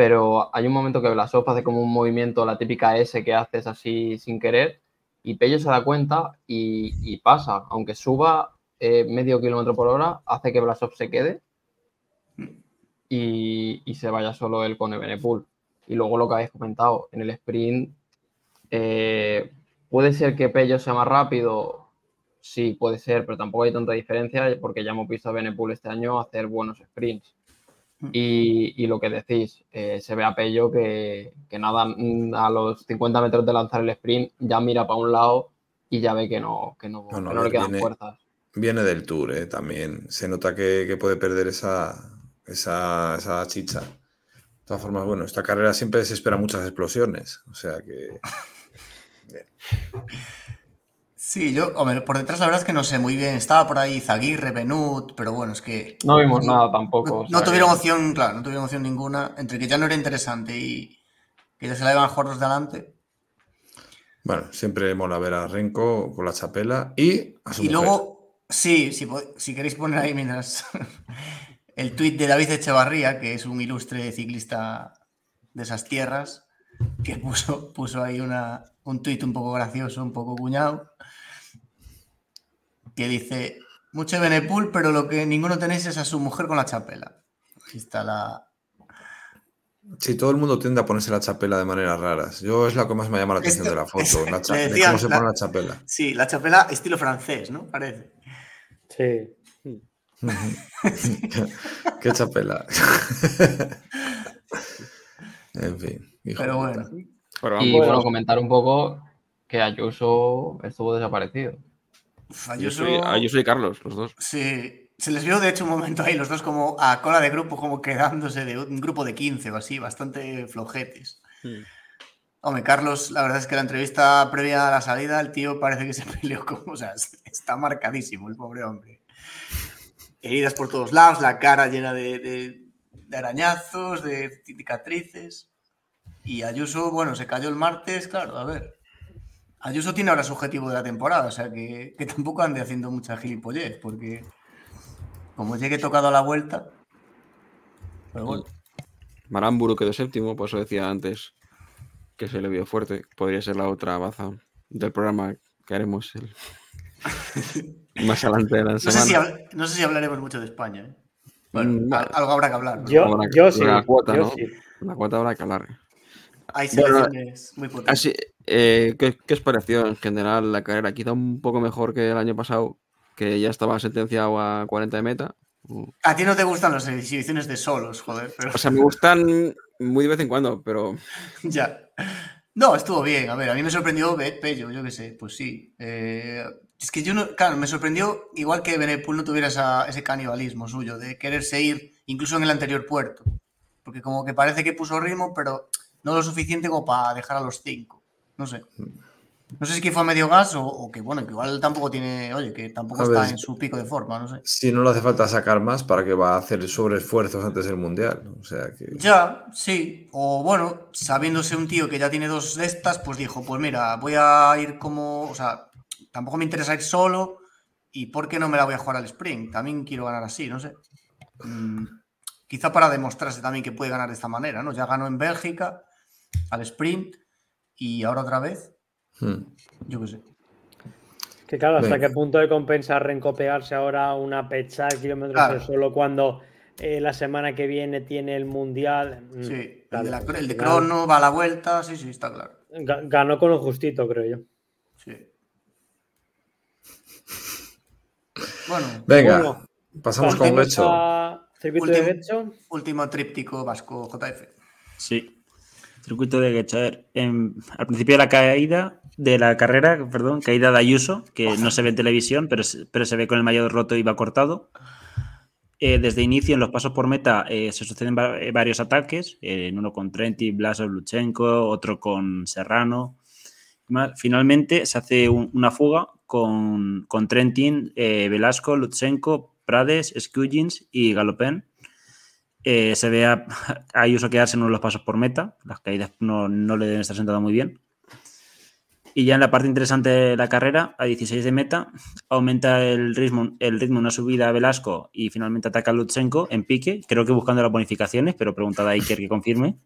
Pero hay un momento que Blasov hace como un movimiento, la típica S que haces así sin querer. Y Pello se da cuenta y, pasa. Aunque suba eh, medio kilómetro por hora, hace que Blasov se quede y, se vaya solo él con Ebenepul. Y luego lo que habéis comentado, en el sprint, eh, puede ser que Pello sea más rápido, sí, puede ser, pero tampoco hay tanta diferencia porque ya hemos visto a Benepul este año hacer buenos sprints. Y, y lo que decís, eh, se ve a Pello que, que nada, mm, a los 50 metros de lanzar el sprint ya mira para un lado y ya ve que no, que no, No, no, que no le quedan viene- fuerzas. Viene del Tour, ¿eh? también. Se nota que, que puede perder esa, esa, esa chicha. De todas formas, bueno, esta carrera siempre se espera muchas explosiones. O sea que. Sí, yo, hombre, por detrás la verdad es que no sé muy bien. Estaba por ahí Zaguirre, Benut, pero bueno, es que. No vimos nada tampoco. No, o sea no tuvieron que- opción, claro, no tuvieron opción ninguna. Entre que ya no era interesante y que ya se la iban a jugar los de adelante. Bueno, siempre mola ver a Renko con la chapela y a su Y mujer. luego, sí, si, si queréis poner ahí mientras el tuit de David Echevarría, que es un ilustre ciclista de esas tierras, que puso, puso ahí una, un tuit un poco gracioso, un poco cuñado, que dice, mucho de Benepul, pero lo que ninguno tenéis es a su mujer con la chapela. Aquí está la... Sí, todo el mundo tiende a ponerse la chapela de maneras raras. Yo es la que más me llama la atención Esto- de la foto, la cha- de cómo se la- pone la chapela. Sí, la chapela estilo francés, ¿no? Parece. Sí. ¿Qué, chapela? en fin. hijo Pero bueno. Pero Y bueno, comentar un poco que Ayuso estuvo desaparecido. Yo, Ayuso- soy, ah, yo soy Carlos, los dos. Sí, se les vio de hecho un momento ahí los dos como a cola de grupo, como quedándose de un grupo de 15 o así, bastante flojetes. Hmm. Hombre, Carlos, la verdad es que la entrevista previa a la salida, el tío parece que se peleó como, o sea, está marcadísimo el pobre hombre. Heridas por todos lados, la cara llena de, de- de arañazos, de cicatrices. Y Ayuso, bueno, se cayó el martes, claro, a ver. Ayuso tiene ahora su objetivo de la temporada, o sea que, que tampoco ande haciendo mucha gilipollez, porque como llegue tocado a la vuelta. Pero bueno, Maramburu quedó séptimo, por eso decía antes que se le vio fuerte. Podría ser la otra baza del programa que haremos el- más adelante de la no sé, semana. si habl- no sé si hablaremos mucho de España. ¿eh? Bueno, Mm, al- algo habrá que hablar. ¿no? Yo, Habrá que- yo sí. la cuota, yo ¿no? sí. La cuota habrá que hablar. Hay Bueno, selecciones muy potentes. Así, eh, ¿qué, qué os pareció en general la carrera? Quizá un poco mejor que el año pasado, que ya estaba sentenciado a 40 de meta. A ti no te gustan las exhibiciones de solos, joder, pero o sea, me gustan muy de vez en cuando, pero ya. No, estuvo bien. A ver, a mí me sorprendió Pello, yo qué sé, pues sí. Eh, es que yo no, claro, me sorprendió igual que Benepul no tuviera esa- ese canibalismo suyo de quererse ir incluso en el anterior puerto. Porque como que parece que puso ritmo, pero no lo suficiente como para dejar a los cinco. No sé. No sé si que fue a medio gas o, o que, bueno, que igual tampoco tiene, oye, que tampoco A está ver, en su pico de forma, no sé. Si no le hace falta sacar más, ¿para que va a hacer sobreesfuerzos antes del Mundial? O sea que... Ya, sí. O bueno, sabiéndose un tío que ya tiene dos de estas, pues dijo, pues mira, voy a ir como, o sea, tampoco me interesa ir solo y ¿por qué no me la voy a jugar al sprint? También quiero ganar así, no sé. Mm, quizá para demostrarse también que puede ganar de esta manera, ¿no? Ya ganó en Bélgica al sprint y ahora otra vez, Hmm. yo qué sé. Que claro, ¿hasta qué punto de compensa rencopearse ahora una pecha de kilómetros Claro. de solo cuando eh, la semana que viene tiene el mundial? Mm, Sí, el de, la- el de crono va a la vuelta, sí, sí, está claro. ga- Ganó con lo justito, creo yo. Sí. Bueno, Venga, Bueno, pasamos con Becho. último tríptico vasco JF. Sí. Circuito de Getxaer. En- al principio de la caída, de la carrera, perdón, caída de Ayuso, que no se ve en televisión, pero, pero se ve con el mayor roto y va cortado. Eh, desde inicio, en los pasos por meta, eh, se suceden eh, varios ataques, en uno con Trentin, Blasov, Luchenko, otro con Serrano. Finalmente, se hace un- una fuga con, con Trentin, Velasco, Lutsenko, Prades, Skujins y Galopén. Eh, se ve a, a Ayuso quedarse en uno de los pasos por meta. Las caídas no, no le deben estar sentando muy bien. Y ya en la parte interesante de la carrera, a 16 de meta, aumenta el ritmo, el ritmo una subida a Velasco y finalmente ataca a Lutsenko en pique, creo que buscando las bonificaciones, pero preguntada a Iker que confirme.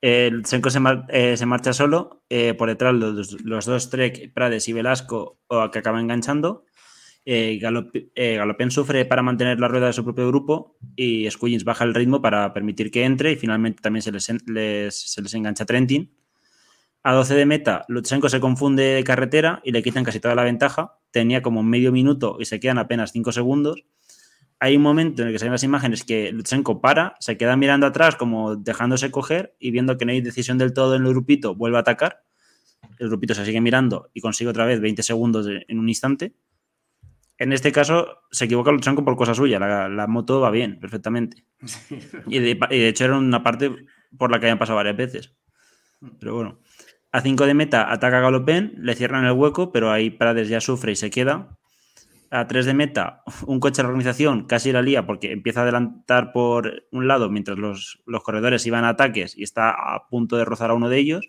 Eh, Lutsenko se, eh, se marcha solo, eh, por detrás los, los dos Trek, Prades y Velasco, o que acaban enganchando. Eh, Galop- eh, sufre para mantener la rueda de su propio grupo y Squillins baja el ritmo para permitir que entre y finalmente también se les, se les engancha Trentin. A 12 de meta, Lutsenko se confunde de carretera y le quitan casi toda la ventaja. Tenía como medio minuto y se quedan apenas 5 segundos. Hay un momento en el que se ven las imágenes que Lutsenko para, se queda mirando atrás como dejándose coger y viendo que no hay decisión del todo en el grupito, vuelve a atacar. El grupito se sigue mirando y consigue otra vez 20 segundos en un instante. En este caso se equivoca Lutsenko por cosa suya, la, la moto va bien, perfectamente. Y de, y de hecho era una parte por la que habían pasado varias veces. Pero bueno. A 5 de meta ataca a Galopén, le cierran el hueco, pero ahí Prades ya sufre y se queda. A 3 de meta, un coche de la organización casi la lía porque empieza a adelantar por un lado mientras los, los corredores iban a ataques y está a punto de rozar a uno de ellos.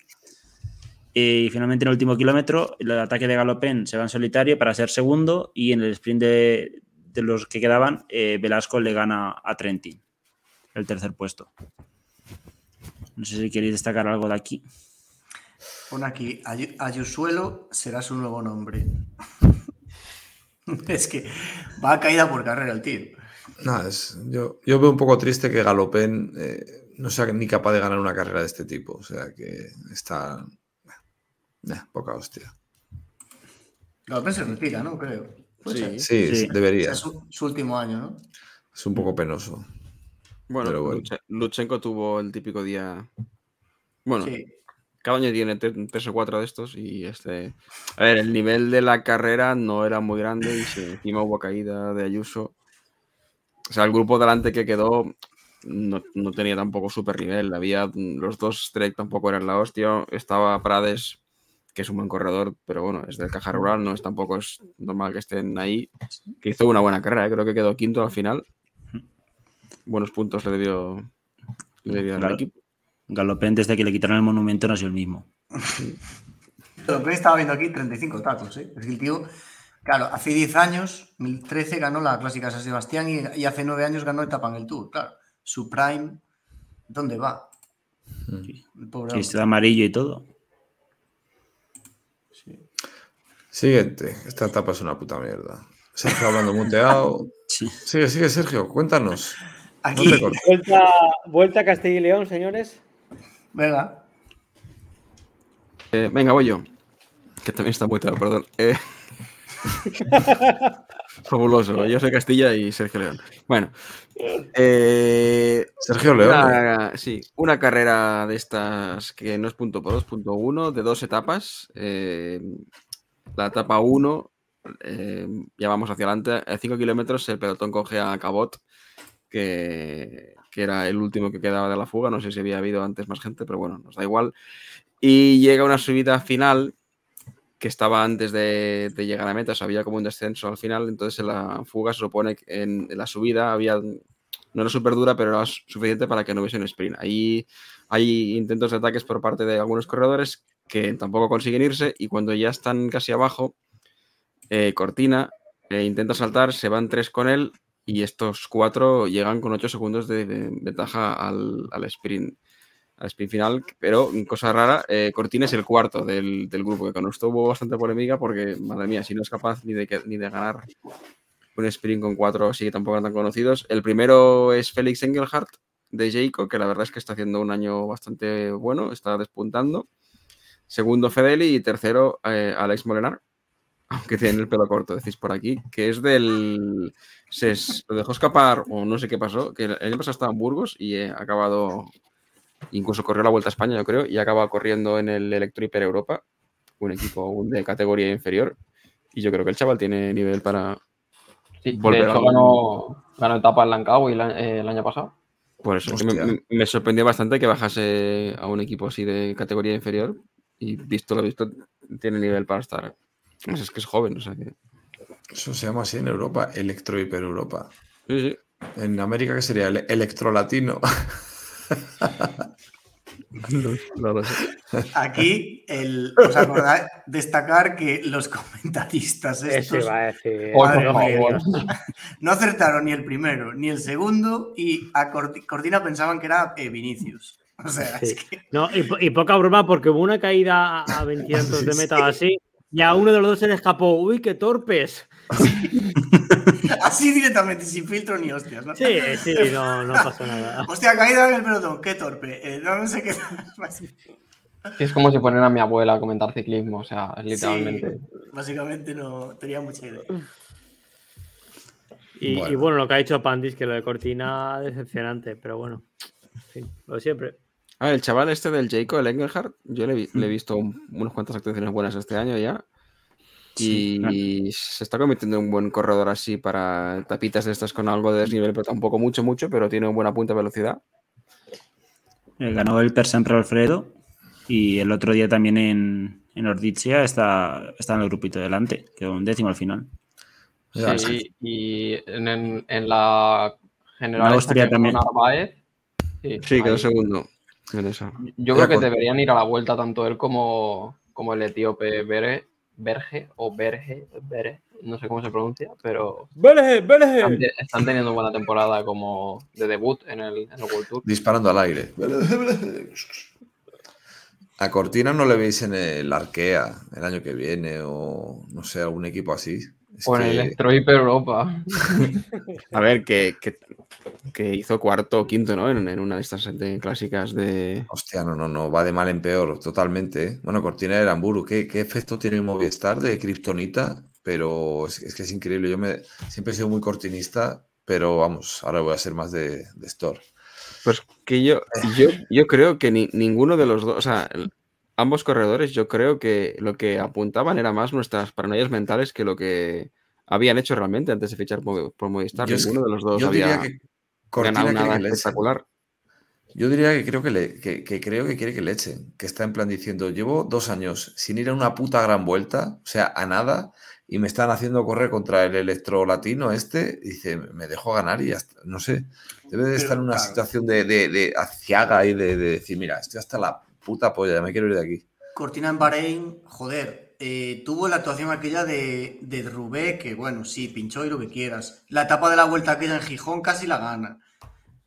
Y finalmente en el último kilómetro, el ataque de Galopén se va en solitario para ser segundo y en el sprint de, de los que quedaban, eh, Velasco le gana a Trentin, el tercer puesto. No sé si queréis destacar algo de aquí. Pon aquí, Ayu- Ayusuelo será su nuevo nombre. es que va a caída por carrera el tío. Nada, es- yo, yo veo un poco triste que Galopén eh, no sea ni capaz de ganar una carrera de este tipo. O sea que está. Eh, poca hostia. Galopén se retira, ¿no? Creo. Sí. debería. sea, su, su último año, ¿no? Es un poco penoso. Bueno, Pero bueno. Luche- Lutsenko tuvo el típico día. Bueno, Sí. cada año tiene tre- tres o cuatro de estos y este. A ver, el nivel de la carrera no era muy grande y si encima hubo caída de Ayuso. O sea, el grupo delante que quedó no, no tenía tampoco super nivel. Había los dos Trek tampoco eran la hostia. Estaba Prades, que es un buen corredor, pero bueno, es del caja rural, no es tampoco es normal que estén ahí. Que hizo una buena carrera, ¿eh? creo que quedó quinto al final. Buenos puntos le dio, le dio al equipo. Galopén desde que le quitaron el monumento no ha sido el mismo. Galopén estaba viendo aquí 35 tacos, ¿eh? Es que el tío, claro, hace 10 años, 2013 ganó la Clásica San Sebastián y, y hace 9 años ganó etapa en el Tour, claro. Su prime, ¿dónde va? El pobre está amarillo y todo. Siguiente. Esta etapa es una puta mierda. Sergio hablando muteado. Sí. Sigue, sigue, Sergio. Cuéntanos. Aquí. Vuelta, vuelta a Castilla y León, señores. venga. Eh, venga, voy yo. Que también está muy tarde, perdón. Eh, Fabuloso. Yo soy Castilla y Sergio León. Bueno. eh, Sergio León. Una, sí, una carrera de estas que no es punto por dos, punto uno, de dos etapas. Eh, la etapa 1, ya vamos hacia adelante. A 5 kilómetros el pelotón coge a Cabot, que, que era el último que quedaba de la fuga. No sé si había habido antes más gente, pero bueno, nos da igual. Y llega una subida final que estaba antes de, de llegar a meta, o sea, había como un descenso al final, entonces en la fuga se supone que en, la subida había, no era súper dura, pero era su- suficiente para que no hubiese un sprint. Ahí hay intentos de ataques por parte de algunos corredores que tampoco consiguen irse y cuando ya están casi abajo, eh, Cortina eh, intenta saltar, se van tres con él y estos cuatro llegan con ocho segundos de, ventaja al, al sprint al sprint final, pero cosa rara, eh, Cortina es el cuarto del, del grupo, que con esto hubo bastante polémica porque, madre mía, si no es capaz ni de, ni de ganar un sprint con cuatro así que tampoco eran tan conocidos. El primero es Félix Engelhardt de Jayco, que la verdad es que está haciendo un año bastante bueno, está despuntando. Segundo Fedeli y tercero eh, Alex Molenar, aunque tiene el pelo corto, decís por aquí, que es del... Se es- lo dejó escapar o no sé qué pasó, que el año pasado estaba en Burgos y eh, ha acabado Incluso corrió la Vuelta a España, yo creo, y acaba corriendo en el Electro Hiper Europa, un equipo aún de categoría inferior. Y yo creo que el chaval tiene nivel para, Sí, de volver hecho a- ganó, ganó etapa en Lancao el, el año pasado. Por eso, me sorprendió bastante que bajase a un equipo así de categoría inferior y visto lo visto, tiene nivel para estar. Es que es joven, o sea que. Eso se llama así en Europa, Electro Hiper Europa. Sí, sí. En América, ¿qué sería? El Electro Latino. No, no lo sé. Aquí, el, ¿os acordáis? Destacar que los comentaristas estos iba a decir. Madre por mía, favor. no acertaron ni el primero ni el segundo y a Corti- Cortina pensaban que era eh, Vinicius. O sea, Sí. es que No, y, po- y poca broma porque hubo una caída a- a 20 de meta o así y a uno de los dos se le escapó. ¡Uy, qué torpes! así directamente, sin filtro ni hostias. ¿no? Sí, sí, no, no pasó nada. Hostia, caída en el pelotón, qué torpe. Eh, no, no sé qué. Sí, Es como si poner a mi abuela a comentar ciclismo, o sea, es literalmente. Sí, básicamente no tenía mucha idea. Y y bueno. Lo que ha hecho Pandis, que lo de Cortina, decepcionante, pero bueno, en fin, lo siempre. A ver, el chaval este del Jacob, el Engelhardt, yo le, vi- le he visto un- unas cuantas actuaciones buenas este año ya. Sí, Y se está convirtiendo en un buen corredor así para tapitas de estas con algo de desnivel, pero tampoco mucho, mucho, pero tiene un buena punta de velocidad. Eh, ganó el Per Sempre Alfredo y el otro día también en, en Ordizia está, está en el grupito delante, quedó un décimo al final. Sí, y en, en- la general Austria también. Narváez, sí, Sí, quedó segundo en esa. Yo creo que con- deberían ir a la vuelta tanto él como, como el etíope Bere, Berge o Berge, Bere, no sé cómo se pronuncia, pero ¡Vele, están, vele! te- están teniendo buena temporada como de debut en el, en el World Tour. Disparando al aire. A Cortina no le veis en el Arkea el año que viene o no sé, algún equipo así. Es Con el que- Electro Hiper Europa. A ver, que, que, que hizo cuarto o quinto, ¿no? En, en una de estas de clásicas de. Hostia, no, no, no, va de mal en peor, totalmente. ¿eh? Bueno, Cortina de Aramburu, ¿qué, qué efecto tiene el Movistar de Kryptonita? Pero es, es que es increíble. Yo me, siempre he sido muy cortinista, pero vamos, ahora voy a ser más de, de Store. Pues que yo, yo, yo creo que ni- ninguno de los dos, o sea, el- ambos corredores, yo creo que lo que apuntaban era más nuestras paranoias mentales que lo que habían hecho realmente antes de fichar por, por Movistar. Yo es Ninguno de los dos Yo había diría que ganado nada espectacular. Yo diría que creo que, le, que, que creo que quiere que le echen, que está en plan diciendo, llevo dos años sin ir a una puta gran vuelta, o sea, a nada, y me están haciendo correr contra el electro latino este, y dice, me dejo ganar y ya está, no sé, debe de estar en una situación de, de, de aciaga y de, de decir, mira, estoy hasta la puta polla, ya me quiero ir de aquí. Cortina en Bahrein, joder, eh, tuvo la actuación aquella de, de Rubé, que bueno, sí, pinchó y lo que quieras. La etapa de la vuelta aquella en Gijón casi la gana,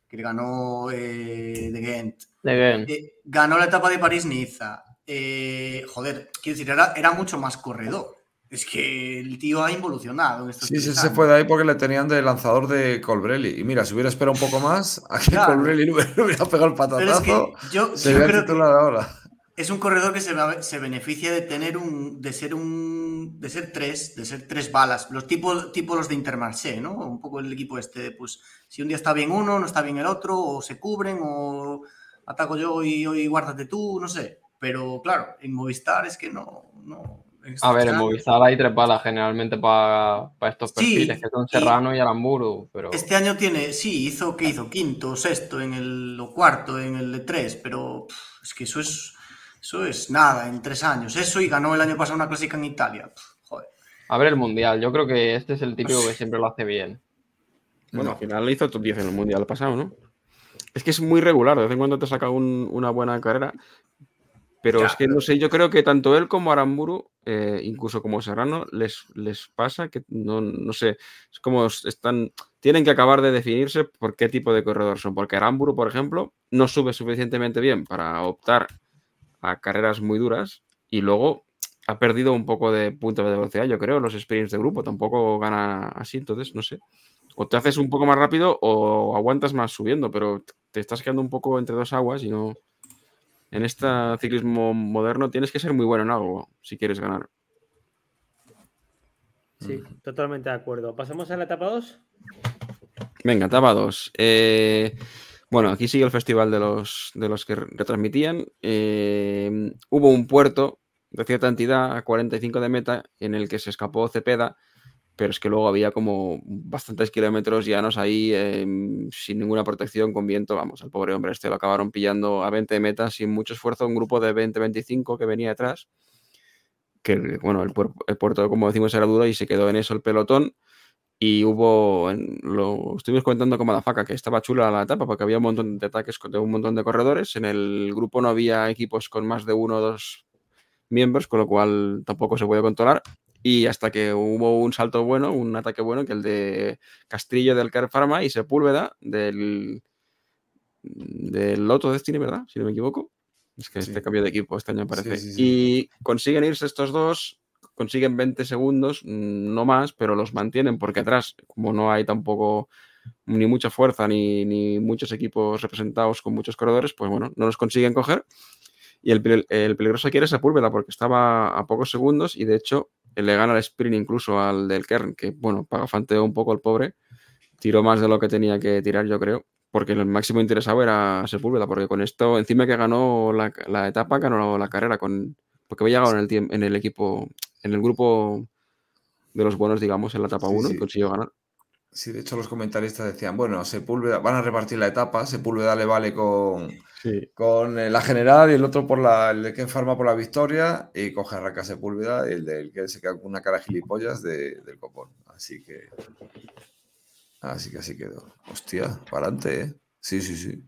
que ganó eh, de Ghent. De Gen. Eh, ganó la etapa de París-Niza. Eh, joder, quiero decir, era, era mucho más corredor. Es que el tío ha involucionado en Sí, sí, se fue de ahí porque le tenían de lanzador de Colbrelli. Y mira, si hubiera esperado un poco más, aquí Claro. Colbrelli le hubiera, pegado el Pero es que patatazo. yo, se yo titular ahora. es un corredor que se, se beneficia de tener un. de ser un. de ser tres, de ser tres balas. Los tipos tipo los de Intermarché, ¿no? Un poco el equipo este, pues si un día está bien uno, no está bien el otro, o se cubren, o ataco yo y hoy guárdate tú, no sé. Pero claro, en Movistar es que no. no A ver, en Movistar hay tres balas generalmente para estos Sí, perfiles, que son y- Serrano y Aramburu, pero Este año tiene, sí, hizo que hizo quinto, sexto en el o cuarto en el de tres, pero pff, es que eso es eso es nada en tres años. Eso y ganó el año pasado una clásica en Italia. Pff, joder. a ver el Mundial, yo creo que este es el típico que siempre lo hace bien. Bueno, No. al final hizo top 10 en el mundial pasado, ¿no? Es que es muy regular, de vez en cuando te saca un- una buena carrera. Pero Ya, es que no sé, yo creo que tanto él como Aramburu, eh, incluso como Serrano, les, les pasa que no, no sé, es como están, tienen que acabar de definirse por qué tipo de corredor son. Porque Aramburu, por ejemplo, no sube suficientemente bien para optar a carreras muy duras y luego ha perdido un poco de punto de velocidad, yo creo, los sprints de grupo, tampoco gana así, entonces no sé. O te haces un poco más rápido o aguantas más subiendo, pero te estás quedando un poco entre dos aguas y no. En este ciclismo moderno tienes que ser muy bueno en algo si quieres ganar. Sí, totalmente de acuerdo. ¿Pasamos a la etapa 2? Venga, etapa 2. Eh, bueno, aquí sigue el festival de los, de los que retransmitían. Eh, hubo un puerto de cierta entidad a 45 de meta en el que se escapó Cepeda pero es que luego había como bastantes kilómetros llanos ahí eh, sin ninguna protección, con viento. Vamos, al pobre hombre este lo acabaron pillando a 20 metas sin mucho esfuerzo, un grupo de 20-25 que venía detrás. Que bueno, el, el puerto, como decimos, era duro y se quedó en eso el pelotón. Y hubo, lo estuvimos comentando como la faca, que estaba chula la etapa porque había un montón de ataques con- de un montón de corredores. En el grupo no había equipos con más de uno o dos miembros, con lo cual tampoco se puede controlar. Y hasta que hubo un salto bueno, un ataque bueno, que el de Castrillo del Car Pharma y Sepúlveda del, del Loto Destiny, ¿verdad? Si no me equivoco. Es que Sí. este cambio de equipo este año parece. Sí, sí, sí. Y consiguen irse estos dos, consiguen 20 segundos, no más, pero los mantienen porque atrás, como no hay tampoco ni mucha fuerza ni, ni muchos equipos representados con muchos corredores, pues bueno, no los consiguen coger. Y el, el peligroso quiere Sepúlveda porque estaba a pocos segundos y de hecho le gana el sprint incluso al del Kern, que bueno, pagafanteó un poco el pobre, tiró más de lo que tenía que tirar, yo creo, porque el máximo interesado era Sepúlveda, porque con esto, encima que ganó la, la etapa, ganó la carrera, con porque había llegado en el, en el equipo, en el grupo de los buenos, digamos, en la etapa Sí, 1 sí. y consiguió ganar. Sí, de hecho los comentaristas decían, bueno, Sepúlveda, van a repartir la etapa, Sepúlveda le vale con, Sí. con eh, la general y el otro por la, el de Ken Farma por la victoria y coge arranca Sepúlveda y el del que se queda con una cara de gilipollas de- del copón. Así que... Así que así quedó. Hostia, para adelante, ¿eh? Sí, sí, sí.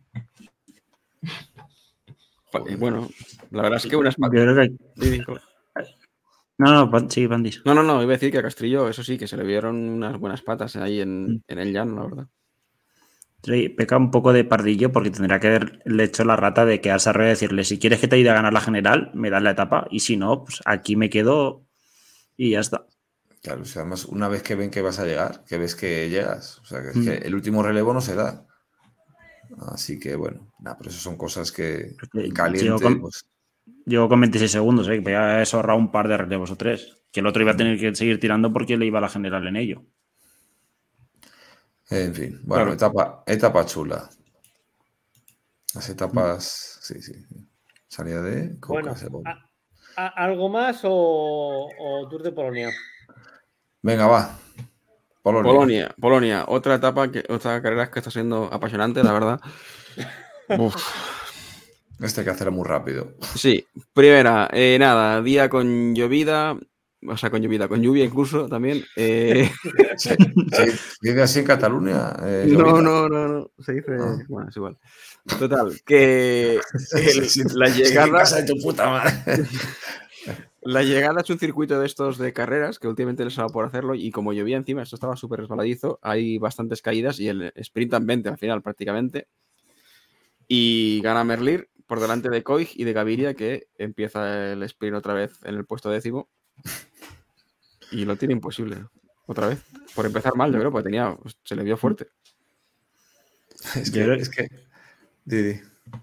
Bueno, la verdad es que unas Yo creo que-. No, no, sí, Pandis. No, no, no, iba a decir que a Castrillo, eso sí, que se le vieron unas buenas patas ahí en, en el llano, la verdad. Sí, Peca un poco de pardillo porque tendría que haberle hecho la rata de quedarse arriba y decirle, si quieres que te ayude a ganar la general, me das la etapa. Y si no, pues aquí me quedo y ya está. Claro, o sea, además, una vez que ven que vas a llegar, que ves que llegas, o sea, que, es Mm. que el último relevo no se da. Así que bueno, nada, pero eso son cosas que caliente, con- pues, Llegó con 26 segundos, ¿eh? que ya eso ahorrado un par de relevos o tres. Que el otro iba a tener que seguir tirando porque le iba a la general en ello. En fin, bueno, Claro. etapa, etapa chula. Las etapas, sí, sí. Salida de Coca, Bueno, Segovia. a- a- ¿algo más o, o Tour de Polonia? Venga, va. Polonia. Polonia, Polonia, otra etapa, que, otra carrera que está siendo apasionante, la verdad. Uf. Este hay que hacerlo muy rápido. Sí, primera, eh, nada, día con llovida, o sea, con llovida, con lluvia incluso también. eh, sí, ¿Vive así en Cataluña? eh, no, no, no, no, se dice, Ah. bueno, es igual. Total, que el- Sí, sí, la llegada, casa de tu puta madre. la llegada es un circuito de estos de carreras que últimamente les ha dado por hacerlo y como llovía encima, esto estaba súper resbaladizo, hay bastantes caídas y el sprint en 20 al final prácticamente. Y gana Merlir por delante de Koig y de Gaviria que empieza el sprint otra vez en el puesto décimo. Y lo tiene imposible. Otra vez. Por empezar mal, yo creo, porque tenía, se le vio fuerte. Es que, es que... di, di.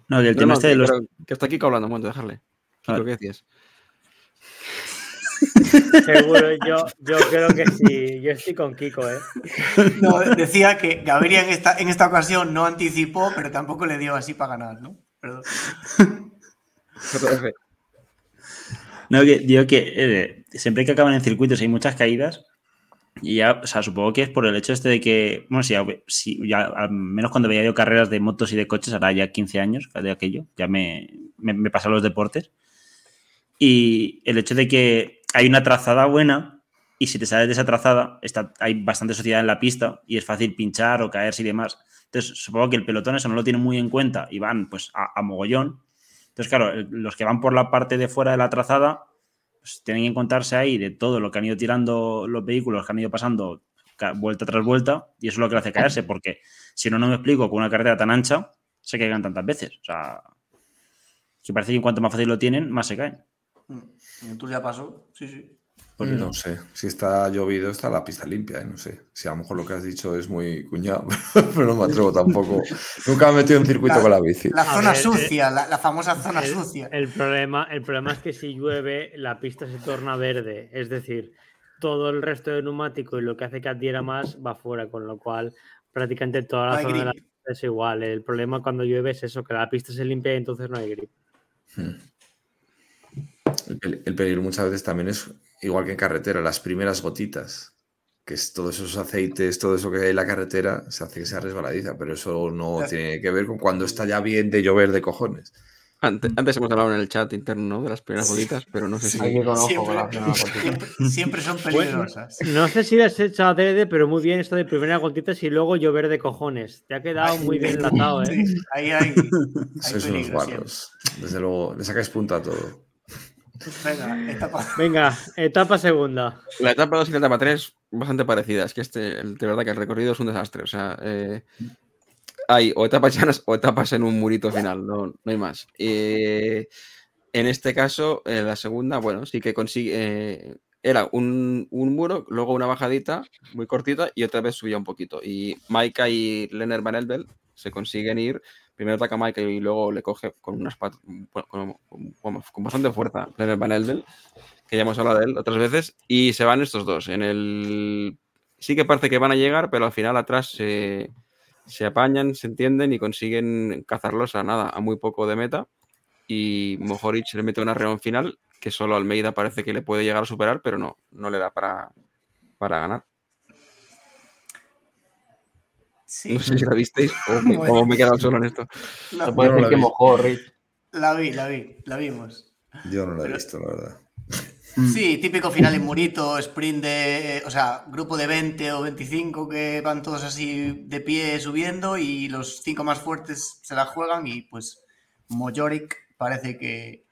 No, que el No, tema no, este de que- los... que está Kiko hablando, un momento, dejarle. Vale. ¿qué decías? Seguro, yo, yo creo que sí. Yo estoy con Kiko, ¿eh? No, decía que Gaviria en esta, en esta ocasión no anticipó, pero tampoco le dio así para ganar, ¿no? Perdón. No, que digo que eh, siempre que acaban en circuitos hay muchas caídas. Y ya, o sea, supongo que es por el hecho este de que, bueno, si ya, si ya al menos cuando veía yo carreras de motos y de coches, ahora ya 15 años de aquello, ya me, me, me pasan los deportes. Y el hecho de que hay una trazada buena y si te sales de esa trazada, está, hay bastante sociedad en la pista y es fácil pinchar o caerse y demás. Entonces, supongo que el pelotón eso no lo tiene muy en cuenta y van pues a, a mogollón. Entonces, claro, los que van por la parte de fuera de la trazada, pues tienen que encontrarse ahí de todo lo que han ido tirando los vehículos, que han ido pasando vuelta tras vuelta, y eso es lo que le hace caerse, porque si no, no me explico con una carretera tan ancha se caigan tantas veces. O sea, que parece que cuanto más fácil lo tienen, más se caen. Mm, En el Tour ya pasó, sí, sí. Por eso. No sé, si está llovido está la pista limpia, ¿eh? no sé. Si a lo mejor lo que has dicho es muy cuñado, pero no me atrevo tampoco. Nunca me he metido en circuito La- con la bici. La zona ver, eh, sucia, la, la famosa zona El, sucia. el problema, el problema es que si llueve, la pista se torna verde. Es decir, todo el resto de neumático y lo que hace que adhiera más va fuera, con lo cual prácticamente toda la No zona de la pista es igual. El problema cuando llueve es eso, que la pista se limpia y entonces no hay grip. Hmm. El peligro muchas veces también es igual que en carretera, las primeras gotitas. que es todos esos aceites, todo eso que hay en la carretera, se hace que sea resbaladiza, pero eso no Claro. tiene que ver con cuando está ya bien de llover de cojones. Antes, antes hemos hablado en el chat interno ¿no? de las primeras Sí. gotitas, pero no sé si. Hay que con ojo Siempre, con la siempre, siempre son peligrosas. No sé si las he hecho adrede, pero muy bien esto de primera gotitas y luego llover de cojones. Te ha quedado muy bien enlazado, ¿eh? Sí, ahí hay, hay Sois unos siempre. guarros. Desde luego, le sacáis punta a todo. Venga, etapa. Venga, etapa segunda. La etapa 2 y la etapa 3 bastante parecidas. Que este, el- de verdad que el recorrido es un desastre. O sea, eh, hay o etapas llanas o etapas en un murito final, no, no hay más. Eh, en este caso, eh, la segunda, bueno, sí que consigue. eh, era un, un muro, luego una bajadita muy cortita y otra vez subía un poquito. Y Maika y Lennart Van Elbel se consiguen ir. Primero ataca Maika y luego le coge con unas pat- con, bastante fuerza Lennart Van Elbel que ya hemos hablado de él otras veces, y se van estos dos. En el sí que parece que van a llegar, pero al final atrás se, se apañan, se entienden y consiguen cazarlos a nada, a muy poco de meta. Y Mohoric le mete una reón final que solo Almeida parece que le puede llegar a superar, pero no, no le da para, para ganar. Sí, No sé si la visteis o me, Bueno. o me he quedado solo en esto. no, Se puede no la que vi. mojó, Rich. la vi, la vi, la vimos. Yo no lo he visto, la verdad. Sí, típico final en murito, sprint de, o sea, grupo de 20 o 25 que van todos así de pie subiendo y los cinco más fuertes se la juegan y pues Mojoric parece que,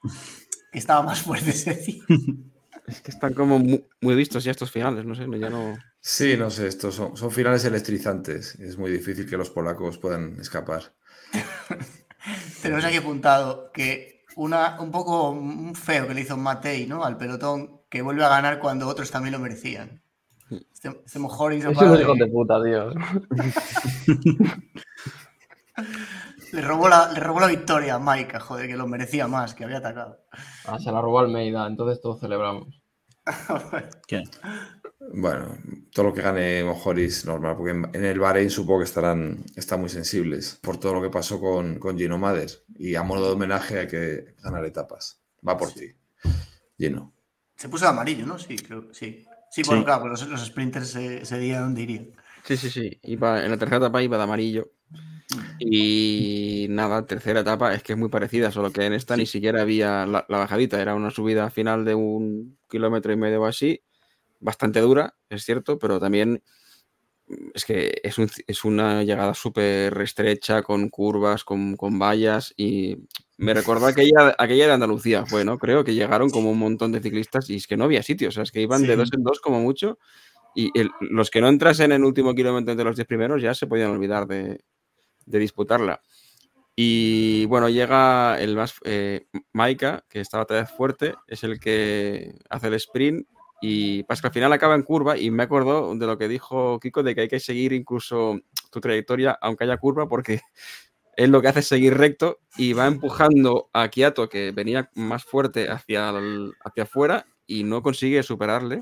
que estaba más fuerte ese día. Es que están como muy, muy vistos ya estos finales, no sé, no- ya no. Sí, no sé, estos son, son finales electrizantes. Es muy difícil que los polacos puedan escapar. Tenemos aquí apuntado que una, un poco feo que le hizo Matei, ¿no? Al pelotón, que vuelve a ganar cuando otros también lo merecían. Este, este no Es para un de- hijo de puta, tío. le, robó la, le robó la victoria a Maika, joder, que lo merecía más, que había atacado. Ah, se la robó Almeida, entonces todos celebramos. ¿Qué? Bueno, todo lo que gane Mojoris normal, porque en, el Bahrein supongo que estarán están muy sensibles por todo lo que pasó con, con Gino Mader. Y a modo de homenaje hay que ganar etapas. Va por ti, Gino. Se puso de amarillo, ¿no? Sí, creo que sí. Sí, bueno, Sí. claro, pues los, los sprinters ese, ese día, ¿dónde irían? Sí, sí, sí. Iba, en la tercera etapa iba de amarillo. Y nada, tercera etapa es que es muy parecida, solo que en esta ni siquiera había la, la bajadita, era una subida final de un kilómetro y medio o así, bastante dura, es cierto, pero también mm, es que es, un- es una llegada súper estrecha, con curvas, con, con vallas, y me recordó aquella, aquella de Andalucía, fue, ¿no? Creo que llegaron como un montón de ciclistas y es que no había sitio, o sea, es que iban de dos en dos como mucho, y el- los que no entrasen en el último kilómetro entre los 10 primeros ya se podían olvidar de, de disputarla. Y bueno, llega el más eh, Maika, que estaba otra vez fuerte, es el que hace el sprint y pasa que al final acaba en curva y me acuerdo de lo que dijo Kiko de que hay que seguir incluso tu trayectoria aunque haya curva porque él lo que hace es seguir recto y va empujando a Kiato que venía más fuerte hacia, el- hacia afuera y no consigue superarle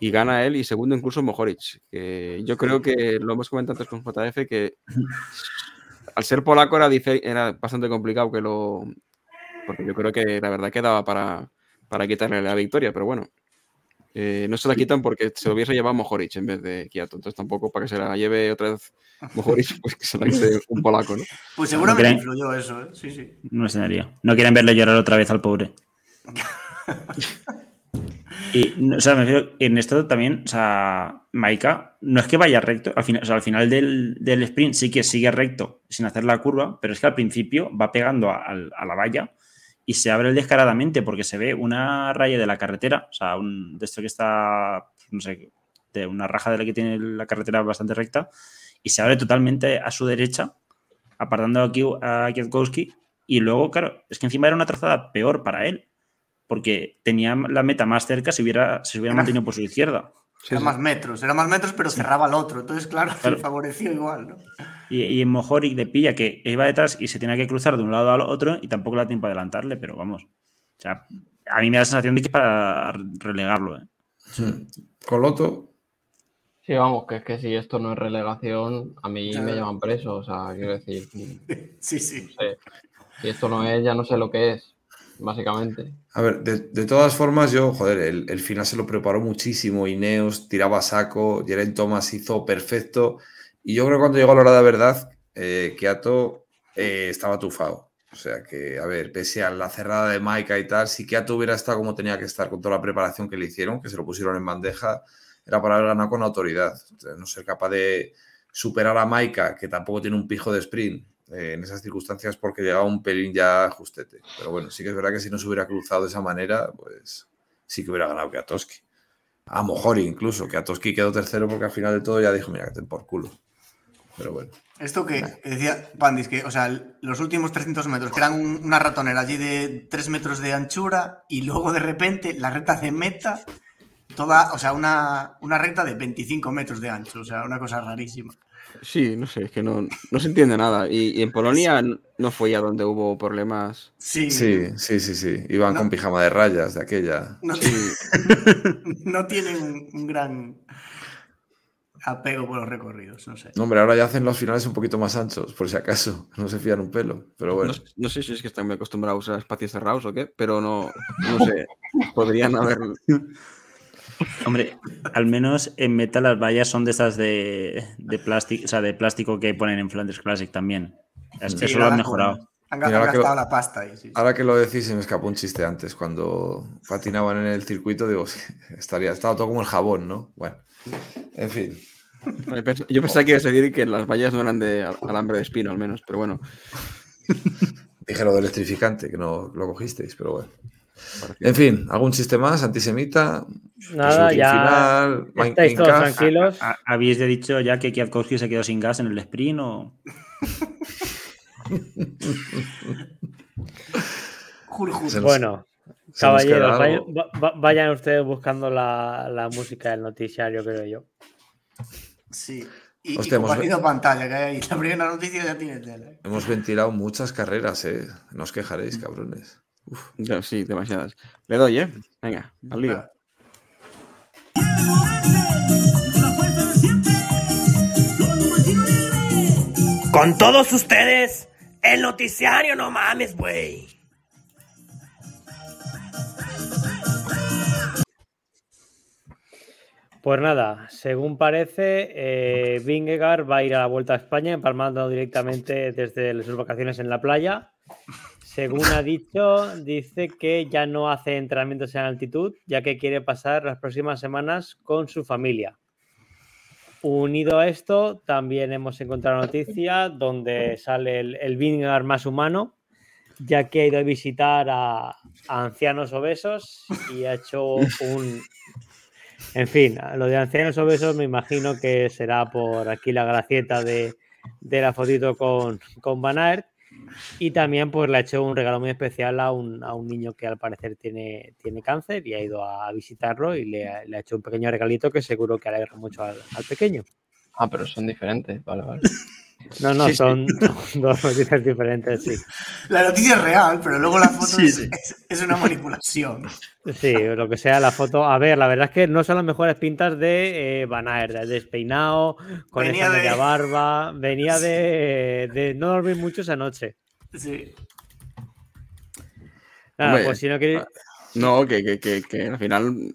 y gana él y segundo incluso Mohoric. Que yo creo que lo hemos comentado antes con JF que al ser polaco era, era bastante complicado que lo... Porque yo creo que la verdad quedaba para, para quitarle la victoria, pero bueno. Eh, no se la quitan porque se lo hubiese llevado Mohoric en vez de Kiato. Entonces tampoco para que se la lleve otra vez Mohoric, pues que se la quite un polaco, ¿no? Pues seguramente creen? influyó eso, ¿eh? Sí, sí. No extrañaría. No quieren verle llorar otra vez al pobre. Y, no, o sea, me refiero, en esto también, o sea, Maika, no es que vaya recto, al final, o sea, al final del, del sprint sí que sigue recto sin hacer la curva, pero es que al principio va pegando a la valla y se abre descaradamente porque se ve una raya de la carretera, o sea, un, de esto que está, no sé, de una raja de la que tiene la carretera bastante recta, y se abre totalmente a su derecha, apartando aquí a Kwiatkowski, y luego, claro, es que encima era una trazada peor para él, porque tenía la meta más cerca si hubiera, si se hubiera Era- mantenido por su izquierda. Era más metros, era más metros, pero cerraba al otro. Entonces, claro, Claro. favoreció igual, ¿no? Y, y en Mojoric le pilla que iba detrás y se tenía que cruzar de un lado al otro y tampoco le da tiempo a adelantarle, pero vamos. O sea, a mí me da la sensación de que es para relegarlo. ¿eh? Con Loto, Sí, vamos, que es que si esto no es relegación, a mí Ya. me llevan preso. O sea, quiero decir, no Sí, sí. sé. Si esto no es, ya no sé lo que es. Básicamente. A ver, de, todas formas, yo, joder, el, final se lo preparó muchísimo. Ineos tiraba saco, Jeren Thomas hizo perfecto. Y yo creo que cuando llegó a la hora de verdad, eh, Kiato eh, estaba tufado. O sea que, a ver, pese a la cerrada de Maika y tal, si Kiato hubiera estado como tenía que estar con toda la preparación que le hicieron, que se lo pusieron en bandeja, era para ganado con autoridad. No ser capaz de superar a Maika, que tampoco tiene un pijo de sprint, eh, en esas circunstancias porque llegaba un pelín ya justete. Pero bueno, sí que es verdad que si no se hubiera cruzado de esa manera, pues sí que hubiera ganado Kiatoski. A Mojori incluso, que Atoski quedó tercero porque al final de todo ya dijo, mira, que te por culo. Pero bueno. Esto que, que decía Pandis, que, o sea, los últimos 300 metros, que eran un- una ratonera allí de 3 metros de anchura, y luego de repente la recta de meta, toda, o sea, una, una recta de 25 metros de ancho, o sea, una cosa rarísima. Sí, no sé, es que no, no se entiende nada. Y, y en Polonia no fue ya donde hubo problemas. Sí, Sí, sí, sí, sí. Iban No. con pijama de rayas de aquella. no, Sí, no tienen un, un gran apego por los recorridos, no sé. No, hombre, ahora ya hacen los finales un poquito más anchos, por si acaso. No se fían un pelo. Pero bueno. no, no sé si es que están muy acostumbrados a espacios cerrados o qué, pero no, no sé. Podrían haber. Hombre, al menos en meta las vallas son de estas de, de plástico, o sea, de plástico que ponen en Flanders Classic también. Es- Sí, Eso lo han mejorado. Han, que- gastado la pasta ahí, sí. Ahora que lo decís, se me escapó un chiste antes. Cuando patinaban en el circuito, digo, estaría, estaba todo como el jabón, ¿no? Bueno, en fin. Yo pensaba que ibas a decir que las vallas no eran de al- alambre de espino, al menos, pero bueno. Dije lo de electrificante, que no lo cogisteis, pero bueno. En fin, ¿algún chiste más? Antisemita. Nada, ya final, estáis todos tranquilos. ¿Ha- ¿Habéis dicho ya que Kwiatkowski se quedó sin gas en el sprint o...? Bueno, caballeros, vayan, va- va- vayan ustedes buscando la, la música del noticiario, creo yo. Sí. Y, y Hostia, hemos- compartido pantalla, que hay ahí. La primera noticia ya tiene tela. Hemos ventilado muchas carreras, ¿eh? No os quejaréis, cabrones. Uf. Ya, sí, demasiadas. Le doy, ¿eh? Venga, al lío. Con todos ustedes, el noticiario, no mames, güey. Pues nada, según parece, eh, Vingegaard va a ir a la Vuelta a España, empalmando directamente desde sus vacaciones en la playa. Según ha dicho, dice que ya no hace entrenamientos en altitud, ya que quiere pasar las próximas semanas con su familia. Unido a esto, también hemos encontrado noticia donde sale el, el Vingegaard más humano, ya que ha ido a visitar a, ancianos obesos y ha hecho un, en fin, lo de ancianos obesos me imagino que será por aquí la gracieta de, la fotito con, con. Y también pues le ha hecho un regalo muy especial a un, a un niño que al parecer tiene, tiene cáncer y ha ido a visitarlo y le, ha- le ha hecho un pequeño regalito que seguro que alegra mucho al, al pequeño. Ah, pero son diferentes. Vale, vale. No, no, Sí, sí. son dos noticias diferentes, sí. La noticia es real, pero luego la foto Sí, es, sí. es- es una manipulación. Sí, lo que sea la foto. A ver, la verdad es que no son las mejores pintas de eh, Van Aert, de despeinado, con Venía esa de- media barba. Venía de, de no dormir mucho esa noche. Sí. Nada, Hombre, pues si no queréis. No, que, que, que, que al final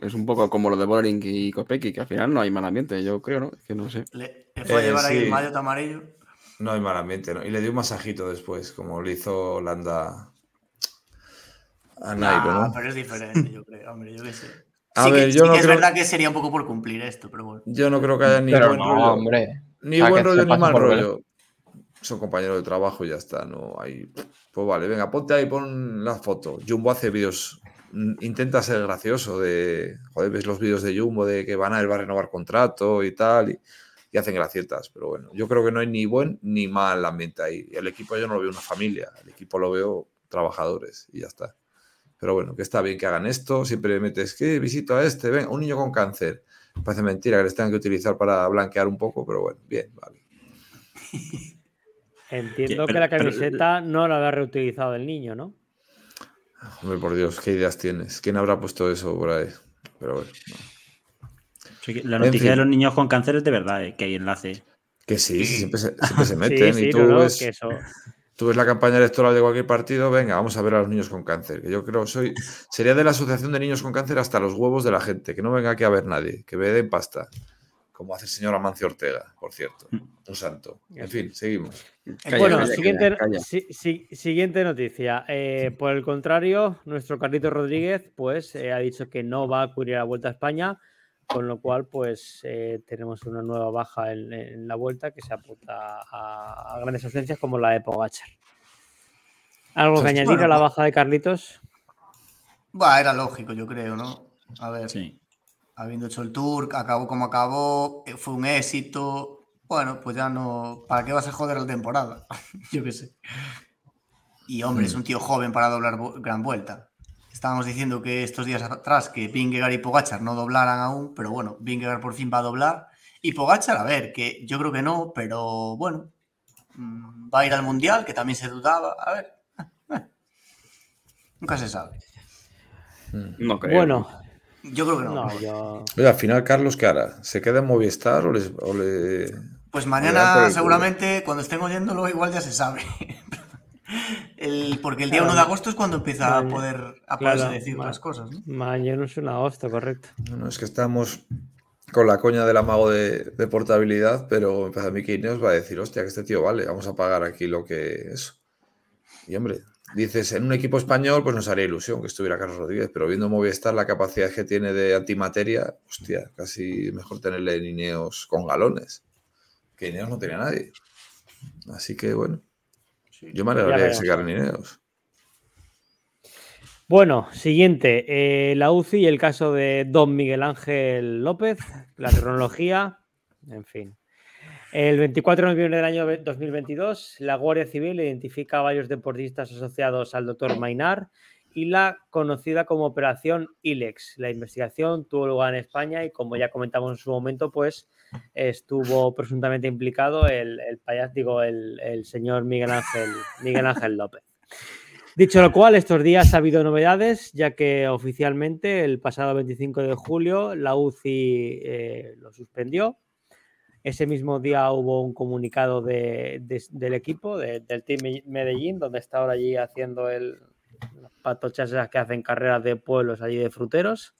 es un poco como lo de Bollering y Kopecky, que al final no hay mal ambiente, yo creo, ¿no? Que no sé. Le, fue a Eh, llevar ahí el maillot amarillo. No hay mal ambiente, ¿no? Y le dio un masajito después, como le hizo Landa a Nairo, Ah, ¿no? pero es diferente, yo creo. Hombre, yo qué sé. A Sí que- ver, sí yo que no es creo- verdad que sería un poco por cumplir esto, pero bueno. Yo no creo que haya ni Pero buen no, rollo. hombre. Ni O sea, buen rollo ni mal ver. rollo. Son compañeros de trabajo y ya está, no hay. Pues vale, venga, ponte ahí, pon la foto. Jumbo hace vídeos, intenta ser gracioso de. Joder, ves los vídeos de Jumbo de que van a, va a renovar contrato y tal, y, y hacen gracietas. Pero bueno, yo creo que no hay ni buen ni mal ambiente ahí. El equipo yo no lo veo una familia, el equipo lo veo trabajadores y ya está. Pero bueno, que está bien que hagan esto. Siempre metes que visito a este, ven, un niño con cáncer. Parece mentira que les tengan que utilizar para blanquear un poco, pero bueno, bien, vale. Entiendo Que- que la pero- pero- camiseta no la había reutilizado el niño, ¿no? Hombre, por Dios, ¿qué ideas tienes? ¿Quién habrá puesto eso por ahí? Pero bueno, no. La En noticia fin. de los niños con cáncer es de verdad, eh, que hay enlace. Que sí, siempre se, siempre se Sí, meten sí, y tú no, no, ves- que eso. Tú ves la campaña electoral de cualquier partido, venga, vamos a ver a los niños con cáncer. Que yo creo, soy, sería de la Asociación de Niños con Cáncer hasta los huevos de la gente, que no venga aquí a ver nadie, que me den pasta. Como hace el señor Amancio Ortega, por cierto. Un santo. En fin, seguimos. Calla, bueno, calla, siguiente, calla, calla. si- si- siguiente noticia. Eh, por el contrario, nuestro Carlito Rodríguez pues eh, ha dicho que no va a cubrir la Vuelta a España, con lo cual pues eh, tenemos una nueva baja en, en la Vuelta que se apunta a, a grandes ausencias como la de Pogachar. ¿Algo que añadir bueno, a la baja de Carlitos? Va, era lógico, yo creo, ¿no? A ver, Sí. Habiendo hecho el tour, acabó como acabó, eh, fue un éxito. Bueno, pues ya no. ¿Para qué vas a joder la temporada? yo qué sé. Y hombre, es un tío joven para doblar gran vuelta. Estábamos diciendo que estos días atrás que Vingegaard y Pogachar no doblaran aún, pero bueno, Vingegaard por fin va a doblar. Y Pogachar, a ver, que yo creo que no, pero bueno, mm, va a ir al Mundial, que también se dudaba. A ver, nunca se sabe. No creo. Bueno, Yo creo que no. no, pero bueno. yo... Oye, al final, Carlos, ¿qué hará? ¿Se queda en Movistar o, les- o le.? Pues mañana seguramente cuando estén oyéndolo igual ya se sabe. El- porque el día Claro. 1 de agosto es cuando empieza a poder a poderse Claro, decir las cosas. ¿no? Mañana es un agosto, correcto. No, es que estamos con la coña del amago de, de portabilidad, pero para mí que Ineos va a decir, hostia, que este tío vale, vamos a pagar aquí lo que es. Y hombre, dices, en un equipo español, pues nos haría ilusión que estuviera Carlos Rodríguez, pero viendo Movistar la capacidad que tiene de antimateria, hostia, casi mejor tenerle en Ineos con galones. Que Ineos no tenía nadie. Así que bueno, yo me alegraría de que se veremos. quedara en Ineos. Bueno, siguiente, eh, la UCI y el caso de Don Miguel Ángel López, la cronología, en fin. El 24 de noviembre del año ve- 2022, la Guardia Civil identifica a varios deportistas asociados al doctor Mainar y la conocida como Operación ILEX. La investigación tuvo lugar en España y, como ya comentamos en su momento, pues estuvo presuntamente implicado el, el payas- digo, el, el señor Miguel Ángel, Miguel Ángel López. Dicho lo cual, estos días ha habido novedades, ya que oficialmente el pasado 25 de julio la UCI eh, lo suspendió. Ese mismo día hubo un comunicado de- de- del equipo, de- del Team Medellín, donde está ahora allí haciendo el, las patochas esas que hacen carreras de pueblos allí de fruteros,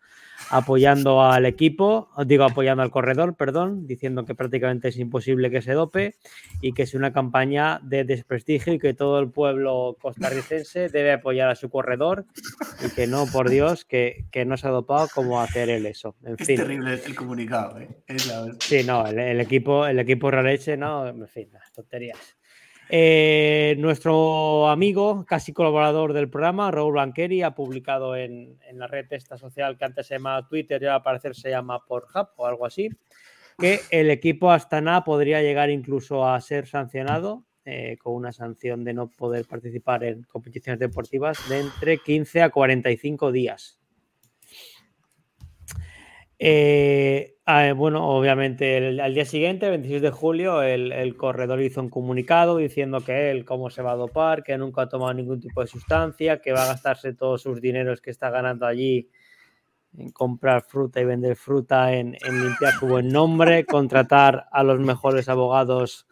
apoyando al equipo, digo apoyando al corredor, perdón, diciendo que prácticamente es imposible que se dope y que es una campaña de desprestigio y que todo el pueblo costarricense debe apoyar a su corredor y que no, por Dios, que, que no se ha dopado como hacer él eso. En Es fin. terrible el comunicado. ¿eh? Es la- Sí, no, el, el equipo, el equipo no, en fin, las tonterías. Eh, nuestro amigo, casi colaborador del programa, Raúl Blanqueri, ha publicado en, en la red esta social que antes se llamaba Twitter y ahora al parecer se llama Pornhub o algo así, que el equipo Astana podría llegar incluso a ser sancionado eh, con una sanción de no poder participar en competiciones deportivas de entre 15 a 45 días. Eh, ah, bueno, obviamente el- al día siguiente, 26 de julio, el, corredor hizo un comunicado diciendo que él cómo se va a dopar, que nunca ha tomado ningún tipo de sustancia, que va a gastarse todos sus dineros que está ganando allí en comprar fruta y vender fruta, en, en limpiar su buen nombre, contratar a los mejores abogados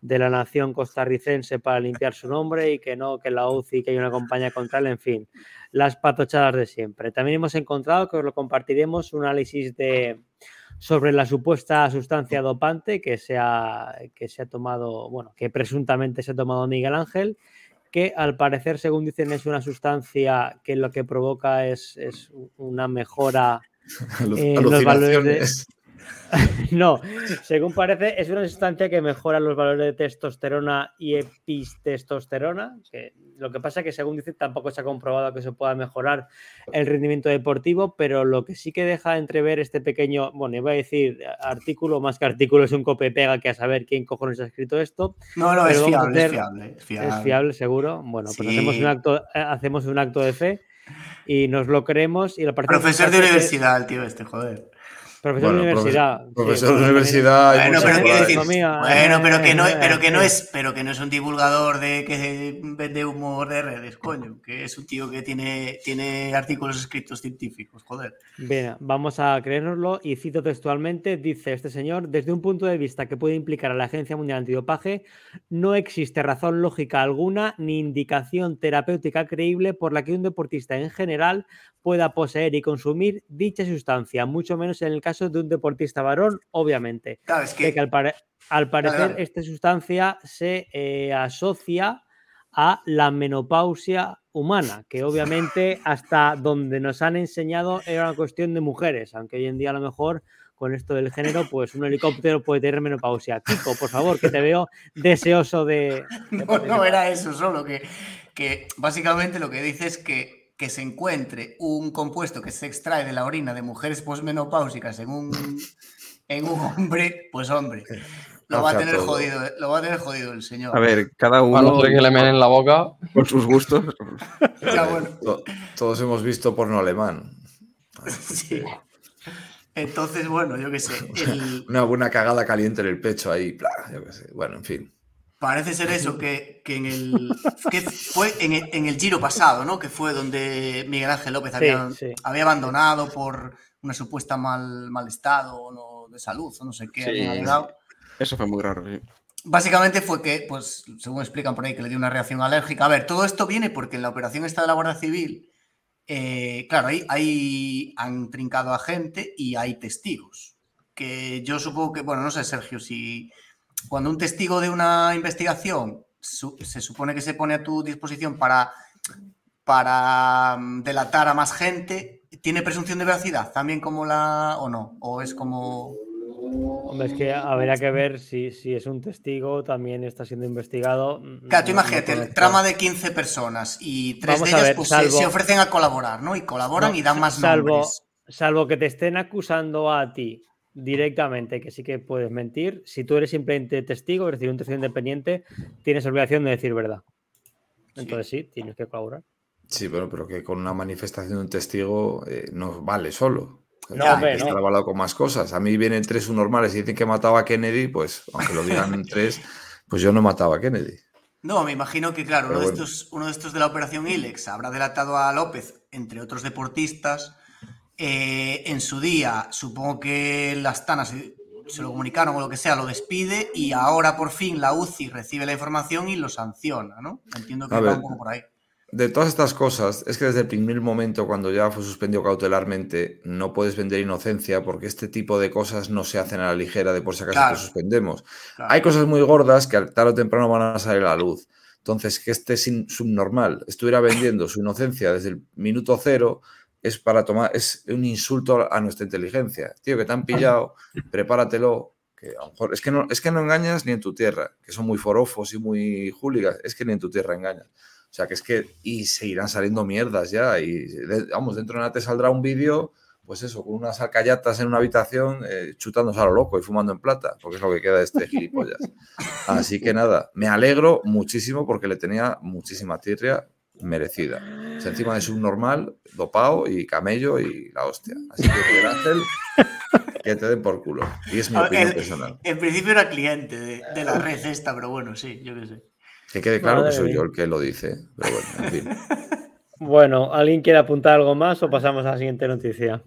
de la nación costarricense para limpiar su nombre y que no, que la UCI, que hay una compañía contra él, en fin, las patochadas de siempre. También hemos encontrado, que os lo compartiremos, un análisis de sobre la supuesta sustancia dopante que se ha, que se ha tomado, bueno, que presuntamente se ha tomado Miguel Ángel, que al parecer, según dicen, es una sustancia que lo que provoca es, es una mejora Eh, los valores. no, según parece, es una sustancia que mejora los valores de testosterona y epitestosterona. Que lo que pasa es que, según dice, tampoco se ha comprobado que se pueda mejorar el rendimiento deportivo, pero lo que sí que deja entrever este pequeño, bueno, iba a decir artículo, más que artículo, es un copia-pega que a saber quién cojones ha escrito esto. No, no, es fiable, es fiable, es fiable. Es fiable, seguro. Bueno, pues hacemos un acto, eh, hacemos un acto de fe y nos lo creemos y parecer Profesor de universidad, el tío este, joder. Profesor Bueno, de universidad. sí, profesor de bueno, universidad, Bueno, pero quiero decir, Economía, bueno, pero que no, eh, pero que no eh, es, pero que no es un divulgador de que vende humor de redes, coño, que es un tío que tiene, tiene artículos escritos científicos, joder. Bien, vamos a creérnoslo y cito textualmente, dice este señor, desde un punto de vista que puede implicar a la Agencia Mundial Antidopaje, no existe razón lógica alguna ni indicación terapéutica creíble por la que un deportista en general pueda poseer y consumir dicha sustancia, mucho menos en el caso de un deportista varón, obviamente. Claro, es que que al, pare- al parecer esta sustancia se eh, asocia a la menopausia humana, que obviamente hasta donde nos han enseñado era una cuestión de mujeres, aunque hoy en día a lo mejor con esto del género, pues un helicóptero puede tener menopausia. Kiko, por favor, que te veo deseoso de... de no, era eso solo, que, que básicamente lo que dice es que, que se encuentre un compuesto que se extrae de la orina de mujeres posmenopáusicas en un, en un hombre, pues hombre, lo va a a tener todo. jodido, lo va a tener jodido el señor. A ver, cada A uno no ser que le menen la boca. con sus gustos. Ya, bueno. To- Todos hemos visto porno alemán. Sí. Entonces, bueno, yo qué sé. el- Una buena cagada caliente en el pecho ahí. yo qué sé. Bueno, en fin. Parece ser eso, que, que en el. que fue en el, en el giro pasado, ¿no? Que fue donde Miguel Ángel López había, sí. había abandonado por una supuesta mal, mal estado no, de salud o no sé qué. Sí. Eso fue muy raro. sí. Básicamente fue que, pues, según explican por ahí, que le dio una reacción alérgica. A ver, todo esto viene porque en la operación esta de la Guardia Civil, eh, claro, ahí, ahí han trincado a gente y hay testigos. Que yo supongo que, bueno, no sé, Sergio, si cuando un testigo de una investigación su- se supone que se pone a tu disposición para, para mm, delatar a más gente, ¿tiene presunción de veracidad también como la... o no? ¿O es como... Hombre, es que habría que ver si, si es un testigo, también está siendo investigado. mm, Claro, tú no- no imagínate, trama de 15 personas y tres Vamos de ellas ver, pues, se- salvo- se, ofrecen a colaborar, ¿no? Y colaboran y dan más salvo, nombres. salvo que te estén acusando a ti directamente, que sí que puedes mentir. Si tú eres simplemente testigo, es decir, un testigo independiente, tienes obligación de decir verdad. Entonces sí, tienes que colaborar. Sí, bueno, pero que con una manifestación de un testigo eh, no vale solo. No, Hay hombre, que no. estar avalado con más cosas. A mí vienen tres subnormales y dicen que mataba a Kennedy, pues aunque lo digan tres, pues yo no mataba a Kennedy. No, me imagino que, claro, uno, Pero de estos, uno de estos de la operación ILEX habrá delatado a López, entre otros deportistas. Eh, en su día, supongo que las tanas se, lo comunicaron o lo que sea, lo despide y ahora por fin la UCI recibe la información y lo sanciona, ¿no? Entiendo que A va ver. un poco por ahí. De todas estas cosas, es que desde el primer momento, cuando ya fue suspendido cautelarmente, no puedes vender inocencia porque este tipo de cosas no se hacen a la ligera de por si acaso Claro. suspendemos. Claro. Hay cosas muy gordas que al- tarde o temprano van a salir a la luz. Entonces, que este sin- subnormal estuviera vendiendo su inocencia desde el minuto cero es para tomar, es un insulto a nuestra inteligencia. Tío, que te han pillado, prepáratelo. Que a lo mejor, es que no, es que no engañas ni en tu tierra, que son muy forofos y muy húligas, es que ni en tu tierra engañas. O sea, que es que, y seguirán saliendo mierdas ya, y vamos, dentro de nada te saldrá un vídeo, pues eso, con unas alcayatas en una habitación, eh, chutándose a lo loco y fumando en plata, porque es lo que queda de este gilipollas. Así que nada, me alegro muchísimo porque le tenía muchísima tirria merecida. O sea, encima de subnormal, dopado y camello y la hostia. Así que Miguel Ángel, que te den por culo. Y es mi A ver, opinión el- personal. En principio era cliente de, de la red esta, pero bueno, sí, yo qué sé. Que quede claro que soy mía. yo el que lo dice. Pero bueno, en fin. Bueno, ¿alguien quiere apuntar algo más o pasamos a la siguiente noticia?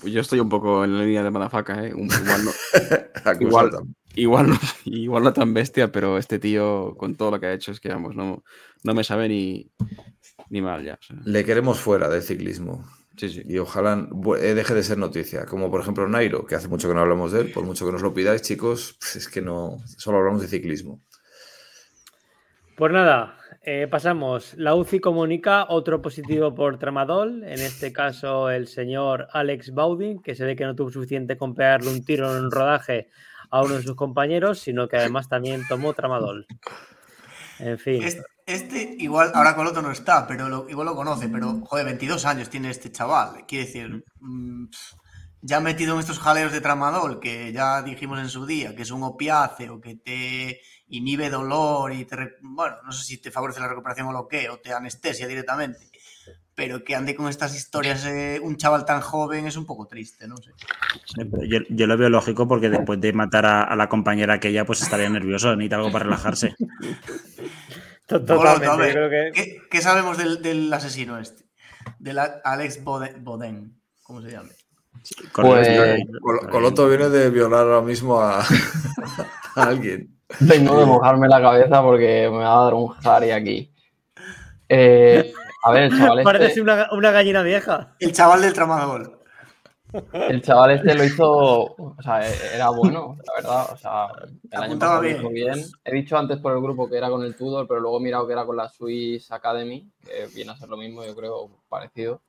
Pues Yo estoy un poco en la línea de Madafaca, ¿eh? Un- Igual no, Igual-. Igual, no, igual no tan bestia, pero este tío, con todo lo que ha hecho, es que vamos, no, no me sabe ni, ni mal ya. o sea, Le queremos fuera del ciclismo. sí, sí. Y ojalá eh, deje de ser noticia. Como por ejemplo Nairo, que hace mucho que no hablamos de él. Por mucho que nos lo pidáis, chicos, pues es que no. Solo hablamos de ciclismo. Pues nada, eh, pasamos. La UCI comunica otro positivo por tramadol, en este caso el señor Alex Baudin, que se ve que no tuvo suficiente con pegarle un tiro en rodaje a uno de sus compañeros, sino que además también tomó tramadol. En fin, Este, este igual, ahora con otro no está, pero lo- igual lo conoce, pero joder, 22 años tiene este chaval. Quiere decir, mm, pf, ya metido en estos jaleos de tramadol, que ya dijimos en su día, que es un opiáceo, que te inhibe dolor y te, bueno, no sé si te favorece la recuperación o lo que, o te anestesia directamente. Pero que ande con estas historias eh, un chaval tan joven es un poco triste, no sé. Sí, pero Yo, yo lo veo lógico porque después de matar a, a la compañera aquella, pues estaría nervioso, necesita algo para relajarse. Totalmente, creo que... ¿qué, qué sabemos del, del asesino este? Del Alex Bode- Boden, ¿cómo se llama? Pues- Col- Coloto viene de violar ahora mismo a, a alguien. Tengo que mojarme la cabeza porque me va a dar un jari aquí. Eh, a ver, el chaval Parece este, una, una gallina vieja. El chaval del tramador. el chaval este lo hizo, o sea, era bueno, la verdad. O sea, el año pasado lo hizo bien. bien. He dicho antes por el grupo que era con el Tudor, pero luego he mirado que era con la Swiss Academy, que viene a ser lo mismo, yo creo, parecido.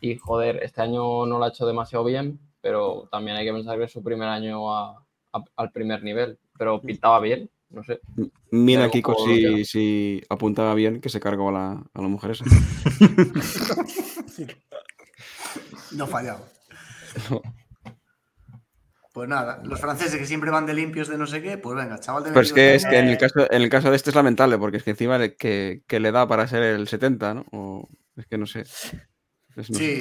Y joder, este año no lo ha hecho demasiado bien, pero también hay que pensar que es su primer año a- a- al primer nivel. Pero pintaba bien, no sé. Mira Pero Kiko si, si apuntaba bien que se cargó a la, a la mujer esa. No fallado. Pues nada, los franceses que siempre van de limpios de no sé qué, pues venga, chaval de Pero es 22 que, es que en, el caso, en el caso de este es lamentable, porque es que encima le- que, que le da para ser el 70, ¿no? O, es que no sé. Es- no sé. Sí,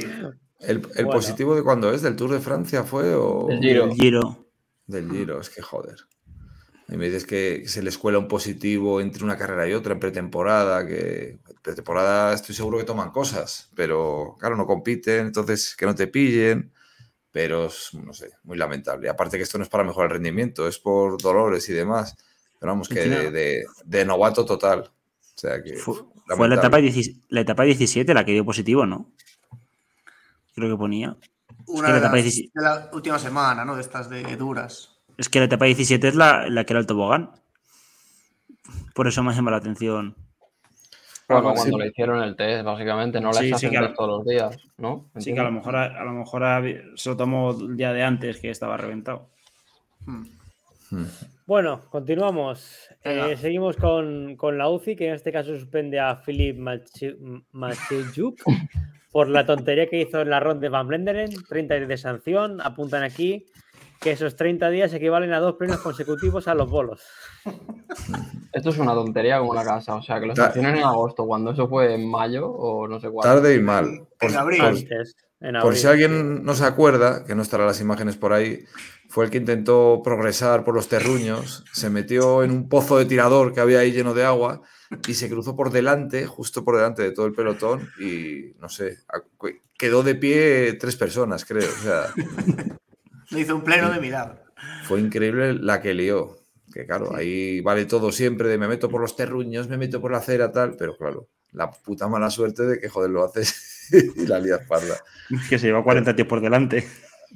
¿El, el Bueno. positivo de cuándo es? ¿Del Tour de Francia fue o El Giro. El Giro. del Giro? Es que joder. Y me dices que se le escuela un positivo entre una carrera y otra en pretemporada, que en pretemporada estoy seguro que toman cosas, pero claro, no compiten, entonces que no te pillen, pero es, no sé, muy lamentable. Aparte que esto no es para mejorar el rendimiento, es por dolores y demás, pero vamos, que de, de- de novato total. O sea que... Fue, fue la, etapa 10 la etapa 17 la que dio positivo, ¿no? Creo que ponía. una que la de, etapa las- 17 de la última semana, ¿no? De estas de duras. Es que la etapa 17 es la, la que era el tobogán. Por eso me llama la atención. Bueno, sí. cuando le hicieron el test, básicamente, no le Sí, sí, hacen todos los días, ¿no? Sí, que a lo mejor, a, a lo mejor a- se lo tomó el día de antes que estaba reventado. Hmm. Hmm. Bueno, continuamos. Eh, seguimos con, con la UCI, que en este caso suspende a Philip Machi- Maciejczuk por la tontería que hizo en la ronda de Van Blenderen. 30 días de sanción. Apuntan aquí que esos 30 días equivalen a dos premios consecutivos a los bolos. Esto es una tontería como la casa, o sea, que lo sancionen en agosto, cuando eso fue en mayo o no sé cuándo. Tarde y mal. Por, En abril. por- Antes, en por abril. si alguien no se acuerda, que no estarán las imágenes por ahí, fue el que intentó progresar por los terruños, se metió en un pozo de tirador que había ahí lleno de agua y se cruzó por delante, justo por delante de todo el pelotón y no sé, quedó de pie tres personas, creo. O sea, Le hizo un pleno de mirada. fue increíble la que lió. Que claro, ahí vale todo siempre de me meto por los terruños, me meto por la acera, tal, pero claro, la puta mala suerte de que joder lo haces y la lías parda. Que se lleva 40 tíos por delante.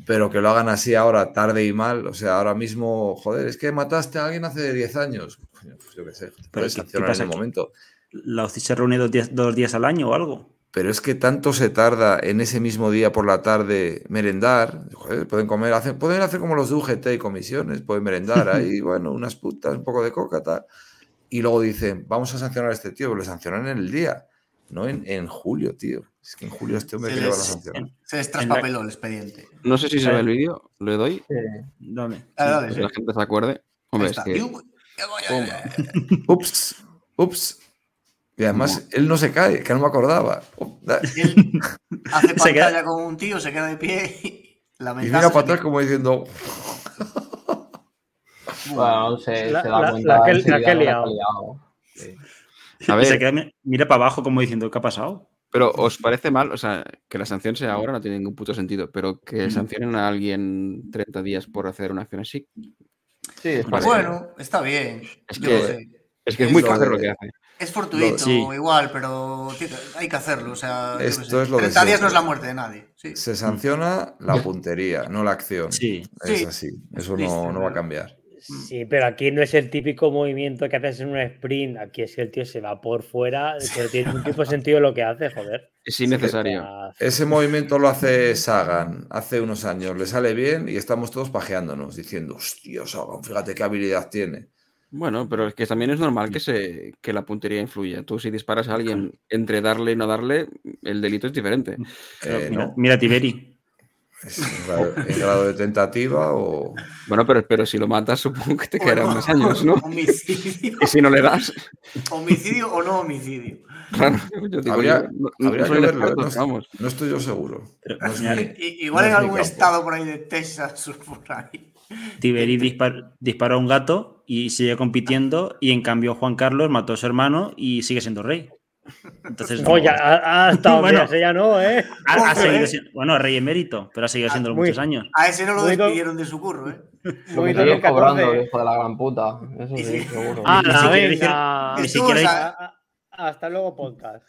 Pero que lo hagan así ahora, tarde y mal, o sea, ahora mismo, joder, es que mataste a alguien hace 10 años. Coño, pues yo qué sé, Pero ¿qué- qué sancionar en pasa el aquí? momento. La OCI se reúne dos días, dos días al año o algo. Pero es que tanto se tarda en ese mismo día por la tarde merendar. Joder, pueden comer, hacen, pueden hacer como los de UGT y comisiones, pueden merendar ahí, bueno, unas putas, un poco de coca, tal. Y luego dicen, vamos a sancionar a este tío, pero le sancionan en el día, no en, en julio, tío. Es que en julio este hombre Se que les- sancionar. Se les la- traspapeló el expediente. No sé si se ve el vídeo, le doy, Dale. Dale, dale, para que sí. la gente se acuerde. Hombre, es que. Ups, ups. Y además, él no se cae, que no me acordaba. Da- Él hace Se pantalla queda- con un tío, se queda de pie y Y mira para atrás como diciendo, Bueno, La- se da la- cuenta la que- enseguida la que he de liado. A ver. se queda- mira para abajo como diciendo, ¿qué ha pasado? Pero ¿os parece mal? O sea, que la sanción sea ahora no tiene ningún puto sentido, pero que sancionen a alguien 30 días por hacer una acción así. Sí, es. Bueno, está bien. Es que-. Es que es Es muy fácil de- lo que hace. Es fortuito, Sí. igual, pero hay que hacerlo. O sea, Esto es lo de 30 días no es la muerte de nadie. Sí. se sanciona la puntería, no la acción. Sí. Es Sí. así, eso no, no va a cambiar. Sí, pero aquí no es el típico movimiento que haces en un sprint. Aquí es que el tío se va por fuera, pero tiene un tipo de sentido lo que hace, joder. Es innecesario. Ese movimiento lo hace Sagan hace unos años, le sale bien y estamos todos pajeándonos, diciendo, hostia, Sagan, fíjate qué habilidad tiene. Bueno, pero es que también es normal que, se, que la puntería influya. Tú si disparas a alguien entre darle y no darle, el delito es diferente. Pero Eh, mira, no. mira Tiberi. ¿Es en grado, de tentativa o...? Bueno, pero, pero si lo matas, supongo que te quedarán más años, ¿no? Homicidio. Y si no le das, Homicidio o no homicidio. claro, yo digo, Habría, yo no- habría que el verlo, experto, no, vamos. no estoy yo seguro. Pero, es Igual no en algún estado por ahí de Texas o por ahí. Tiberi dispar- disparó a un gato y sigue compitiendo y en cambio Juan Carlos mató a su hermano y sigue siendo rey. Entonces, Oye, ha, ha estado Bueno. bueno, ya no, ¿eh? ha, ha seguido siendo, bueno, rey emérito, pero ha seguido siendo muy- muchos años. A ese no lo despidieron de su curro, ¿eh? Lo que sigue 2014. cobrando, hijo de la gran puta. Eso sí, sí. seguro. Ah, la venga. Ni Estuvo, siquiera, o sea, A- a- Hasta luego, podcast.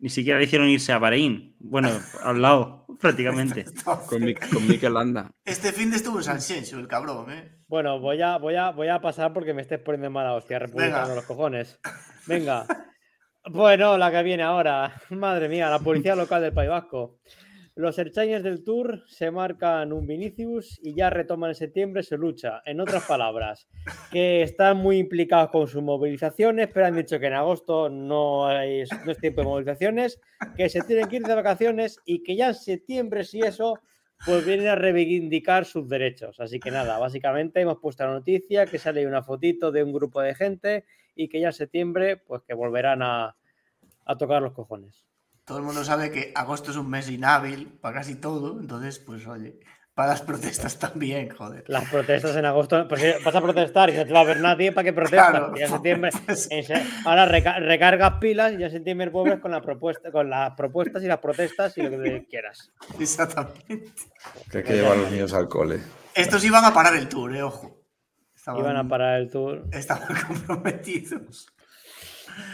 Ni siquiera le hicieron irse a Bahrein. Bueno, al lado, prácticamente. Con, Mi- con Mikel Landa. Este fin de estuvo en San Xenxo, el cabrón, ¿eh? Bueno, voy a, voy a, voy a pasar porque me estés poniendo mala hostia, republicano los cojones. Venga. Bueno, la que viene ahora. Madre mía, la policía local del País Vasco. Los Erchañes del Tour se marcan un Vinicius y ya retoman en septiembre su lucha. En otras palabras, que están muy implicados con sus movilizaciones, pero han dicho que en agosto no es, no es tiempo de movilizaciones, que se tienen que ir de vacaciones y que ya en septiembre, si eso, pues vienen a reivindicar sus derechos. Así que nada, básicamente hemos puesto la noticia que sale una fotito de un grupo de gente y que ya en septiembre, pues que volverán a tocar los cojones. Todo el mundo sabe que agosto es un mes inhábil para casi todo, entonces, pues oye, para las protestas también, joder. Las protestas en agosto, pues si vas a protestar y no te va a ver nadie para que protestas. Claro. Y ya en septiembre, Pues, en se- ahora reca- recargas pilas y ya en septiembre vuelves con la propuesta, con las propuestas y las protestas y lo que quieras. Exactamente. Que hay que llevar a los niños al cole. Estos iban a parar el tour, eh, ojo. Estaban, Iban a parar el tour. estaban comprometidos.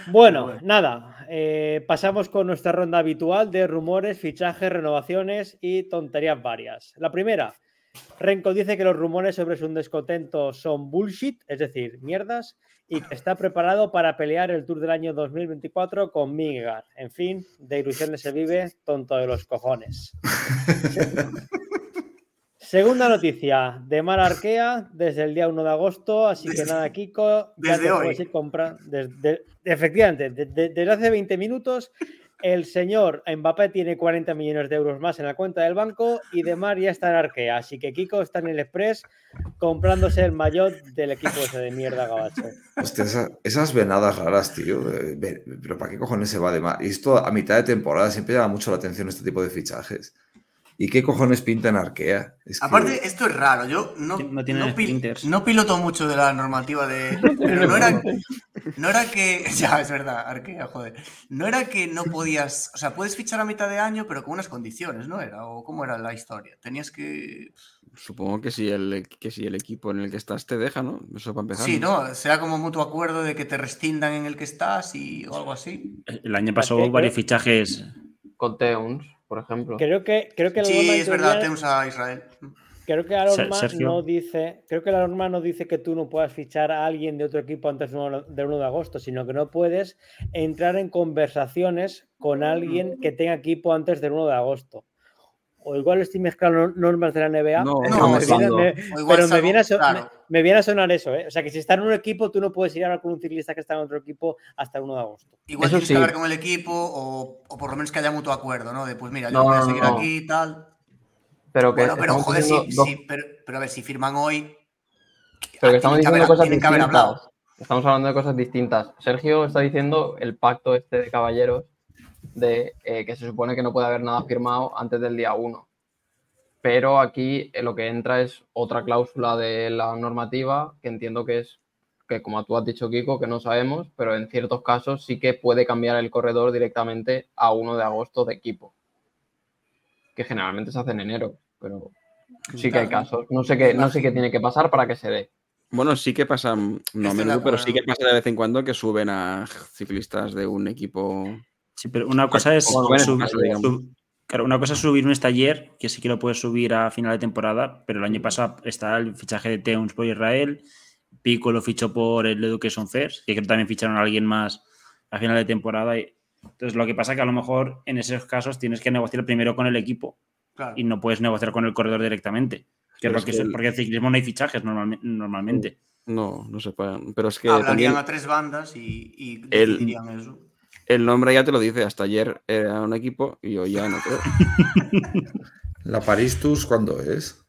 Bueno, Bueno. nada, eh, pasamos con nuestra ronda habitual de rumores, fichajes, renovaciones y tonterías varias. La primera, Renko dice que los rumores sobre su descontento son bullshit, es decir, mierdas, y que está preparado para pelear el Tour del año 2024 con Migar. En fin, de ilusiones se vive, tonto de los cojones. Segunda noticia, de Mar Arkea desde el día 1 de agosto, así que nada, Kiko, ya desde te hoy. puedes ir compra- desde- efectivamente, de- de- desde hace 20 minutos, el señor Mbappé tiene 40 millones de euros más en la cuenta del banco y de Mar ya está en Arkea, así que Kiko está en el Express comprándose el maillot del equipo ese de mierda gabacho. Hostia, esa- esas venadas raras, tío. Pero ¿para qué cojones se va de más? Y esto a mitad de temporada siempre llama mucho la atención este tipo de fichajes. ¿Y qué cojones pinta en Arkea? Es que- Aparte, esto es raro. Yo no, No sprinters. no piloto mucho de la normativa de. Pero no era, no era que. Ya, es verdad, Arkea, joder. No era que no podías. O sea, puedes fichar a mitad de año, pero con unas condiciones, ¿no era? ¿O cómo era la historia? Tenías que. Supongo que si, el, que si el equipo en el que estás te deja, ¿no? Eso para empezar. Sí, ¿no? Será como mutuo acuerdo de que te rescindan en el que estás y o algo así. El año pasado ¿Qué- hubo varios fichajes. Con Teuns, por ejemplo. Creo que, creo que la Sí, norma es verdad, tenemos a Israel. Creo que la norma Sergio. no dice, creo que la norma no dice que tú no puedas fichar a alguien de otro equipo antes del 1 del 1 de agosto, sino que no puedes entrar en conversaciones con alguien que tenga equipo antes del 1 de agosto. O igual estoy mezclando normas de la NBA, No, pero, no, me, viene, me- pero me a so- claro. me- me viene a sonar eso, ¿eh? O sea, que si está en un equipo, tú no puedes ir a hablar con un ciclista que está en otro equipo hasta el 1 de agosto. Igual Eso tienes sí. que hablar con el equipo o, o por lo menos que haya mutuo acuerdo, ¿no? De pues mira, yo No, voy a seguir no. aquí y tal. Pero que Bueno, pero joder, sí, diciendo dos- sí, pero, pero a ver, si firman hoy. Pero que estamos diciendo haber- cosas que haber distintas. hablado. Estamos hablando de cosas distintas. Sergio está diciendo el pacto este de caballeros de eh, que se supone que no puede haber nada firmado antes del día 1. Pero aquí eh, lo que entra es otra cláusula de la normativa que entiendo que es que, como tú has dicho, Kiko, que no sabemos, pero en ciertos casos sí que puede cambiar el corredor directamente a 1 de agosto de equipo. Que generalmente se hace en enero, pero sí que hay casos. No sé qué, no sé qué tiene que pasar para que se dé. Bueno, sí que pasa, no de menudo, pero sí que pasa de vez en cuando que suben a ciclistas de un equipo. Sí, pero una cosa es Bueno, bueno, sub- caso, digamos. sub- claro, una cosa es subir un estaller, que sí que lo puedes subir a final de temporada, pero el año pasado está el fichaje de Teuns por Israel, Pico lo fichó por el Education First, que creo que también ficharon a alguien más a final de temporada. y- entonces, lo que pasa es que a lo mejor en esos casos tienes que negociar primero con el equipo Claro. y no puedes negociar con el corredor directamente. Que es Pero lo es que que se- el- porque en ciclismo no hay fichajes normalme- normalmente. No, no se pueden. Pero es que Hablarían también a tres bandas y, y El- eso. El nombre ya te lo dice. Hasta ayer era un equipo y hoy ya no creo. ¿La Paris Tours cuándo es?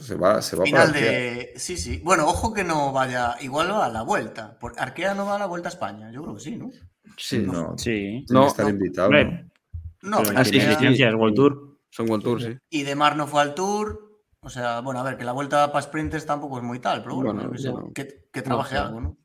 Se va, se va Final para de. Sí, sí. Bueno, ojo que no vaya. Igual va a la vuelta. Por- Arkea no va a la vuelta a España. Yo creo que sí, ¿no? Sí, No, Sí. que No, estar no. invitado. Hombre, No, pero pero sí, sí, World Tour. Son World Tour, sí. Y de Mar no fue al Tour. O sea, bueno, a ver, que la vuelta para sprinters tampoco es muy tal, pero bueno, sé, no. que, que trabaje sé. algo, ¿no?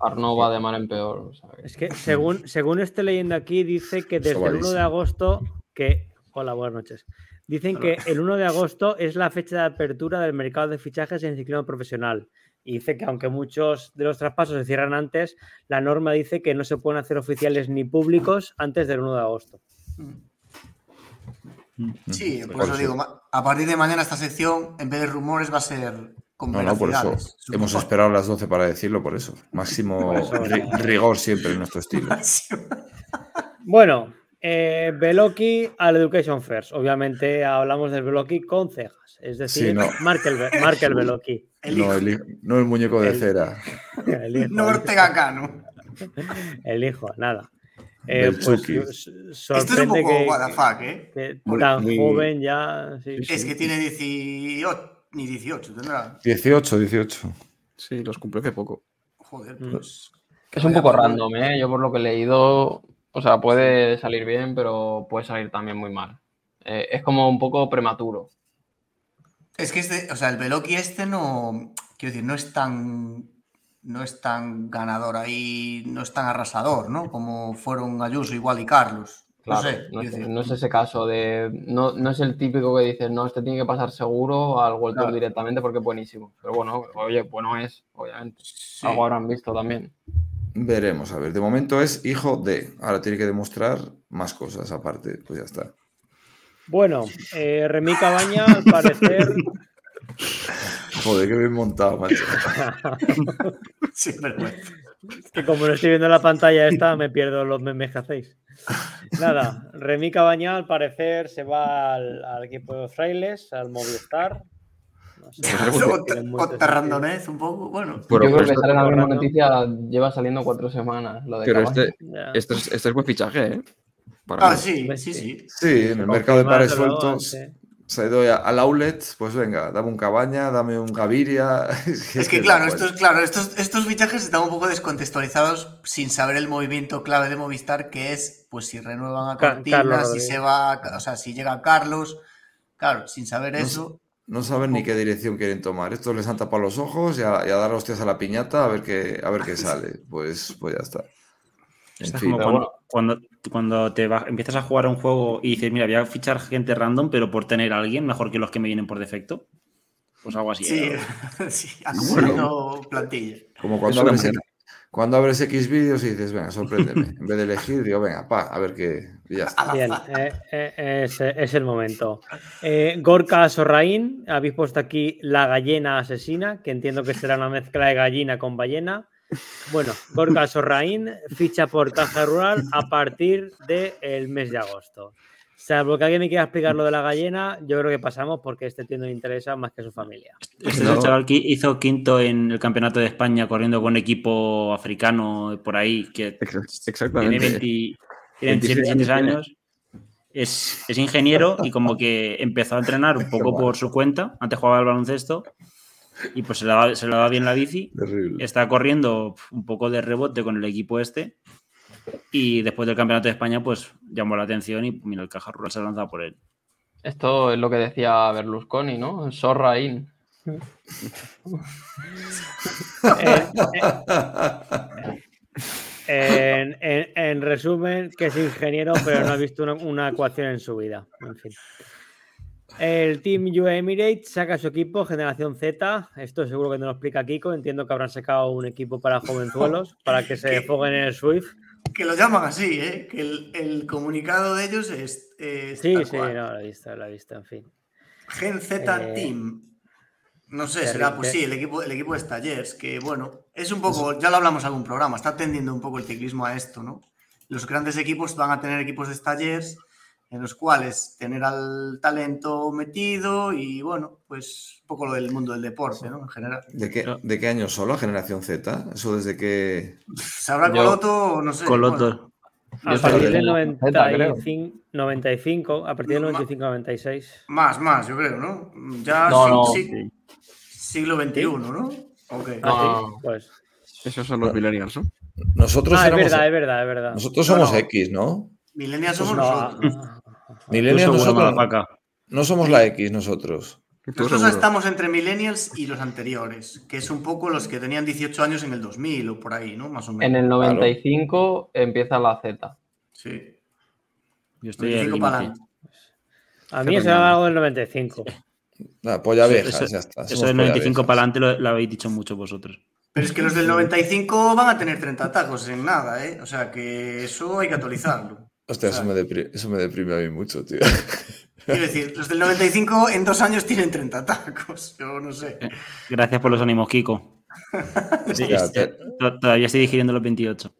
Arnaud va de mal en peor. o sea que- Es que según, según estoy leyendo aquí, dice que desde el 1 de agosto, que. Hola, buenas noches. Dicen que el 1 de agosto es la fecha de apertura del mercado de fichajes en ciclismo profesional. Y dice que aunque muchos de los traspasos se cierran antes, la norma dice que no se pueden hacer oficiales ni públicos antes del 1 de agosto. Sí, por Por eso eso. digo, a partir de mañana esta sección, en vez de rumores, va a ser con No, no, por eso hemos esperado las 12 para decirlo, por eso. Máximo ri- rigor siempre en nuestro estilo. Bueno, eh, Beloki al Education First. Obviamente hablamos del Beloki con cejas. Es decir, Sí, no. marca el, Be- marca el Beloki. El No el, no el muñeco de El- cera. El hijo, No Ortega Cano. el hijo, nada. Eh, pues Esto es un sorprende poco que, what the fuck, ¿eh? que Muy- tan muy- joven ya. sí. Es que tiene 18, ni 18 tendrá. 18, 18. Sí, los cumple hace poco. Joder, Mm. pues. Es un poco random, ¿eh? Yo por lo que he leído, o sea, puede salir bien, pero puede salir también muy mal. Eh, es como un poco prematuro. Es que este, o sea, el Veloki este no, quiero decir, no es tan, no es tan ganador ahí, no es tan arrasador, ¿no? Como fueron Ayuso igual y Carlos. Claro, no sé, no, quiero es, no es ese caso de. No, no es el típico que dices, no, este tiene que pasar seguro al World Tour Claro. directamente porque es buenísimo. Pero bueno, oye, bueno es, obviamente. Sí. Algo habrán visto también. Veremos, a ver. De momento es hijo de. Ahora tiene que demostrar más cosas aparte. Pues ya está. Bueno, eh, Remy Cabaña, al parecer. Joder, qué bien montado, macho. Sí, vergüenza. que como no estoy viendo la pantalla esta, me pierdo los memes que hacéis. Nada, Remy Cabaña, al parecer, se va al, al equipo de Frailes, al Movistar. No sé, randonez un poco, bueno. Pero, Yo creo que la misma noticia, lleva saliendo cuatro semanas. Lo de pero este, este, es, este es buen fichaje, ¿eh? Para Ah, sí, sí, sí. sí. Sí, en el mercado de pares sueltos antes. Se ya al outlet. Pues venga, dame un cabaña, dame un Gaviria. Es que claro, estos, claro estos, estos fichajes están un poco descontextualizados sin saber el movimiento clave de Movistar, que es pues si renuevan a Cortina, Carlos si se va, o sea, si llega Carlos. Claro, sin saber No eso. No saben ni qué dirección quieren tomar. Estos les han tapado los ojos y a, y a dar hostias a la piñata a ver qué, a ver qué sale. Pues, pues ya está. En fin. como pero cuando, cuando, cuando te va- empiezas a jugar a un juego y dices, mira, voy a fichar gente random, pero por tener a alguien mejor que los que me vienen por defecto. Pues algo así. Sí, ¿eh? sí, acumulando plantilla. Como cuando abres, cuando abres X vídeos y dices, venga, sorpréndeme. En vez de elegir, digo, venga, pa, a ver qué. Ya está. Bien, eh, eh, es, es el momento. Eh, Gorka Sorraín, habéis puesto aquí la gallina asesina, que entiendo que será una mezcla de gallina con ballena. Bueno, Gorka Sorraín ficha por Caja Rural a partir del mes de agosto. Salvo que alguien me quiera explicar lo de la gallina, yo creo que pasamos porque este tío no le interesa más que su familia. Este es el chaval que hizo quinto en el campeonato de España corriendo con equipo africano por ahí, que tiene, Exactamente. 20, tiene 26 27 años años. Es, es ingeniero y como que empezó a entrenar un poco por su cuenta. Antes jugaba al baloncesto y pues se le daba bien la bici. Terrible. Está corriendo un poco de rebote con el equipo este. Y después del campeonato de España, pues llamó la atención y mira, el Caja Rural se lanza por él. Esto es lo que decía Berlusconi, ¿no? Sorra in. Eh, eh, en, en- en resumen, que es ingeniero, pero no ha visto una, una ecuación en su vida. En fin. El Team UAE Emirates saca su equipo Generación Z. Esto seguro que no lo explica Kiko. Entiendo que habrán sacado un equipo para jovenzuelos, para que se ¿Qué? enfoguen en el Swift. Que lo llaman así, ¿eh? Que el, el comunicado de ellos es. es Sí, sí, cual. no, lo he visto, lo he visto, en fin. Gen Z Eh, Team. No sé, terrible. será, pues sí, el equipo, el equipo de Stallers, que bueno, es un poco, ya lo hablamos en algún programa, está tendiendo un poco el ciclismo a esto, ¿no? Los grandes equipos van a tener equipos de Stallers en los cuales tener al talento metido y bueno, pues un poco lo del mundo del deporte, ¿no? En general. ¿De qué, ¿De qué año solo? ¿Generación Z? ¿Eso desde que...? ¿Sabrá Yo- Coloto? No sé. Coloto. bueno, A partir del de Z, creo. 95, 95, a partir del 95-96. Más, más, yo creo, ¿no? Ya No, siglo XXI, ¿no? Ok. No, Ah, sí, pues. Esos son los millennials, ¿no? Nosotros Ah, es verdad, es verdad, es verdad. Nosotros No, somos no. X, ¿no? Millennials Pues somos no, nosotros. Ah, Millennials nosotros no somos la X nosotros. Nosotros estamos entre millennials y los anteriores, que es un poco los que tenían 18 años en el 2000 o por ahí, ¿no? Más o menos. En el 95 empieza la Z. Sí. Yo estoy en el 25 para. A mí eso me ha dado del 95. La polla Eso- vieja, eso- ya está. Eso del polla 95 viejas. para adelante lo, lo habéis dicho mucho vosotros. Pero es que los del 95 van a tener 30 tacos en nada, ¿eh? O sea que eso hay que actualizarlo. Hostia, O sea, eso me, deprime, eso me deprime a mí mucho, tío. Quiero decir, los del 95 en dos años tienen 30 tacos. Yo no sé. Gracias por los ánimos, Kiko. Sí, es- Todavía estoy digiriendo los 28.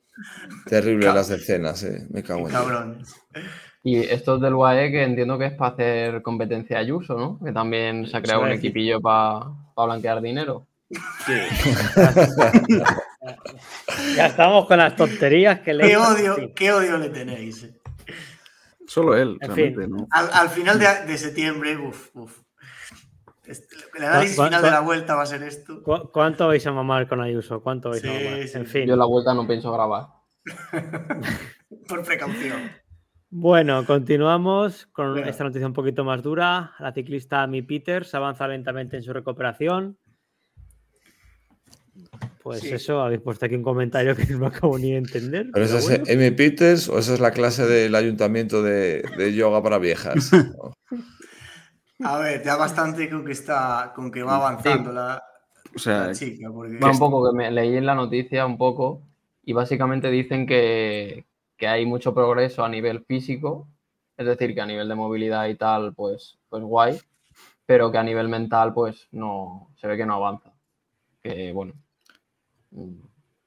terrible las decenas, eh. Me cago en. Cabrón. Y estos del UAE que entiendo que es para hacer competencia a Ayuso, ¿no? Que también se ha creado un equipillo para blanquear dinero. Ya estamos con las tonterías que le. Qué odio, qué odio le tenéis. Solo él, En fin. ¿no? Al, al final de, de septiembre, uff, uff. Este- El análisis ¿Cuá- final de la vuelta va a ser esto. ¿Cu- ¿Cuánto vais a mamar con Ayuso? ¿Cuánto vais a mamar? sí. En fin. Yo la vuelta no pienso grabar. Por precaución. Bueno, continuamos con esta noticia un poquito más dura. La ciclista Amy Peters avanza lentamente en su recuperación. Pues Sí. eso, habéis puesto aquí un comentario que no acabo ni de entender. ¿Pero pero esa es. Amy Peters o esa es la clase del ayuntamiento de, de yoga para viejas? No. A ver, ya bastante con que está, con que va avanzando la, O sea, la chica. Porque... Va un poco que me leí en la noticia un poco y básicamente dicen que, que hay mucho progreso a nivel físico, es decir, que a nivel de movilidad y tal, pues, pues guay, pero que a nivel mental, pues no, se ve que no avanza. Que bueno,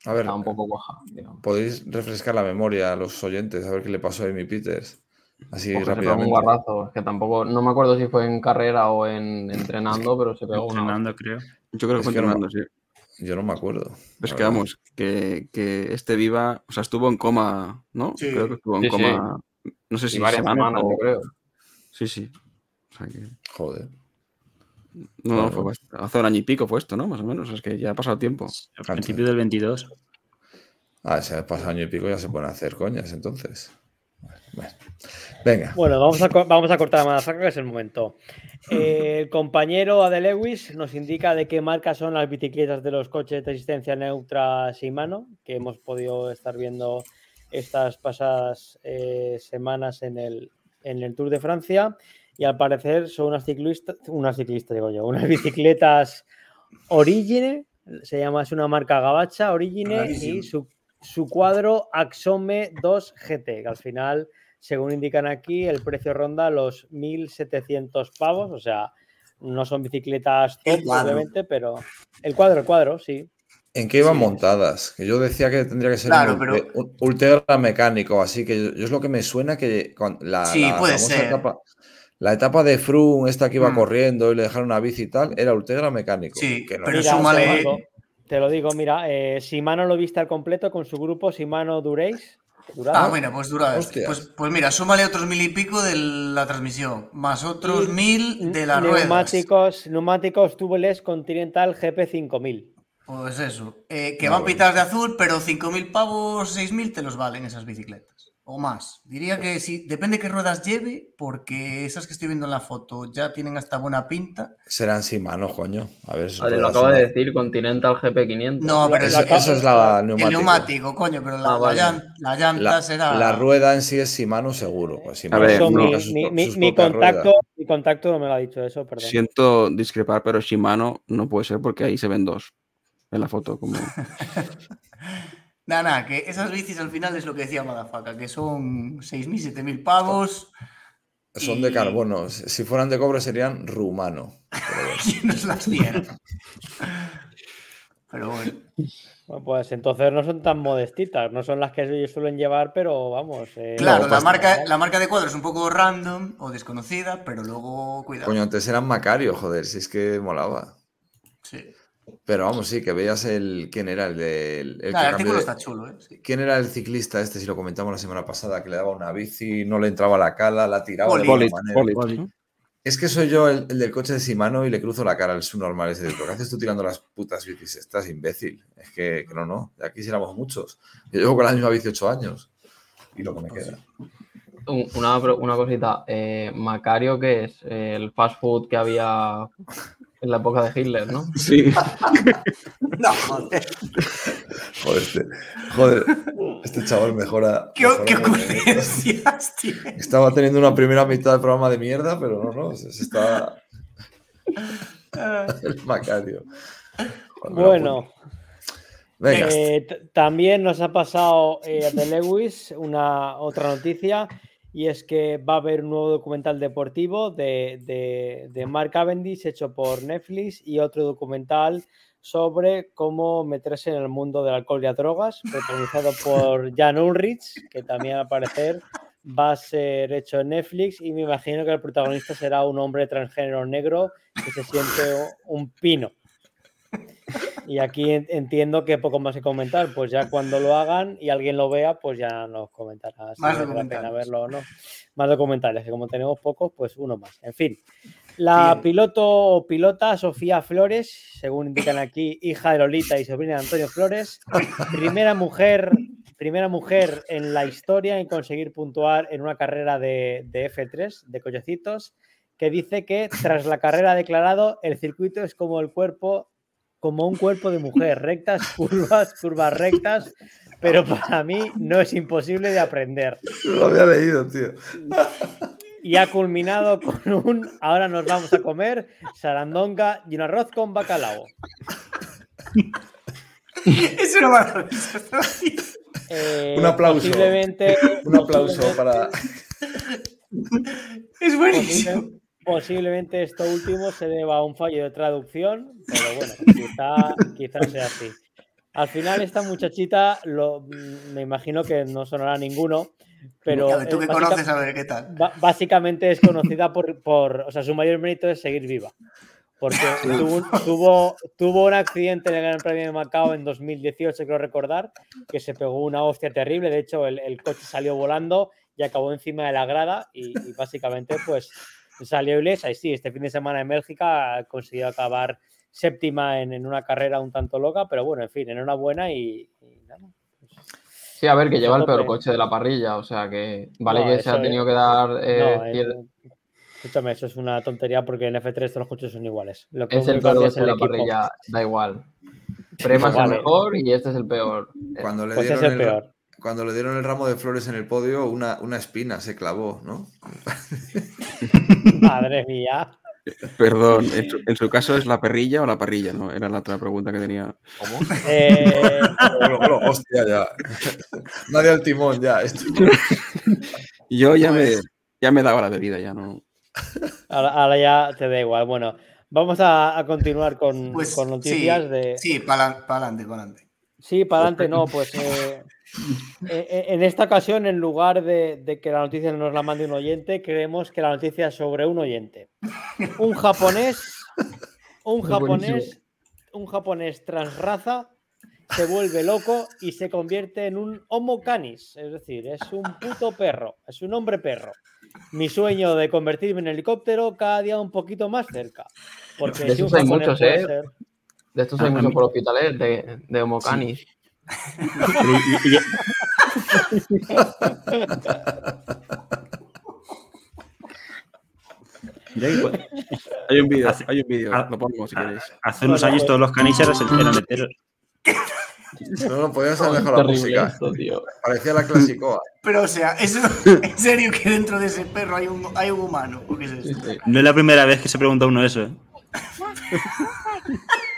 A ver, está un poco coja, digamos. podéis refrescar la memoria a los oyentes, a ver qué le pasó a Amy Peters. Así se pegó un rápidamente. guarrazo, es que tampoco, no me acuerdo si fue en carrera o en entrenando, pero se pegó una. Entrenando, creo. yo creo que Es fue que no me- entrenando, sí. Yo no me acuerdo. Es que vamos, que, que este viva, o sea, estuvo en coma, ¿no? Sí. Creo que estuvo en Sí, sí. coma, no sé si varias semanas semanas, o- yo creo. Sí, sí. O sea que, Joder. No, fue hace un año y pico fue esto, ¿no? Más o menos, es que ya ha pasado tiempo. Al principio del 22. Ah, ese pasa año y pico ya se pueden hacer coñas, entonces. Bueno. Venga. Bueno, vamos a, vamos a cortar la madafaca, que es el momento. Eh, el compañero Ade Lewis nos indica de qué marca son las bicicletas de los coches de asistencia neutra Shimano, que hemos podido estar viendo estas pasadas eh, semanas en el, en el Tour de Francia. Y al parecer son unas ciclistas, unas ciclistas, digo yo, unas bicicletas Origine, se llama, es una marca gabacha, Origine, y su, su cuadro Axome 2 GT, que al final según indican aquí, el precio ronda los 1.700 pavos, o sea, no son bicicletas top, obviamente, pero el cuadro, el cuadro, sí. ¿En qué iban Sí. montadas? Que yo decía que tendría que ser Claro, un, pero- ulte- un Ultegra mecánico, así que yo, yo es lo que me suena que con la, Sí, la puede famosa ser. etapa, la etapa de Froome, esta que iba Mm. corriendo y le dejaron una bici y tal, era Ultegra mecánico. Sí, que no pero súmale- te lo digo, te lo digo, mira, eh, Simano lo viste al completo con su grupo Simano. Durado. Ah, bueno, pues dura. Pues, pues mira, súmale otros mil y pico de la transmisión, más otros Y mil de las ruedas. neumáticos, neumáticos tubeless Continental GP5000. Pues eso, eh, que van bueno. pintadas de azul, pero 5.000 pavos, 6.000 te los valen esas bicicletas. O más. Diría que sí, depende qué ruedas lleve, porque esas que estoy viendo en la foto ya tienen hasta buena pinta. Serán Shimano, coño. A ver, Vale, lo acaba de decir Continental GP500. No, pero Eso, es la el neumático. neumático, coño, pero la, Ah, la vale. llan- la llanta La, será. la rueda en sí es Shimano seguro. Pues Shimano ver, no. mi, sus sus contacto, ruedas. mi contacto no me lo ha dicho eso, perdón. Siento discrepar, pero Shimano no puede ser porque ahí se ven dos en la foto. Como... Nada, nada, que esas bicis al final es lo que decía Madafaka, que son 6.000, 7.000 pavos. Son de carbono. Si fueran de cobre serían rumano. Pero bueno. ¿Quién nos las diera? Pero bueno. Bueno, pues entonces no son tan modestitas, no son las que ellos suelen llevar, pero vamos. eh, Claro, la marca, la marca de cuadro es un poco random o desconocida, pero luego cuidado. Coño, antes eran Macario, joder, si es que molaba. Pero vamos, sí, que veías el. ¿Quién era? El del. el que Claro, artículo de- está chulo, ¿eh? Sí. ¿Quién era el ciclista este? Si lo comentamos la semana pasada, que le daba una bici, no le entraba la cala, la tiraba de Polit, alguna Polit, manera. Es que soy yo el, el del coche de Simano y le cruzo la cara al subnormal ese. ¿Por qué haces tú tirando las putas bicis? Estás imbécil. Es que, que no, no. De aquí sí éramos muchos. Yo llevo con la misma bici ocho años. Y lo que me queda. Un- Una, una cosita, eh, Macario, que es el fast food que había en la época de Hitler, ¿no? Sí. No, joder. Joder, este, joder, este chaval mejora. ¿Qué, mejora qué ocurrencias, tío? Estaba teniendo una primera mitad del programa de mierda, pero no, no. Se, se está. El Macario. Joder, Bueno. Venga. eh, también nos ha pasado eh, de Lewis una otra noticia y es que va a haber un nuevo documental deportivo de, de, de Mark Cavendish hecho por Netflix y otro documental sobre cómo meterse en el mundo del alcohol y las drogas, protagonizado por Jan Ulrich, que también al parecer va a ser hecho en Netflix y me imagino que el protagonista será un hombre transgénero negro que se siente un pino. Y aquí en- entiendo que poco más que comentar, pues ya cuando lo hagan y alguien lo vea, pues ya nos comentará si Más merece la pena documentales. verlo o no. Más documentales, que como tenemos pocos, pues uno más. En fin, la piloto o pilota Sofía Flores, según indican aquí, hija de Lolita y sobrina de Antonio Flores, primera mujer, primera mujer en la historia en conseguir puntuar en una carrera de, de F3, de cochecitos, que dice que tras la carrera ha declarado el circuito es como el cuerpo, como un cuerpo de mujer, rectas, curvas, curvas rectas, pero para mí no es imposible de aprender. Lo había leído, tío. Y ha culminado con un ahora nos vamos a comer sarandonga y un arroz con bacalao. Es una maravilla. Eh, Un aplauso. Posiblemente, Un aplauso para. Es buenísimo. Posible- posiblemente esto último se deba a un fallo de traducción, pero bueno, quizá, quizá sea así. Al final, esta muchachita, lo, me imagino que no sonará ninguno, pero A ver, tú que conoces, a ver qué tal. básicamente es conocida por, por, o sea, su mayor mérito es seguir viva. Porque tuvo, un- tuvo, tuvo un accidente en el Gran Premio de Macao en 2018, creo recordar, que se pegó una hostia terrible. De hecho, el, el coche salió volando y acabó encima de la grada y, y básicamente pues salió ilesa. Y sí, este fin de semana en Bélgica consiguió acabar séptima en, en una carrera un tanto loca, pero bueno, en fin, enhorabuena y, y nada. Sí, a ver, que lleva el peor coche de la parrilla, o sea que vale No, que se ha tenido es- que dar eh, No, cier- escúchame, eso es una tontería porque en F3 todos los coches son iguales. Lo que es el peor coche de la equipo. parrilla, da igual. Prema es el mejor y este es el peor. Cuando le Pues es dieron el el, peor. cuando le dieron el ramo de flores en el podio, una, una espina se clavó, ¿no? Madre mía. Perdón, en su, en su caso es la perrilla o la parrilla, ¿no? Era la otra pregunta que tenía. ¿Cómo? Eh, Bueno, bueno, hostia, ya. Nadie al timón, ya. Esto- Yo ya me, Pues ya me daba la bebida, ya no. ahora, ahora ya te da igual. Bueno, vamos a, a continuar con, Pues con noticias sí, de. Sí, para adelante, para adelante. Sí, para adelante, no, pues eh, en esta ocasión, en lugar de, de que la noticia nos la mande un oyente, creemos que la noticia es sobre un oyente. Un japonés, un japonés, un japonés transraza se vuelve loco y se convierte en un homo canis, es decir, es un puto perro, es un hombre perro. Mi sueño de convertirme en helicóptero cada día un poquito más cerca. Porque De si un esos hay japonés muchos, puede ¿eh? ser- De estos hay Ah, muchos por hospitales de, de Homo canis. Hay un vídeo, Hace- hay un vídeo, lo ponemos si queréis. Hace unos años todos los canicheros eran heteros. No, no, podías haber Es dejado la música. esto, tío. Parecía la clasicoa. Pero, o sea, ¿eso, ¿en serio que dentro de ese perro hay un, hay un humano? ¿O qué es Sí, esto? sí. No es la primera vez que se pregunta uno eso, ¿eh?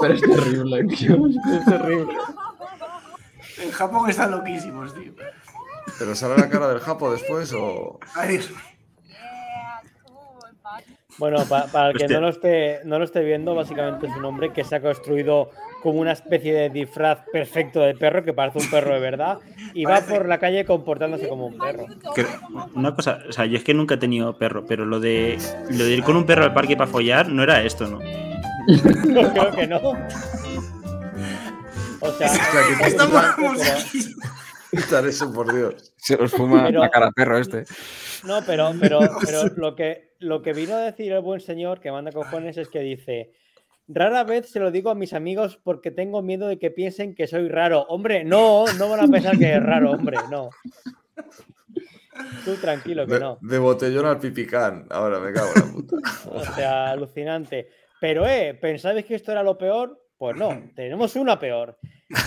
Pero es terrible, tío. Es terrible. En Japón están loquísimos, tío. ¿Pero sale la cara del japo después o...? Bueno, pa- para el que no lo, esté, no lo esté viendo, básicamente es un hombre que se ha construido como una especie de disfraz perfecto de perro, que parece un perro de verdad, y va por la calle comportándose como un perro. Que- una cosa, o sea, yo es que nunca he tenido perro, pero lo de, lo de ir con un perro al parque para follar no era esto, ¿no? No, creo que no. O sea, Estamos pero- Quitar eso, por Dios. Se los fuma Pero- la cara perro este. No, pero, pero, pero lo, que, lo que vino a decir el buen señor que manda cojones es que dice, rara vez se lo digo a mis amigos porque tengo miedo de que piensen que soy raro. Hombre, no, no van a pensar que es raro, hombre, no. Tú tranquilo que De, no. de botellón al pipicán. Ahora me cago en la puta. O sea, alucinante. Pero, eh, ¿pensabais que esto era lo peor? Pues no, tenemos una peor.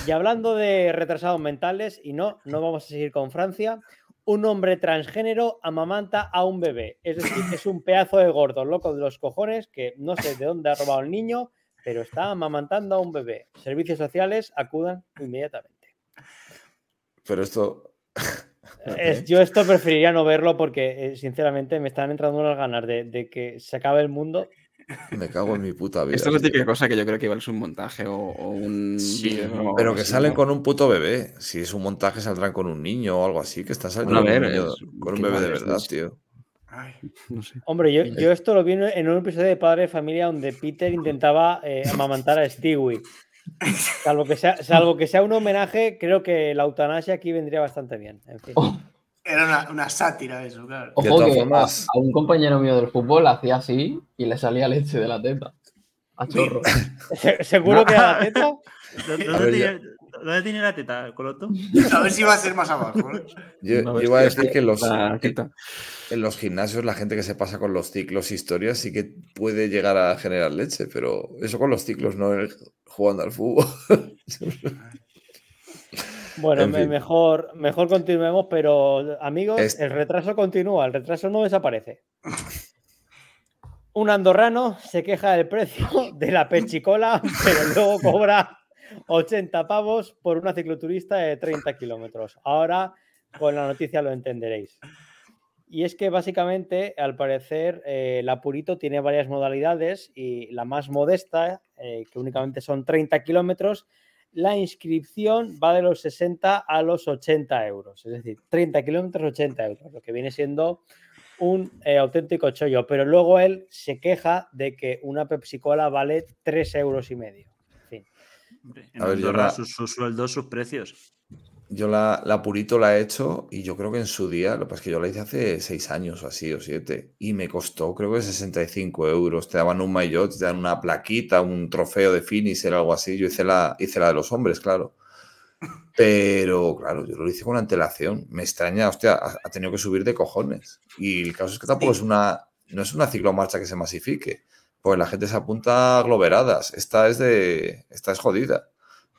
Y hablando de retrasados mentales, y no, no vamos a seguir con Francia, un hombre transgénero amamanta a un bebé. Es decir, es un pedazo de gordo, loco de los cojones, que no sé de dónde ha robado el niño, pero está amamantando a un bebé. Servicios sociales acudan inmediatamente. Pero esto. Es- yo esto preferiría no verlo porque, eh, sinceramente, me están entrando unas ganas de, de que se acabe el mundo. Me cago en mi puta vida. Esto es la típica cosa que yo creo que igual es un montaje o, o un Sí, Pero que salen ¿no? con un puto bebé. Si es un montaje, saldrán con un niño o algo así. Que está saliendo Bueno, a con, un, niño- es- con un ¿qué bebé de verdad, Es- tío. Ay, No sé. Hombre, yo, yo esto lo vi en- un episodio de Padre de Familia donde Peter intentaba eh, amamantar a Stewie. Salvo que, sea, salvo que sea un homenaje, creo que la eutanasia aquí vendría bastante bien. En fin. Era una, una sátira eso, claro. Ojo que formas- a, a un compañero mío del fútbol hacía así y le salía leche de la teta. A chorro. Se- ¿Seguro que era la teta? ¿Dónde, A tiene, dónde tiene la teta, Coloto? A ver si va a ser más abajo. ¿eh? Yo, No, yo iba a decir que en los, en los gimnasios la gente que se pasa con los ciclos historias sí que puede llegar a generar leche, pero eso con los ciclos, no jugando al fútbol. Bueno, En me- fin. mejor, mejor continuemos, pero amigos, Es- el retraso continúa, el retraso no desaparece. Un andorrano se queja del precio de la pechicola, pero luego cobra 80 pavos por una cicloturista de 30 kilómetros. Ahora, con la noticia lo entenderéis. Y es que básicamente, al parecer, eh, el Apurito tiene varias modalidades y la más modesta, eh, que únicamente son 30 kilómetros, la inscripción va de los 60 a los 80 euros. Es decir, 30 kilómetros, 80 euros, lo que viene siendo un eh, auténtico chollo. Pero luego él se queja de que una Pepsi Cola vale 3 euros y medio. En fin. A ver, yo Andorra, la- sus, sus sueldos, sus precios. Yo la, la Purito la he hecho y yo creo que en su día, lo que pasa es que yo la hice hace seis años o así, o siete, y me costó creo que 65 euros. Te daban un maillot, te dan una plaquita, un trofeo de finisher algo así. Yo hice la, hice la de los hombres, claro. Pero, claro, yo lo hice con antelación. Me extraña, hostia, ha, ha tenido que subir de cojones. Y el caso es que tampoco es una, no es una ciclomarcha que se masifique. Pues la gente se apunta a globeradas. Esta es de, esta es jodida.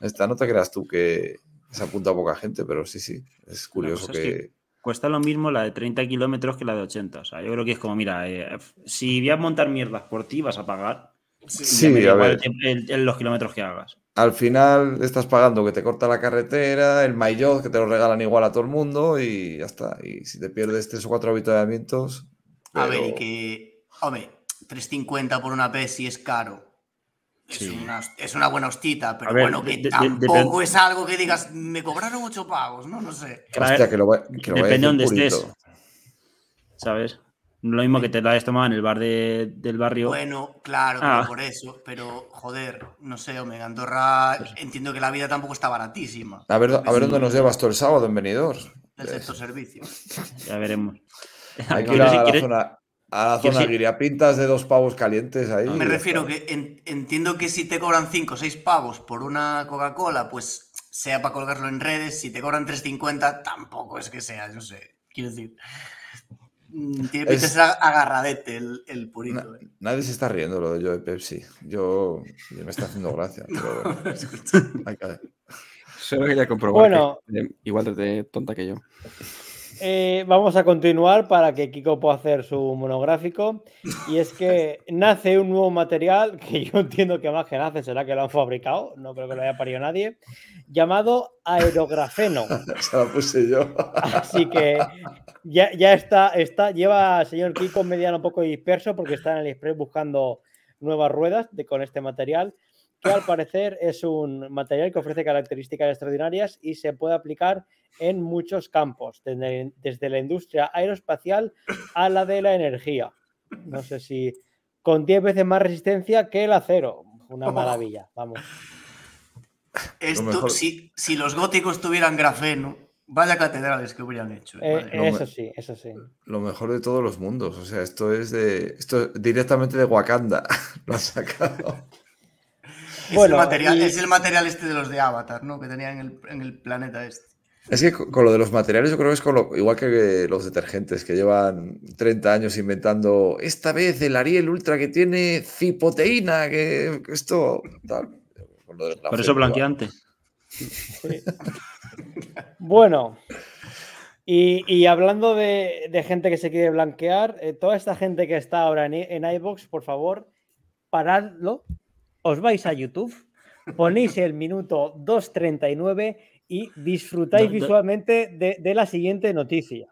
Esta no te creas tú que se apunta a poca gente, pero sí, sí, es curioso es que... Cuesta lo mismo la de 30 kilómetros que la de 80. O sea, yo creo que es como, mira, eh, si voy a montar mierdas por ti, vas a pagar. Sí, a ver. el los kilómetros que hagas. Al final estás pagando que te corta la carretera, el maillot que te lo regalan igual a todo el mundo y ya está. Y si te pierdes tres o cuatro avituallamientos... A ver, y que. Hombre, 3.50 por una Pepsi es caro. Es, una, es una buena hostita, pero ver, bueno, que de- de- tampoco es algo que digas, me cobraron 8 pagos, ¿no? No sé. Hostia, que lo, que lo Depende de donde Purito. estés. ¿Sabes? Lo mismo que te la hayas tomado en el bar de- del barrio. Bueno, claro, Ah. pero por eso. Pero, joder, no sé, en Andorra entiendo que la vida tampoco está baratísima. A ver, a ver dónde nos llevas todo el sábado en Benidorm. El sector servicio. Ya veremos. Hay que Quiero ir a decir, la ¿quieres- zona, a la zona decir- guiriapintas de dos pavos calientes ahí. Me refiero está. que en- entiendo que si te cobran 5 o 6 pavos por una Coca-Cola, pues sea para colgarlo en redes. Si te cobran 3.50, tampoco es que sea, yo sé. Quiero decir, mm, tiene pinta Es- ser agarradete el, el purito. Na- eh. nadie se está riendo lo de yo de Pepsi. Yo, yo me está haciendo gracia. Pero bueno, hay que- Solo quería comprobar Bueno. que eh, igual de tonta que yo. Eh, vamos a continuar para que Kiko pueda hacer su monográfico. Y es que nace un nuevo material que yo entiendo que más que nace será que lo han fabricado, no creo que lo haya parido nadie, llamado aerografeno. se la puse yo. Así que ya, ya está, está, lleva señor Kiko mediano un poco disperso porque está en el Express buscando nuevas ruedas de, con este material. Que al parecer es un material que ofrece características extraordinarias y se puede aplicar en muchos campos, desde, desde la industria aeroespacial a la de la energía. No sé si con 10 veces más resistencia que el acero. Una maravilla, vamos. Esto, si, si los góticos tuvieran grafeno, vaya catedrales que hubieran hecho. Eh, eso sí, eso sí. Lo mejor de todos los mundos. O sea, esto es de. Esto es directamente de Wakanda. Lo han sacado. Es, Bueno, el material, y- es el material este de los de Avatar, ¿no? Que tenían en el, en el planeta este. Es que co- con lo de los materiales, yo creo que es con lo- igual que los detergentes que llevan 30 años inventando. Esta vez el Ariel Ultra que tiene cipoteína, que, que esto. Tal. Con lo del Por eso blanqueante. Bueno, y, y hablando de, de gente que se quiere blanquear, eh, toda esta gente que está ahora en, en iVoox, por favor, paradlo, os vais a YouTube, ponéis el minuto 2.39 y disfrutáis visualmente de, de la siguiente noticia.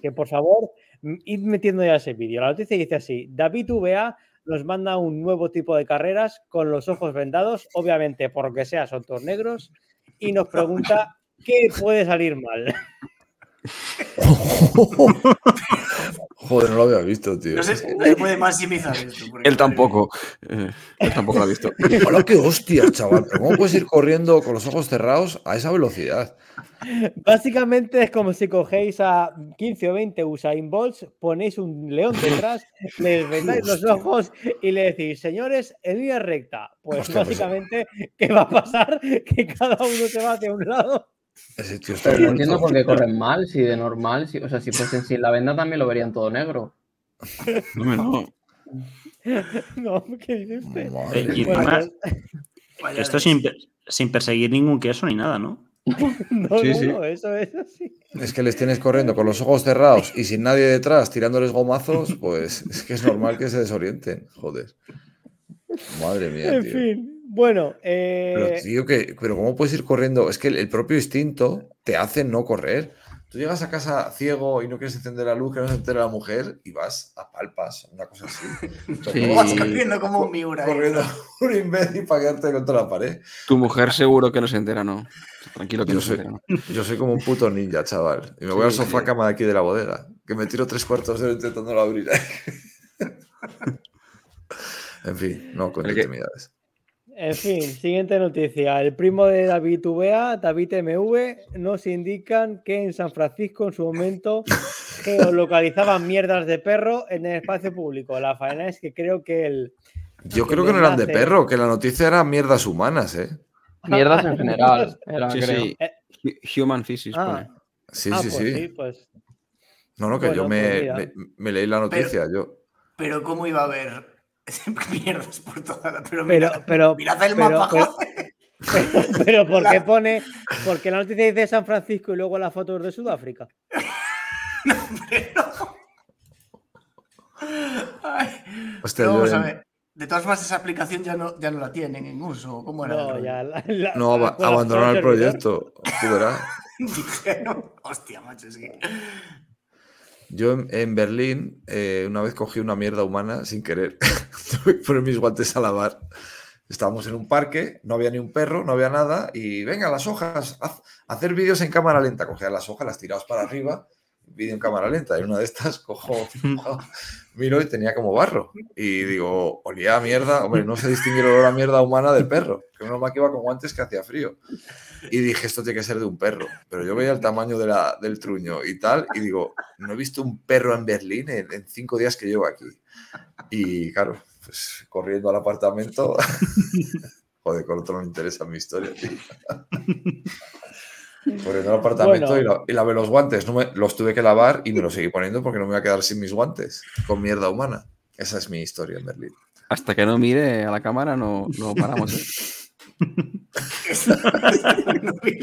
Que por favor, m- id metiendo ya ese vídeo. La noticia dice así: David VA nos manda un nuevo tipo de carreras con los ojos vendados, obviamente por lo que sea son todos negros, y nos pregunta qué puede salir mal. Joder, no lo había visto, tío. No se, no se puede maximizar esto. Él tampoco. eh, él tampoco lo ha visto. Hola, qué hostia, chaval. ¿cómo puedes ir corriendo con los ojos cerrados a esa velocidad? Básicamente es como si cogéis a 15 o 20 Usain Bolts, ponéis un león detrás, le vendáis los ojos y le decís, señores, en línea recta. Pues Hostia, pues- básicamente, ¿qué va a pasar? Que cada uno se va hacia un lado. Ese tío está Pero no muerto. entiendo por qué corren mal, si de normal, si, o sea, si fuesen sin la venda también lo verían todo negro. No, no. No, ¿qué dice usted? Madre Eh, y además, esto sin, per- sin perseguir ningún queso ni nada, ¿no? no, Sí, no, sí. no, eso es así. Es que les tienes corriendo con los ojos cerrados y sin nadie detrás tirándoles gomazos, pues es que es normal que se desorienten. Joder. Madre mía, En tío. fin, bueno, eh, Pero, tío, que, pero ¿cómo puedes ir corriendo? Es que el, el propio instinto te hace no correr. Tú llegas a casa ciego y no quieres encender la luz, que no se entere la mujer y vas a palpas, una cosa así. Sí. ¿Cómo vas corriendo como un Miura? ahí? Corriendo un imbécil para quedarte contra la pared. Tu mujer seguro que no se entera, ¿no? Tranquilo que Yo no se soy- entera. ¿no? Yo soy como un puto ninja, chaval. Y me voy al Sí, sofá sí. cama de aquí de la bodega. Que me tiro tres cuartos de hora intentando abrir. en fin, no con intimidades. En fin, siguiente noticia. El primo de David VA, David MV, nos indican que en San Francisco en su momento geolocalizaban mierdas de perro en el espacio público. La faena es que creo que el. Yo creo que no eran de perro, que la noticia era mierdas humanas, ¿eh? Mierdas en general, era, Sí, creo. sí. Hu- Human Physics Ah, pone. Sí, ah, sí, pues sí. pues. No, no, que yo me, pues me leí la noticia. Yo. Pero ¿cómo iba a haber mierdas por toda la... Pero, Pero, mira, pero, mirad el pero- mapa, pero- pero, pero ¿por qué pone? Porque la noticia dice San Francisco y luego la foto es de Sudáfrica. Pero- Ay, Hostia, yo vamos a ver. De todas formas, esa aplicación ya no, ya no la tienen en uso. ¿Cómo era? No, ya. la- la- No, aba- con la- abandonar el proyecto. tú verás. Dijeron, hostia, macho, es que... Yo en, Berlín eh, una vez cogí una mierda humana sin querer. Tuve que poner mis guantes a lavar. Estábamos en un parque, no había ni un perro, no había nada. Y venga, las hojas, hacer vídeos en cámara lenta. Cogía las hojas, las tirabas para arriba, vídeo en cámara lenta. Y una de estas cojo, miro y tenía como barro. Y digo, olía a mierda. Hombre, no se distingue el olor a mierda humana del perro. Que menos mal que iba con guantes que hacía frío. Y dije, esto tiene que ser de un perro. Pero yo veía el tamaño de la- del truño y tal, y digo, no he visto un perro en Berlín en, cinco días que llevo aquí. Y claro, pues corriendo al apartamento. Joder, con otro no me interesa mi historia. Corriendo al apartamento Bueno. y, la- y lavé los guantes. No me- los tuve que lavar y me los seguí poniendo porque no me voy a quedar sin mis guantes con mierda humana. Esa es mi historia en Berlín. Hasta que no mire a la cámara no, no paramos. ¿eh?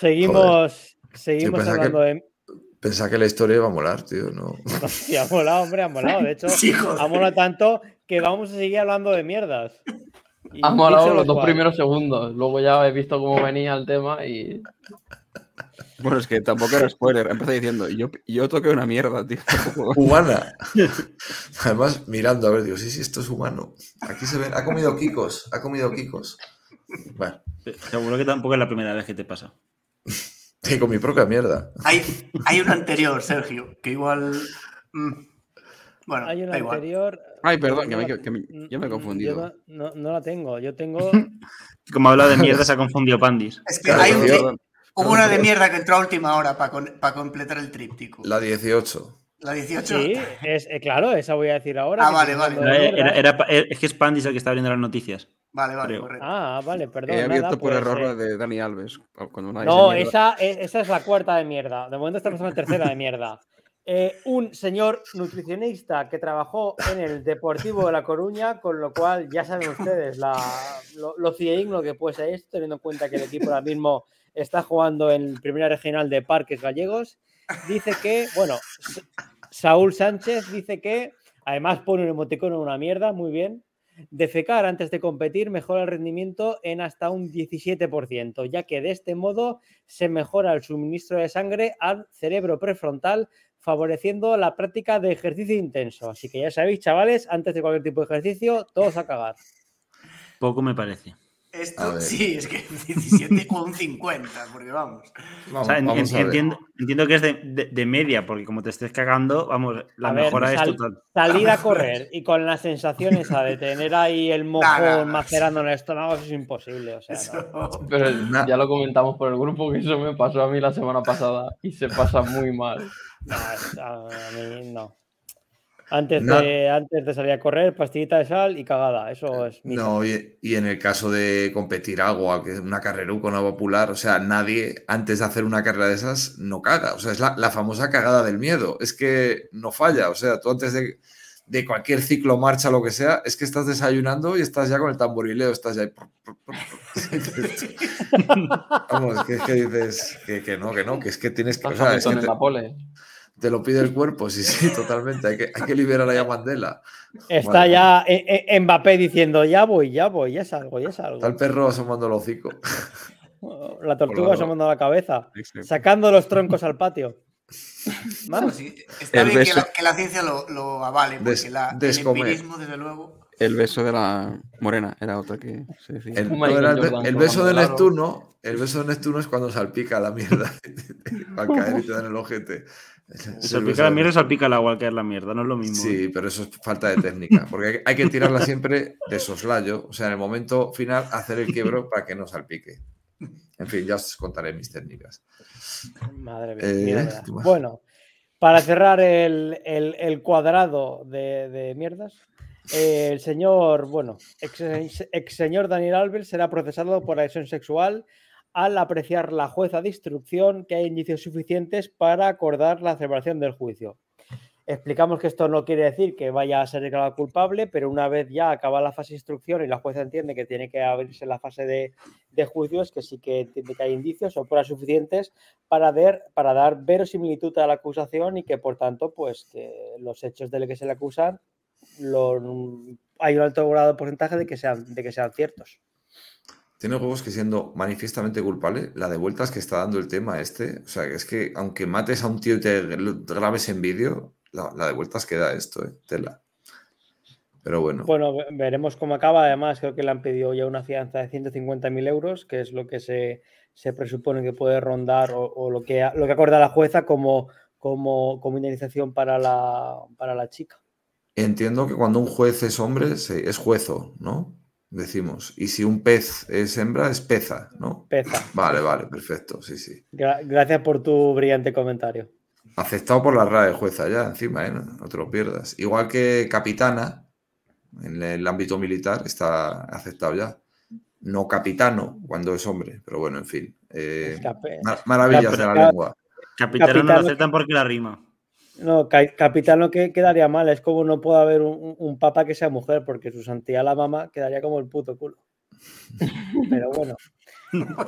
Seguimos, seguimos hablando de. Pensaba que la historia iba a molar, tío. No. Sí, ha molado, hombre, ha molado. De hecho, Sí, ha molado tanto que vamos a seguir hablando de mierdas. Y Ha molado los dos primeros segundos. Luego ya he visto cómo venía el tema y. Bueno, es que tampoco era spoiler. Empecé diciendo, yo, yo toqué una mierda, tío. Humana. Además, mirando, a ver, digo, sí, sí, esto es humano. Aquí se ve, ha comido Kikos, ha comido Kikos. Bueno, Seguro que tampoco es la primera vez que te pasa. y con mi propia mierda. Hay, hay un anterior, Sergio, que igual. mm, Bueno, Hay una da igual. Ay, perdón, que me, no la- que me- yo me he confundido. yo no, no- no la tengo. Yo tengo. Como habla de mierda, se ha confundido Pandis. Es que Claro, hay un- perdón. hubo una de mierda que entró a última hora para completar el tríptico. La 18. La 18. Sí, es, eh, claro, esa voy a decir ahora. Ah, vale, vale. Era- mierda. era- era pa- es que es Pandis el que está abriendo las noticias. Vale, vale, creo. correcto. Ah, vale, perdón. He abierto nada, por pues, error eh, la de Dani Alves. Cuando una No, esa, e- esa es la cuarta de mierda. De momento estamos en la tercera de mierda. Eh, un señor nutricionista que trabajó en el Deportivo de La Coruña, con lo cual ya saben ustedes lo, lo que puede ser esto, teniendo en cuenta que el equipo ahora mismo está jugando en Primera Regional de Parques Gallegos. Dice que, bueno, Sa- Saúl Sánchez dice que, además pone un emoticono una mierda, muy bien. Defecar antes de competir mejora el rendimiento en hasta un 17%, ya que de este modo se mejora el suministro de sangre al cerebro prefrontal, favoreciendo la práctica de ejercicio intenso. Así que ya sabéis, chavales, antes de cualquier tipo de ejercicio, todos a cagar. Poco me parece. Esto sí, es que 17 con un 50, porque vamos. O Vamos, sea, en- vamos entiendo, entiendo que es de, de- de media, porque como te estés cagando, vamos, la A ver, mejora es total. Salir a correr y con la sensación esa de tener ahí el no. macerando en el estómago, es imposible. O sea, no. Pero ya lo comentamos por el grupo que eso me pasó a mí la semana pasada y se pasa muy mal. No, a mí no. Antes, de, antes de salir a correr, pastillita de sal y cagada. Eso es misa. No, y, y en el caso de competir algo, una carreruca, una popular, o sea, nadie antes de hacer una carrera de esas no caga. O sea, es la, la famosa cagada del miedo. Es que no falla. O sea, tú antes de, de cualquier ciclo, marcha, lo que sea, es que estás desayunando y estás ya con el tamborileo, estás ya ahí. Vamos, que es que dices que, que no, que no, que es que tienes que. O sea, es que te, la pole. Te lo pide el cuerpo, sí, sí, totalmente. Hay que, hay que liberar a Mandela. Está ya eh, eh, Mbappé diciendo, ya voy, ya voy, ya salgo, ya salgo. Está el perro asomando el hocico. La tortuga Hola, asomando la cabeza, Exacto. sacando los troncos al patio. No, Vamos. sí, está El bien que beso. la, que la ciencia lo, lo avale, porque Des- la, el descomer. empirismo, desde luego. El beso de la morena era otra que se decía. El, no, era beso de. Neptuno, el beso de Neptuno es cuando salpica la mierda al caer y te dan el ojete. Es el beso Salpica la mierda, salpica el agua al caer la mierda, no es lo mismo. Sí, pero eso es falta de técnica, porque hay, que tirarla siempre de soslayo, o sea, en el momento final hacer el quiebro para que no salpique. En fin, ya os contaré mis técnicas. Madre mía. Eh. Bueno, para cerrar el, el- el cuadrado de, de mierdas, eh, el señor, bueno, ex, ex señor Daniel Alves será procesado por agresión sexual al apreciar la jueza de instrucción que hay indicios suficientes para acordar la celebración del juicio. Explicamos que esto no quiere decir que vaya a ser declarado culpable, pero una vez ya acaba la fase de instrucción y la jueza entiende que tiene que abrirse la fase de, de juicio, es que sí que entiende que hay indicios o pruebas suficientes para, ver, para dar verosimilitud a la acusación y que por tanto, pues que los hechos de los que se le acusan hay un alto grado de porcentaje de que sean, de que sean ciertos. Tiene juegos que siendo manifiestamente culpable, la de vueltas que está dando el tema este, o sea, que es que aunque mates a un tío y te grabes en vídeo, la, la de vueltas que da esto, eh, tela. Pero bueno, Bueno, ve- veremos cómo acaba. Además, creo que le han pedido ya una fianza de 150.000 euros, que es lo que se, se presupone que puede rondar o, o lo, que, lo que acorda la jueza como, como, como indemnización para la, para la chica. entiendo que cuando un juez es hombre, es juezo, ¿no? Decimos. Y si un pez es hembra, es peza, ¿no? Peza. Vale, vale, perfecto, sí, sí. Gra- gracias por tu brillante comentario. Aceptado por la RAE, jueza, ya, encima, ¿eh? No, no te lo pierdas. Igual que capitana, en el ámbito militar, está aceptado ya. No capitano, cuando es hombre, pero bueno, en fin. eh, maravillas de la lengua. Capitano no lo aceptan porque la rima. No, ca- capitán no que quedaría mal. Es como no puede haber un, papa que sea mujer, porque su santidad la mamá quedaría como el puto culo. Pero bueno.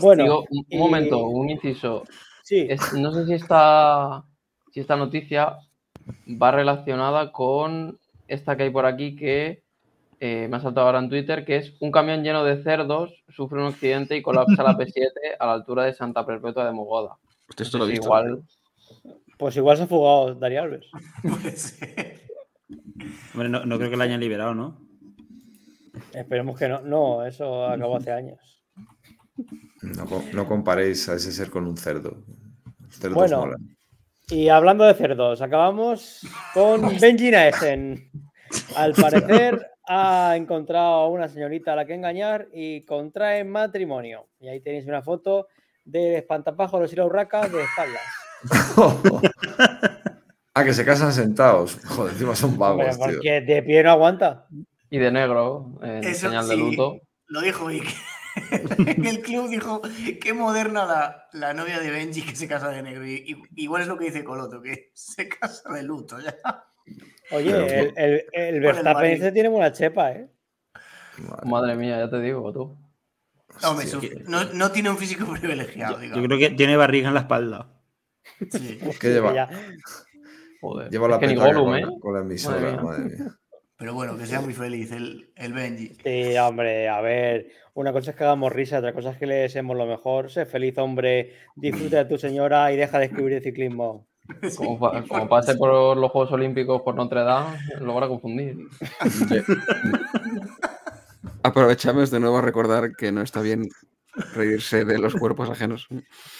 Bueno, Digo, un, un y- momento, un inciso. sí. Es- no sé si esta, si esta noticia va relacionada con esta que hay por aquí que eh, me ha saltado ahora en Twitter, que es un camión lleno de cerdos sufre un accidente y colapsa la P7 a la altura de Santa Perpetua de Mogoda. Usted esto lo ha Sí, visto. igual. Pues igual se ha fugado Dani Alves. Puede ser. Hombre, no, no creo que la hayan liberado, ¿no? Esperemos que no. No, eso acabó hace años. No, co- no comparéis a ese ser con un cerdo. Cerdos Bueno. molan. Y hablando de cerdos, acabamos con Benji Naesen. Al parecer ha encontrado a una señorita a la que engañar y contrae matrimonio. Y ahí tenéis una foto de espantapájaros y la urraca de espaldas. ah, que se casan sentados. Joder, encima son vagos, tío. porque de pie no aguanta. Y de negro, en Eso señal de sí, luto. Lo dijo Vic. en el club dijo, qué moderna la, la novia de Benji que se casa de negro. Y, y- igual es lo que dice Coloto, que se casa de luto ya. Oye, Pero, el, el, el Verstappen este tiene buena chepa, ¿eh? Madre mía, ya te digo, tú. No, hombre, Hostia, su- no, no tiene un físico privilegiado, Yo digamos. creo que tiene barriga en la espalda. Sí. ¿Qué lleva? Ya- Joder. Lleva Es la Gollum, con, ¿eh? la- con la emisora, Madre mía. madre mía. Pero bueno, que sea muy feliz el, el Benji. Sí, hombre, a ver, una cosa es que hagamos risa, otra cosa es que le deseemos lo mejor. Sé feliz, hombre, disfruta de tu señora y deja de escribir de ciclismo. Como, pa- como pase por los Juegos Olímpicos por Notre Dame, lo van a confundir. Aprovechamos de nuevo a recordar que no está bien reírse de los cuerpos ajenos.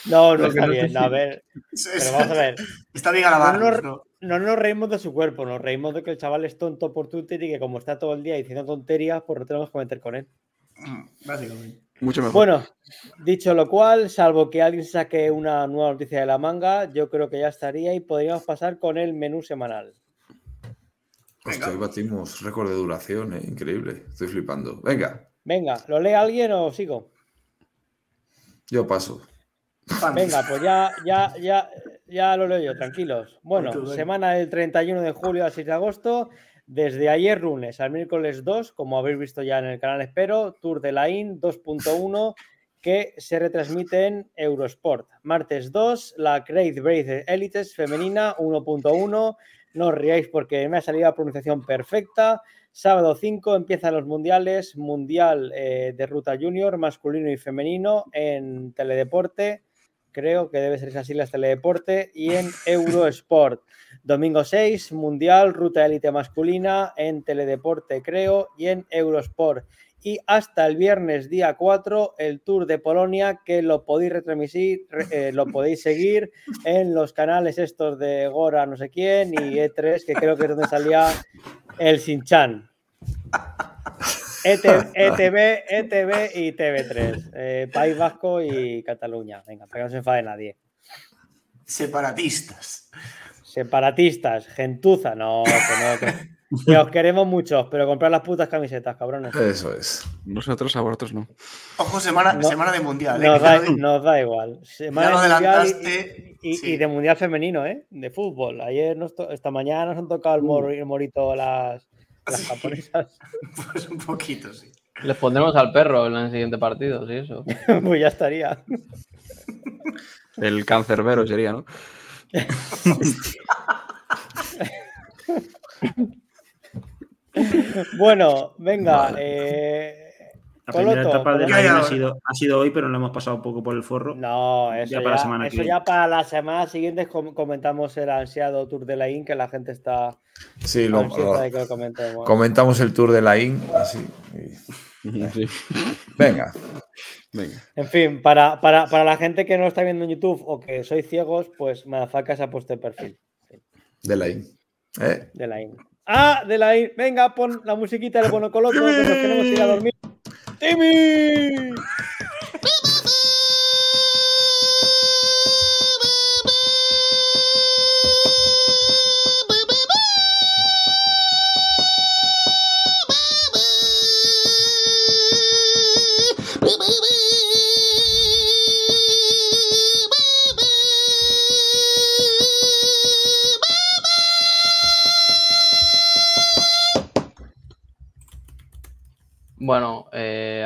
No, no está no bien, a ver, pero vamos a ver. Está bien alabarnos, No, ¿no? No nos reímos de su cuerpo, nos reímos de que el chaval es tonto por Twitter y que como está todo el día diciendo tonterías, pues no tenemos que meter con él. Mm, Básicamente. Mucho mejor. Bueno, dicho lo cual, salvo que alguien saque una nueva noticia de la manga, yo creo que ya estaría y podríamos pasar con el menú semanal. Hostia, hoy batimos récord de duración, ¿eh? increíble. Estoy flipando. Venga, Venga, ¿lo lee alguien o sigo? Yo paso. Venga, pues ya, ya, ya, ya lo leo yo, tranquilos. Bueno, semana del 31 de julio al 6 de agosto, desde ayer lunes al miércoles 2, como habéis visto ya en el canal Espero, Tour de la IN 2.1 que se retransmite en Eurosport. Martes 2, la Great Brave Elites femenina 1.1. No os riáis porque me ha salido la pronunciación perfecta. Sábado 5 empiezan los mundiales, mundial eh, de ruta junior, masculino y femenino en Teledeporte. Creo que debe ser así las Teledeporte y en Eurosport. Domingo 6, mundial, ruta élite masculina en Teledeporte, creo, y en Eurosport. Y hasta el viernes día 4, el Tour de Polonia, que lo podéis retransmitir, re- eh, lo podéis seguir en los canales estos de Gora, no sé quién, y E3, que creo que es donde salía el Sinchan. ET ETV, ETV E y TV3. eh, País Vasco y Cataluña. Venga, para que no se enfade nadie. Separatistas. Separatistas, gentuza. No, que no, que, que os queremos muchos, pero comprar las putas camisetas, cabrones. Eso es. Nosotros a vosotros no. Ojo, semana, No. semana de mundial. ¿eh? Nos ya da, lo nos da igual. Semana lo de mundial y- adelantaste, y, y- sí. y de mundial femenino, ¿eh? De fútbol. Ayer, nos esta mañana nos han tocado el, mor- el morito las, las Sí. japonesas. Pues un poquito, sí. Les pondremos al perro en el siguiente partido, sí, eso. pues ya estaría. El cancerbero sería, ¿no? Bueno, venga. Vale. eh, La primera etapa de ¿cómo- la Ya, ya. ha sido, ha sido hoy, pero lo hemos pasado un poco por el forro. No, eso, Ya ya, para la semana que eso viene. ya para la semana siguiente com- comentamos el ansiado Tour de la IN, que la gente está Sí, lo, lo- de que lo comentemos. comentamos el tour de la IN. Así. y- Sí. Venga, Venga. En fin, para, para, para la gente que no está viendo en YouTube o que sois ciegos, pues Madafaka se ha puesto el perfil de la IN. ¿Eh? de la IN. ¡Ah! De la IN. Venga, pon la musiquita del Bono Coloto, que nos queremos ir a dormir. ¡Timmy!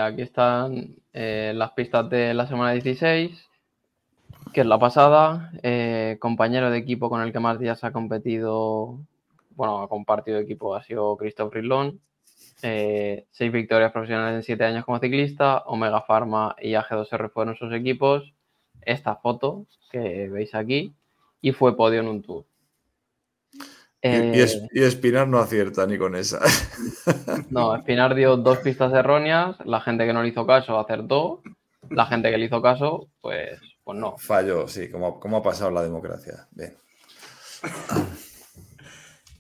Aquí están eh, las pistas de la semana 16, que es la pasada. Eh, compañero de equipo con el que más días ha competido, bueno, ha compartido equipo, ha sido Christoph Ridlon. Eh, seis victorias profesionales en siete años como ciclista. Omega Pharma y AG2R fueron sus equipos. esta foto que veis aquí y fue podio en un tour. Y, y es- Eh, y Espinar no acierta ni con esa. No, Espinar dio dos pistas erróneas, la gente que no le hizo caso acertó, la gente que le hizo caso, pues, pues no. Falló, sí, como, como ha pasado la democracia. Bien.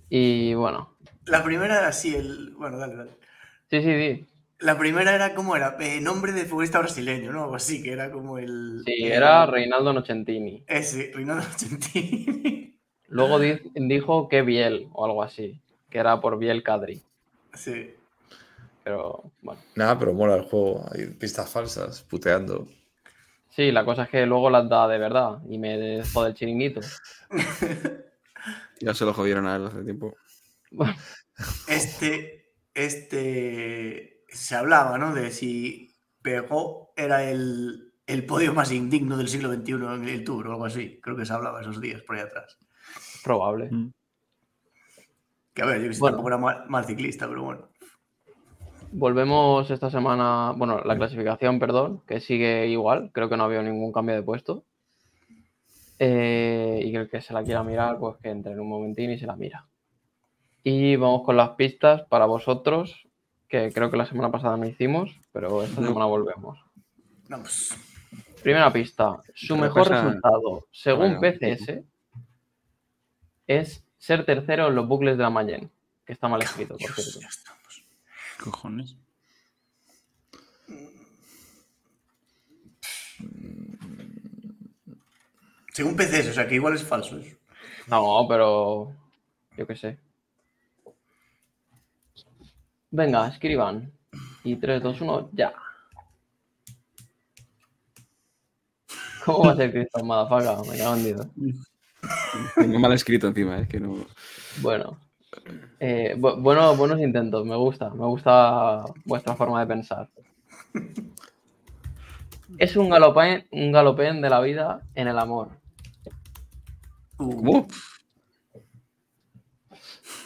Y bueno, La primera era así, el. Bueno, dale, dale. sí, sí, sí. La primera era como era, Eh, nombre de futbolista brasileño, ¿no? Algo así, que era como el. Sí, el- era Reinaldo Nocentini. Ese, Reinaldo Argentini. Luego di- dijo que Biel o algo así, que era por Biel Cadri. sí. Pero bueno, Nada, pero mola el juego. Hay pistas falsas, puteando. sí, la cosa es que luego las da de verdad y me jode el chiringuito. Ya se lo jodieron a él hace tiempo. Este. Este. Se hablaba, ¿no? De si Pegó era el, el podio más indigno del siglo XXI en el Tour o algo así. Creo que se hablaba esos días por ahí atrás. Probable. Que a ver, yo que sé, Bueno. tampoco era mal, mal ciclista, pero bueno. Volvemos esta semana, bueno, la clasificación, perdón, que sigue igual, creo que no ha habido ningún cambio de puesto. Eh, y que el que se la quiera mirar, pues que entre en un momentín y se la mira. Y vamos con las pistas para vosotros, que creo que la semana pasada no hicimos, pero esta No. semana volvemos. Vamos. Primera pista, su mejor resultado, según Bueno. PCS, es ser tercero en los bucles de la Mayen, que está mal escrito, por cierto. ya estamos. Cojones. Según PCs, o sea que igual es falso eso. No, pero yo qué sé. Venga, escriban. Y 3, 2, 1, ya. ¿Cómo va a ser Cristo Madafaga? Me cago en Dios. Tengo mal escrito encima, es que no. Bueno. Eh, bu- bueno, buenos intentos, me gusta. Me gusta vuestra forma de pensar. Es un galopén, un galopén de la vida en el amor. ¿Cómo?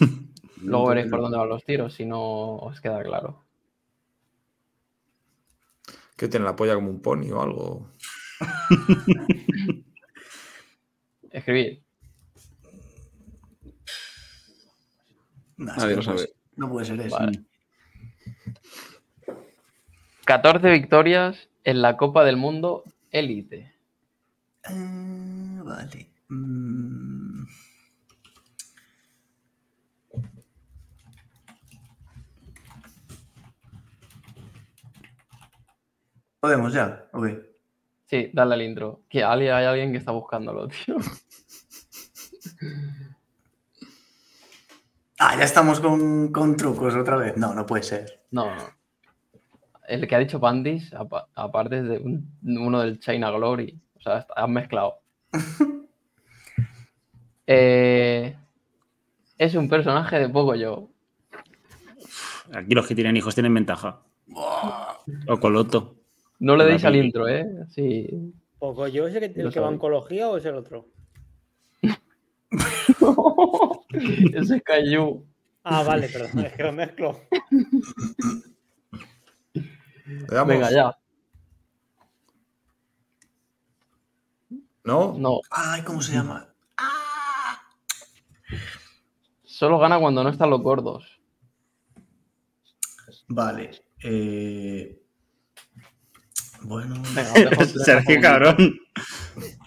Luego veréis por dónde van los tiros, si no os queda claro. ¿Qué tiene la polla como un pony o algo? Escribid. nah, es Nadie que lo no puede sabe. ser- No puede ser eso. Vale. 14 victorias en la Copa del Mundo Elite. Eh, vale. Mm. Podemos ya, ok. Sí, dale al intro. Que alguien- hay alguien que está buscándolo, tío. Ah, ya estamos con, con trucos otra vez. No, no puede ser. No, no. El que ha dicho Pandis, apa- aparte es de un- uno del China Glory. O sea, está- han mezclado. Eh, es un personaje de poco yo. Aquí los que tienen hijos tienen ventaja. O Coloto. No le deis al intro, ¿eh? Sí. Poco yo, ¿es el el que va a oncología o es el otro? Ese es. Ah, vale, perdón, es que lo mezclo. ¿Le damos? Venga, ya. ¿No? No. Ay, ¿cómo se llama? Solo gana cuando no están los gordos. Vale. eh, Bueno. Venga, dejo 30 Sergio, cabrón.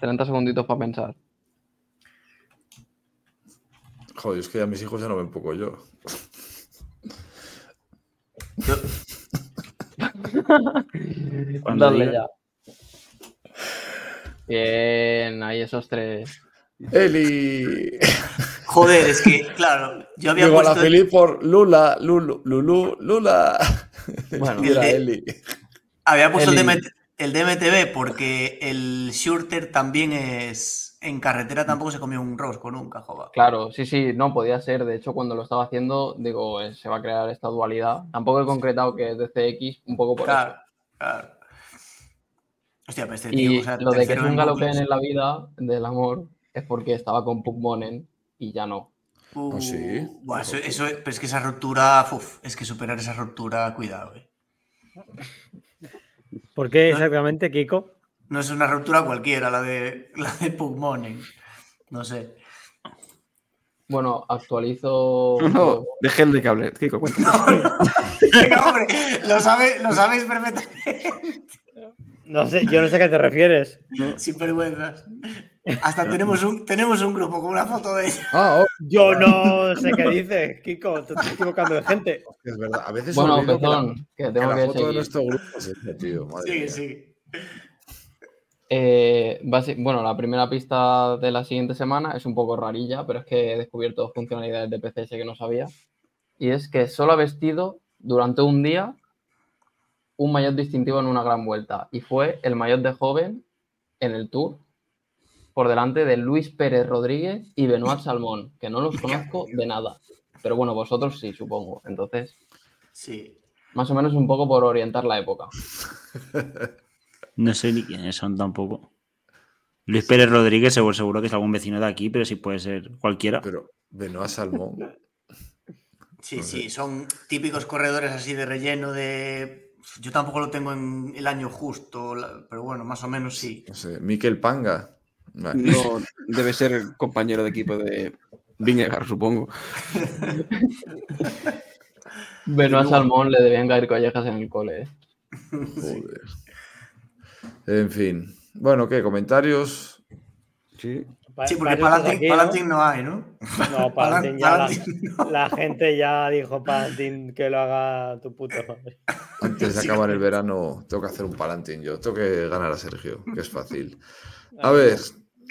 30 segunditos para pensar. Joder, es que ya mis hijos ya no ven poco yo. Dale diga. ya. Bien, ahí esos tres. Eli. Joder, es que, claro, yo había Digo a la puesto. Felipe por Lula, Lulu, Lulu, Lula. Bueno. De- Eli. Había puesto el, El- DMT el DMTV porque el Shurter también es. En carretera tampoco se comió un rosco nunca, joder. Claro, sí, sí, no podía ser. De hecho, cuando lo estaba haciendo, digo, eh, se va a crear esta dualidad. Tampoco he concretado que es de CX, un poco por Claro, claro. Hostia, pero este eso. tío, Y o sea, lo de que es tercero un en la vida del amor es porque estaba con Pugmonen y ya no. Uh, ¿Ah, sí? buah, eso, eso- pero es que esa ruptura, uf, es que superar esa ruptura, cuidado, eh. ¿Por qué exactamente, Kiko? No es una ruptura cualquiera la de, la de Pugmonen. No sé. Bueno, actualizo. No, deje el de cable. Kiko, cuenta. Venga, hombre, lo, sabe- lo sabéis perfectamente. No sé, yo no sé a qué te refieres. Sin vergüenzas. Hasta tenemos un, tenemos un grupo con una foto de ella. Ah, oh, Yo no sé qué dices, Kiko. Te estás equivocando de gente. es verdad. A veces Bueno, olvido que la- perdón, que que tengo la que foto de nuestro grupo es ese, tío. madre Sí, mía. sí. Eh, bueno, la primera pista de la siguiente semana es un poco rarilla, pero es que he descubierto funcionalidades de PCS que no sabía. Y es que solo ha vestido durante un día un maillot distintivo en una gran vuelta. Y fue el maillot de joven en el Tour, por delante de Luis Pérez Rodríguez y Benoit Salmón, que no los conozco de nada. Pero bueno, vosotros sí, supongo. Entonces, Sí. más o menos un poco por orientar la época. No sé ni quiénes son tampoco. Luis Pérez Rodríguez, seguro, seguro que es algún vecino de aquí, pero sí puede ser cualquiera. Pero Benoit Salmón. Sí, No sé. sí, son típicos corredores así de relleno de... Yo tampoco lo tengo en el año justo, pero bueno, más o menos sí. No sé. Miquel Panga. Vale. No, debe ser compañero de equipo de Vingegaard, supongo. Benoit Salmón le debían caer collejas en el cole. ¿eh? Joder. En fin. Bueno, ¿qué? ¿Comentarios? Sí. Pa- Sí, porque estás aquí, ¿no? Palantín no hay, ¿no? No, Palantín ya la, Palantín no. la gente ya dijo Palantín que lo haga tu puto. madre. Antes de acabar el verano, tengo que hacer un palantín yo. Tengo que ganar a Sergio, que es fácil. A ver,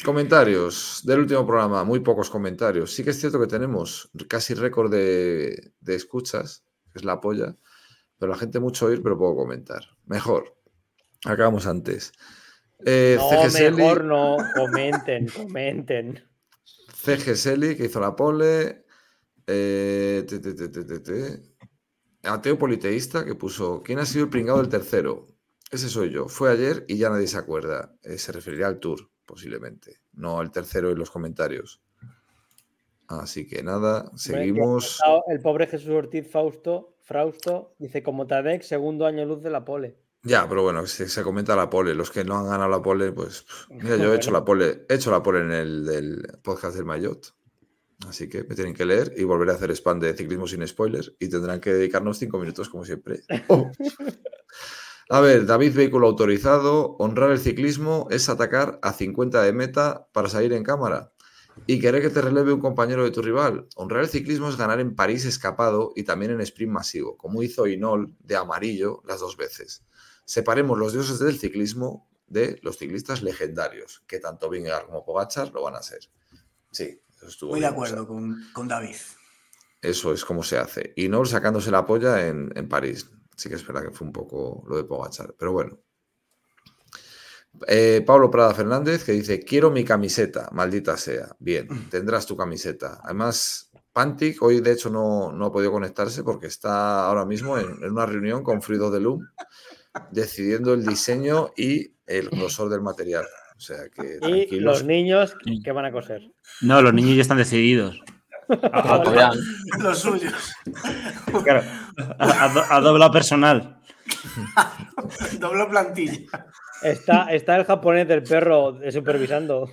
comentarios del último programa. Muy pocos comentarios. Sí que es cierto que tenemos casi récord de, de escuchas, que es la polla. Pero la gente mucho oír, pero poco comentar. Mejor. Acabamos antes. Eh, No, mejor no. Comenten, comenten. CG Selly, que hizo la pole. Eh, te, te, te, te, te, te. Ateo Politeísta, que puso: ¿Quién ha sido el pringado del tercero? Ese soy yo. Fue ayer y ya nadie se acuerda. Eh, se referiría al tour, posiblemente. No al tercero en los comentarios. Así que nada, seguimos. El pobre Jesús Ortiz Fausto, Frausto dice como Tadek, segundo año luz de la pole. Ya, pero bueno, se, se comenta la pole. Los que no han ganado la pole, pues. Mira, yo he hecho la pole, he hecho la pole en el del podcast del Mayotte. Así que me tienen que leer y volveré a hacer spam de ciclismo sin spoilers y tendrán que dedicarnos cinco minutos como siempre. Oh. A ver, David, vehículo autorizado. Honrar el ciclismo es atacar a 50 de meta para salir en cámara. Y querer que te releve un compañero de tu rival. Honrar el ciclismo es ganar en París escapado y también en sprint masivo, como hizo Inol de amarillo las dos veces. Separemos los dioses del ciclismo de los ciclistas legendarios, que tanto Vingegaard como Pogachar lo van a ser. Sí, eso estuvo Estoy de acuerdo con, con David. eso es como se hace. Y no sacándose la polla en, en París. Sí que es verdad que fue un poco lo de Pogachar, pero bueno. Eh, Pablo Prada Fernández que dice, quiero mi camiseta, maldita sea. Bien, tendrás tu camiseta. Además, Pantic hoy de hecho no, no ha podido conectarse porque está ahora mismo en, en una reunión con Fruido de Loom decidiendo el diseño y el grosor del material. O sea que Y los niños que van a coser. No, los niños ya están decididos. A, a- Fabián, Los suyos. claro, a- a a dobla personal. Doble plantilla. Está, está el japonés del perro supervisando.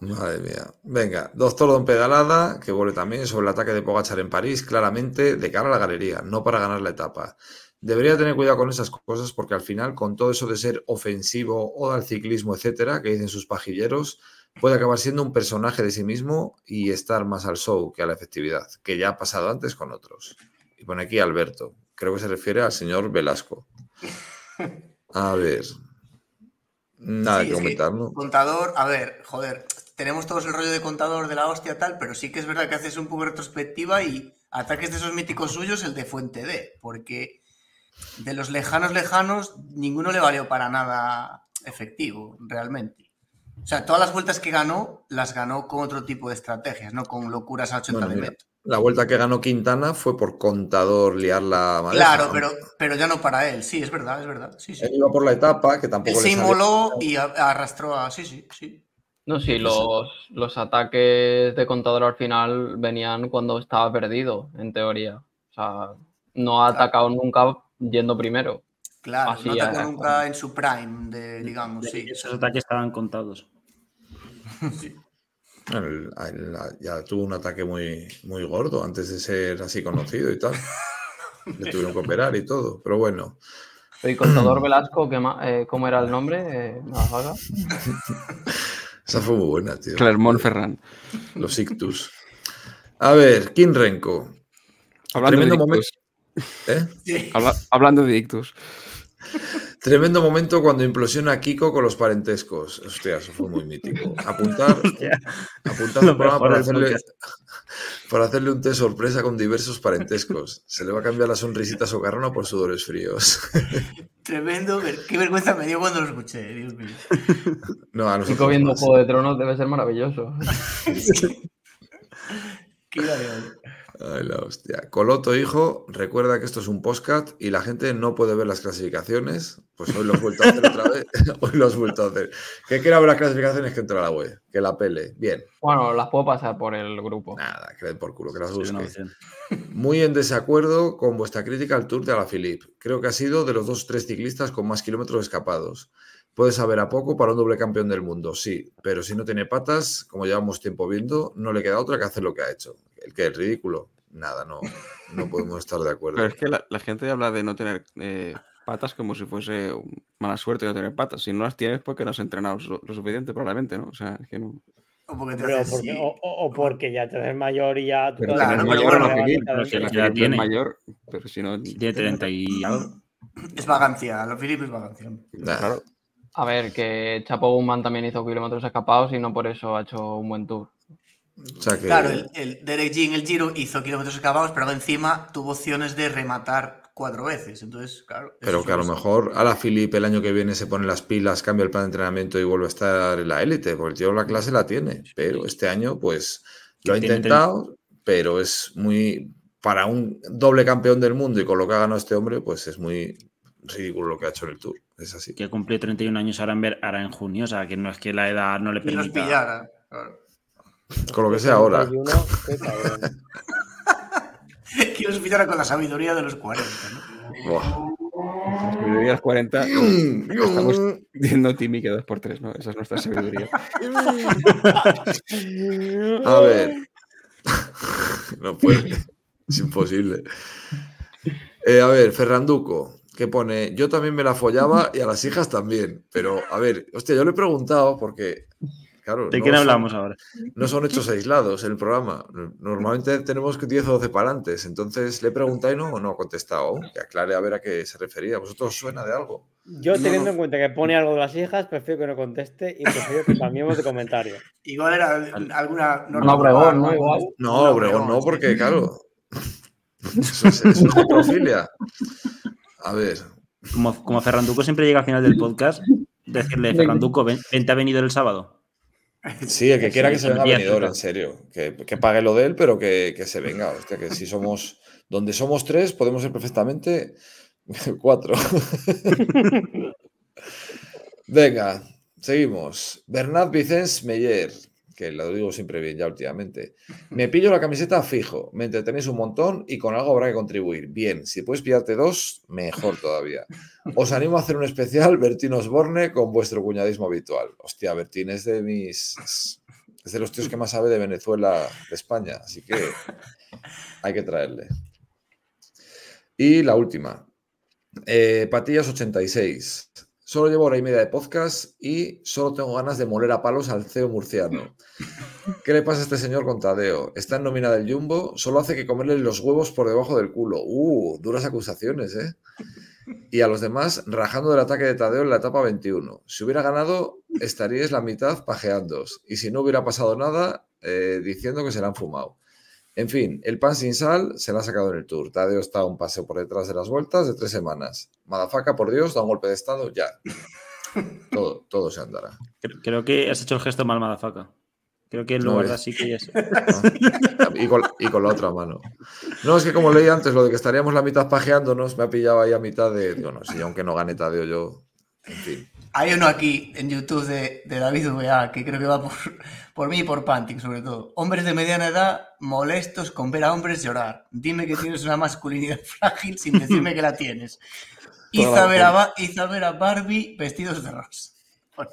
Madre mía. Venga, doctor Don Pedalada, que vuelve también sobre el ataque de Pogachar en París, claramente de cara a la galería, no para ganar la etapa. Debería tener cuidado con esas cosas porque al final, con todo eso de ser ofensivo o al ciclismo, etcétera, que dicen sus pajilleros, puede acabar siendo un personaje de sí mismo y estar más al show que a la efectividad, que ya ha pasado antes con otros. Y pone aquí Alberto, creo que se refiere al señor Velasco. A ver. Nada Sí, que comentar, ¿no? Contador, a ver, joder, tenemos todos el rollo de contador de la hostia tal, pero sí que es verdad que haces un poco de retrospectiva y ataques de esos míticos suyos el de Fuente D, porque de los lejanos lejanos ninguno le valió para nada efectivo, realmente. O sea, todas las vueltas que ganó, las ganó con otro tipo de estrategias, no con locuras a 80 Bueno, de metro. La vuelta que ganó Quintana fue por contador liar la. Claro, pero, pero ya no para él, sí, es verdad, es verdad. Sí, sí. Él iba por la etapa, que Él tampoco se inmoló y arrastró a. Sí, sí, sí. no, sí, los, los ataques de contador al final venían cuando estaba perdido, en teoría. O sea, no ha atacado nunca yendo primero. Claro, Así no atacó nunca en su prime, de, digamos, sí. Esos ataques estaban contados. El- el- ya tuvo un ataque muy, muy gordo antes de ser así conocido y tal. Le tuvieron que operar y todo, pero bueno. Y Contador Velasco, ¿qué ma- eh, ¿cómo era el nombre? Eh. Esa fue muy buena, tío. Clermont Ferrand. Los ictus. A ver, King Renko. Hablando de Tremendo ictus. ¿Eh? Sí. Habla- hablando de ictus. Tremendo momento cuando implosiona Kiko con los parentescos. Hostia, eso fue muy mítico. Apuntar, apuntar un programa para hacerle, para hacerle un té sorpresa con diversos parentescos. Se le va a cambiar la sonrisita socarrona por sudores fríos. Tremendo. Qué vergüenza me dio cuando lo escuché, Dios mío. No, a Chico viendo. Juego de Tronos debe ser maravilloso. Qué. Ay, la hostia. Coloto, hijo, recuerda que esto es un postcat y la gente no puede ver las clasificaciones. Pues hoy lo has vuelto a hacer otra vez. hoy lo has vuelto a hacer. Que quiera ver las clasificaciones que entre a la web. Que la pele. Bien. Bueno, las puedo pasar por el grupo. Nada, que den por culo, que las Sí, busque. Muy en desacuerdo con vuestra crítica al Tour de Alaphilippe. Creo que ha sido de los dos o tres ciclistas con más kilómetros escapados. Puede saber a poco para un doble campeón del mundo, sí, pero si no tiene patas, como llevamos tiempo viendo, no le queda otra que hacer lo que ha hecho. El que es ridículo, nada, no, no podemos estar de acuerdo. Pero es que la, la gente habla de no tener eh, patas como si fuese mala suerte no tener patas. Si no las tienes, porque no has entrenado lo, lo suficiente, probablemente, ¿no? O sea, es que no. O porque te Pero haces porque- así. o, o- o porque ya te ves mayor y ya... tú Pero claro, no mayor pero si la ya tiene. mayor, pero si no. Tiene 30 y algo. Es vagancia, los Philip es vagancia. Nah, Claro. A ver, que Chapo Guzmán también hizo kilómetros escapados y no por eso ha hecho un buen tour. o sea que, Claro, el, el Derek G en el Giro hizo kilómetros escapados, pero encima tuvo opciones de rematar cuatro veces. Entonces, claro. pero que a lo mejor a la Philippe el año que viene se pone las pilas, cambia el plan de entrenamiento y vuelve a estar en la élite, porque el tío la clase la tiene, pero este año pues lo ha Tiene- intentado, pero es muy, para un doble campeón del mundo y con lo que ha ganado este hombre, pues es muy ridículo lo que ha hecho en el Tour, es así. Que cumple 31 años ahora en, ver, ahora en junio. O sea, que no es que la edad no le Y los permita. pillara. claro. Con lo que sea ahora. 31, qué cabrón. Que los pillara con la sabiduría de los 40. ¿no? Buah. Sabiduría de los 40. Estamos diciendo Timmy que 2x3, ¿no? Esa es nuestra sabiduría. A ver. no puede. Es imposible. Eh, a ver, Ferranduco, que pone, yo también me la follaba y a las hijas también. Pero, a ver, hostia, yo le he preguntado porque, claro, ¿De no quién son- hablamos ahora? no son hechos aislados el programa. Normalmente tenemos 10 o 12 parantes. Entonces le he preguntado y no, no ha contestado. Que aclare a ver a qué se refería. ¿Vosotros os suena de algo? Yo No. teniendo en cuenta que pone algo de las hijas, prefiero que no conteste y prefiero que cambiemos de comentario. Igual era alguna. No, Obregón, ¿no? Igual. No, Obregón no, porque, claro. Eso es, eso es necrofilia. A ver, Como, como Ferranduco siempre llega al final del podcast, decirle, Ferranduco, ven, vente a venido el sábado. Sí, el que quiera que se venga venidor, en serio. Que, que pague lo de él, pero que, que se venga. Hostia, que si somos. Donde somos tres, podemos ser perfectamente cuatro. venga, seguimos. Bernat Vicens Meyer, que lo digo siempre bien ya últimamente. Me pillo la camiseta fijo, me entretenéis un montón y con algo habrá que contribuir. Bien, si puedes pillarte dos, mejor todavía. Os animo a hacer un especial Bertín Osborne con vuestro cuñadismo habitual. Hostia, Bertín es de mis. Es de los tíos que más sabe de Venezuela, de España, así que hay que traerle. Y la última. Eh, Patillas 86. Solo llevo hora y media de podcast y solo tengo ganas de moler a palos al CEO murciano. ¿Qué le pasa a este señor con Tadeo? Está en nómina del Jumbo, solo hace que comerle los huevos por debajo del culo. Uh, duras acusaciones, ¿eh? Y a los demás rajando del ataque de Tadeo en la etapa 21. Si hubiera ganado, estaríais la mitad pajeándos. Y si no hubiera pasado nada, eh, diciendo que se la han fumado. En fin, el pan sin sal se la ha sacado en el Tour. Tadeo está a un paseo por detrás de las vueltas de tres semanas. Madafaca, por Dios, da un golpe de estado ya. Todo, todo se andará. Creo, creo que has hecho el gesto mal, Madafaca. Creo que en No, lugar es- de así que es. Y con, y con la otra mano. No, es que como leí antes, lo de que estaríamos la mitad pajeándonos, me ha pillado ahí a mitad de. Digo, no, si aunque no gane Tadeo, yo. En fin. Hay uno aquí en YouTube de, de David VA que creo que va por, por mí y por Pantic, sobre todo. Hombres de mediana edad molestos con ver a hombres llorar. Dime que tienes una masculinidad frágil sin decirme que la tienes. Hizo ver a, razón. Ba- hizo a ver a Barbie vestidos de rosa. Bueno,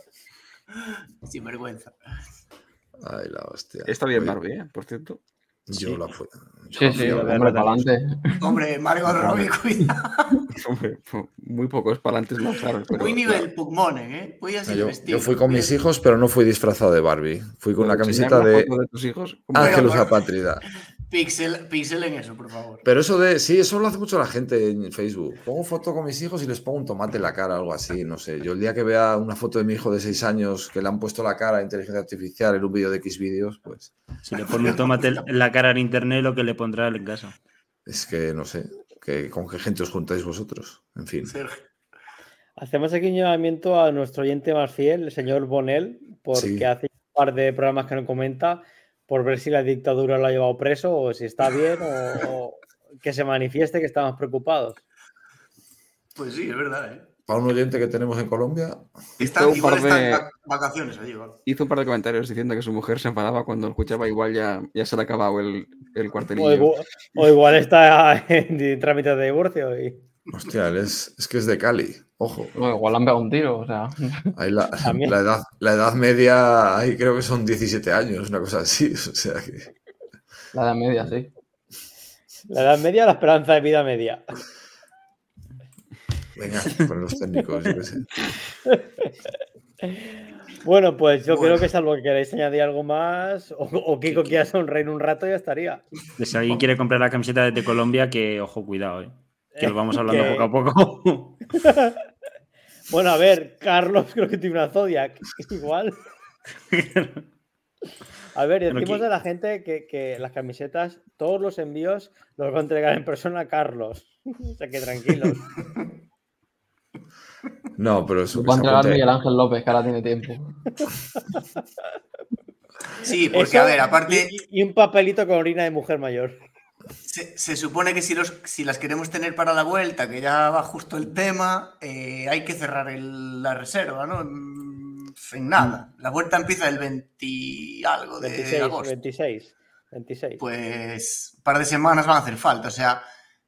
sin vergüenza. Ay, la hostia. Está bien Barbie, ¿eh? Por cierto. Yo la fui. yo Sí, la sí, fui hombre, para adelante. Hombre, Margot Robbie, cuidado. Hombre, muy pocos palantes más claros. Pero, Muy nivel Pugmon, ¿eh? Voy así Yo, vestido. yo fui con mis hijos, pero no fui disfrazado de Barbie. Fui con una ¿Puedo camiseta la de de tus hijos? Ángelus pero- Apátrida. Pixel, pixel en eso, por favor. Pero eso de. Sí, eso lo hace mucho la gente en Facebook. Pongo foto con mis hijos y les pongo un tomate en la cara, algo así. No sé. Yo el día que vea una foto de mi hijo de 6 años que le han puesto la cara a inteligencia artificial en un vídeo de X vídeos, pues Si le pone un tomate en la cara en internet, lo que le pondrá él en casa. es que no sé. Que, ¿Con qué gente os juntáis vosotros? En fin. Sergio. Hacemos aquí un llamamiento a nuestro oyente más fiel, el señor Bonel, porque Sí. hace un par de programas que no comenta, por ver si la dictadura lo ha llevado preso o si está bien o, o que se manifieste que estamos preocupados. Pues sí, es verdad, ¿eh? Para un oyente que tenemos en Colombia, Están, un par de- vacaciones allí, ¿vale? Hizo un par de comentarios diciendo que su mujer se enfadaba cuando escuchaba igual ya, ya se le ha acabado el, el O, cuartelillo. o igual está en trámite de divorcio. Y... hostia, es, es que es de Cali. Ojo. No, igual han pegado un tiro, o sea. Ahí la, edad, la edad media, ahí creo que son 17 años, una cosa así. O sea que. La de media, sí. La edad media, la esperanza de vida media. Venga, con los técnicos, yo qué sé. Bueno, pues yo Bueno. creo que salvo que queréis añadir algo más, o, o Kiko quiera sonreír un rato, ya estaría. Si alguien quiere comprar la camiseta de Colombia, que ojo, cuidado, eh. Que lo vamos hablando Que- poco a poco. Bueno, a ver, Carlos creo que tiene una Zodiac, igual. A ver, decimos a la gente que, que las camisetas, todos los envíos los va a entregar en persona a Carlos. O sea que tranquilos. No, pero eso. Va a entregar Miguel Ángel López, que ahora tiene tiempo. Sí, porque Eso a ver, aparte, Y, y un papelito con orina de mujer mayor. Se, se supone que si, los, si las queremos tener para la vuelta, que ya va justo el tema, eh, hay que cerrar el- la reserva, ¿no? En, en nada. La vuelta empieza el 20 y algo de 26, agosto. 26. 26. Pues un par de semanas van a hacer falta. O sea,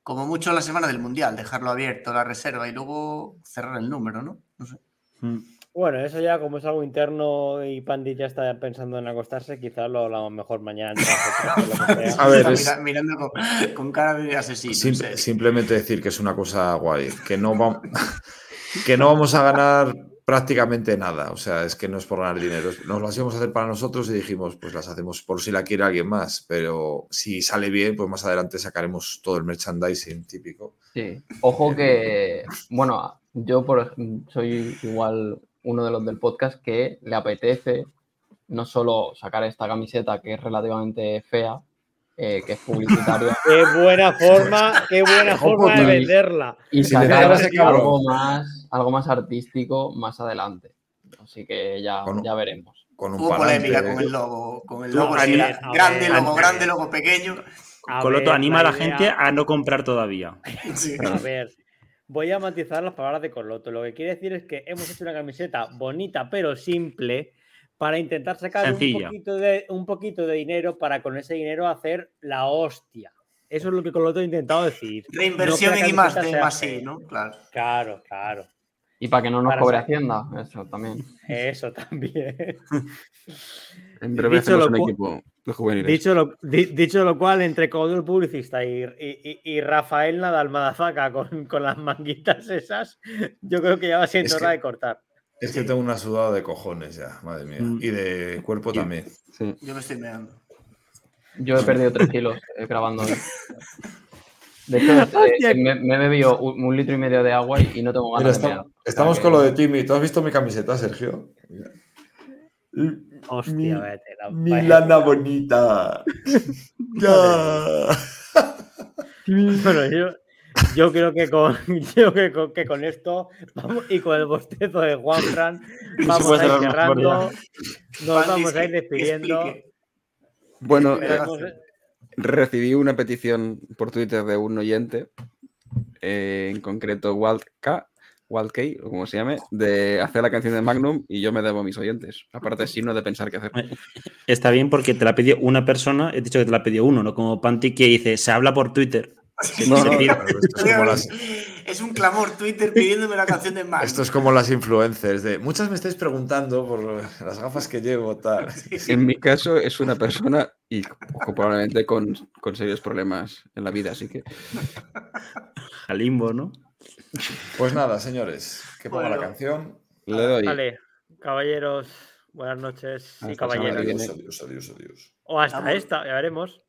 como mucho la semana del Mundial, dejarlo abierto, la reserva y luego cerrar el número, ¿no? No sé. Mm. Bueno, eso ya como es algo interno y Pandi ya está pensando en acostarse, quizás lo hablamos mejor mañana. A ver, es- mirando con, con cara de asesino. Simple- simplemente decir que es una cosa guay, que no, vamos, que no vamos a ganar prácticamente nada. O sea, es que no es por ganar dinero. Nos las íbamos a hacer para nosotros y dijimos, pues las hacemos por si la quiere alguien más. Pero si sale bien, pues más adelante sacaremos todo el merchandising típico. Sí. Ojo que, bueno, yo por soy igual uno de los del podcast que le apetece no solo sacar esta camiseta que es relativamente fea, eh, que es publicitaria, Qué buena forma, qué buena forma de y- venderla. y Si le sacar algo más, algo más artístico más adelante. Así que ya, Con- ya veremos. Con un Hubo polémica con el logo, con el logo, ver, a grande ver, logo, grande logo, pequeño. Coloto anima a la idea- gente a no comprar todavía. Sí. A ver, voy a matizar las palabras de Coloto. Lo que quiere decir es que hemos hecho una camiseta bonita pero simple para intentar sacar un poquito, de, un poquito de dinero para con ese dinero hacer la hostia. Eso es lo que Coloto ha intentado decir. Reinversión No en I más más I, fea. ¿no? Claro. Claro, claro. Y para que no nos Para cobre Hacienda, eso también. Eso también. En breve Dicho hacemos lo un equipo juveniles. Dicho lo, di- dicho lo cual, entre Codo el publicista y, y- y- Rafael Nadal Madafaka con, con las manguitas esas, yo creo que ya va siendo Es que- hora de cortar. Es que tengo una sudada de cojones ya, madre mía. Mm. Y de cuerpo también. Sí. Yo me estoy meando. Yo he perdido 3 kilos eh, grabando hoy. De hecho, eh, me, me he bebido un, un litro y medio de agua y, y no tengo Mira, ganas de estamos, mear. estamos O sea con que- lo de Timmy. ¿Tú has visto mi camiseta, Sergio? Hostia, Mi- vete, la- Mi lana bonita. ya. Bueno, yo, yo creo que con, yo que con, que con esto vamos- y con el bostezo de Juanfran vamos puede a ir cerrando, nos vamos a ir despidiendo. explique. Bueno, eh, gracias. recibí una petición por Twitter de un oyente, eh, en concreto Walt K, o como se llame, de hacer la canción de Magnum y yo me debo a mis oyentes. Aparte, signo de pensar qué hacer. Está bien porque te la pidió una persona, he dicho que te la pidió uno, no como Panti que dice, se habla por Twitter. No, no, Claro, esto es como las- Es un clamor Twitter pidiéndome la canción de Magnus. Esto es como las influencers de muchas me estáis preguntando por las gafas que llevo, tal. En mi caso es una persona y probablemente con, con serios problemas en la vida, así que Al limbo, ¿no? Pues nada, señores, que ponga la canción. le doy. Vale, caballeros, buenas noches y caballeros. Adiós, adiós, adiós, adiós. O hasta Vamos. esta, ya veremos.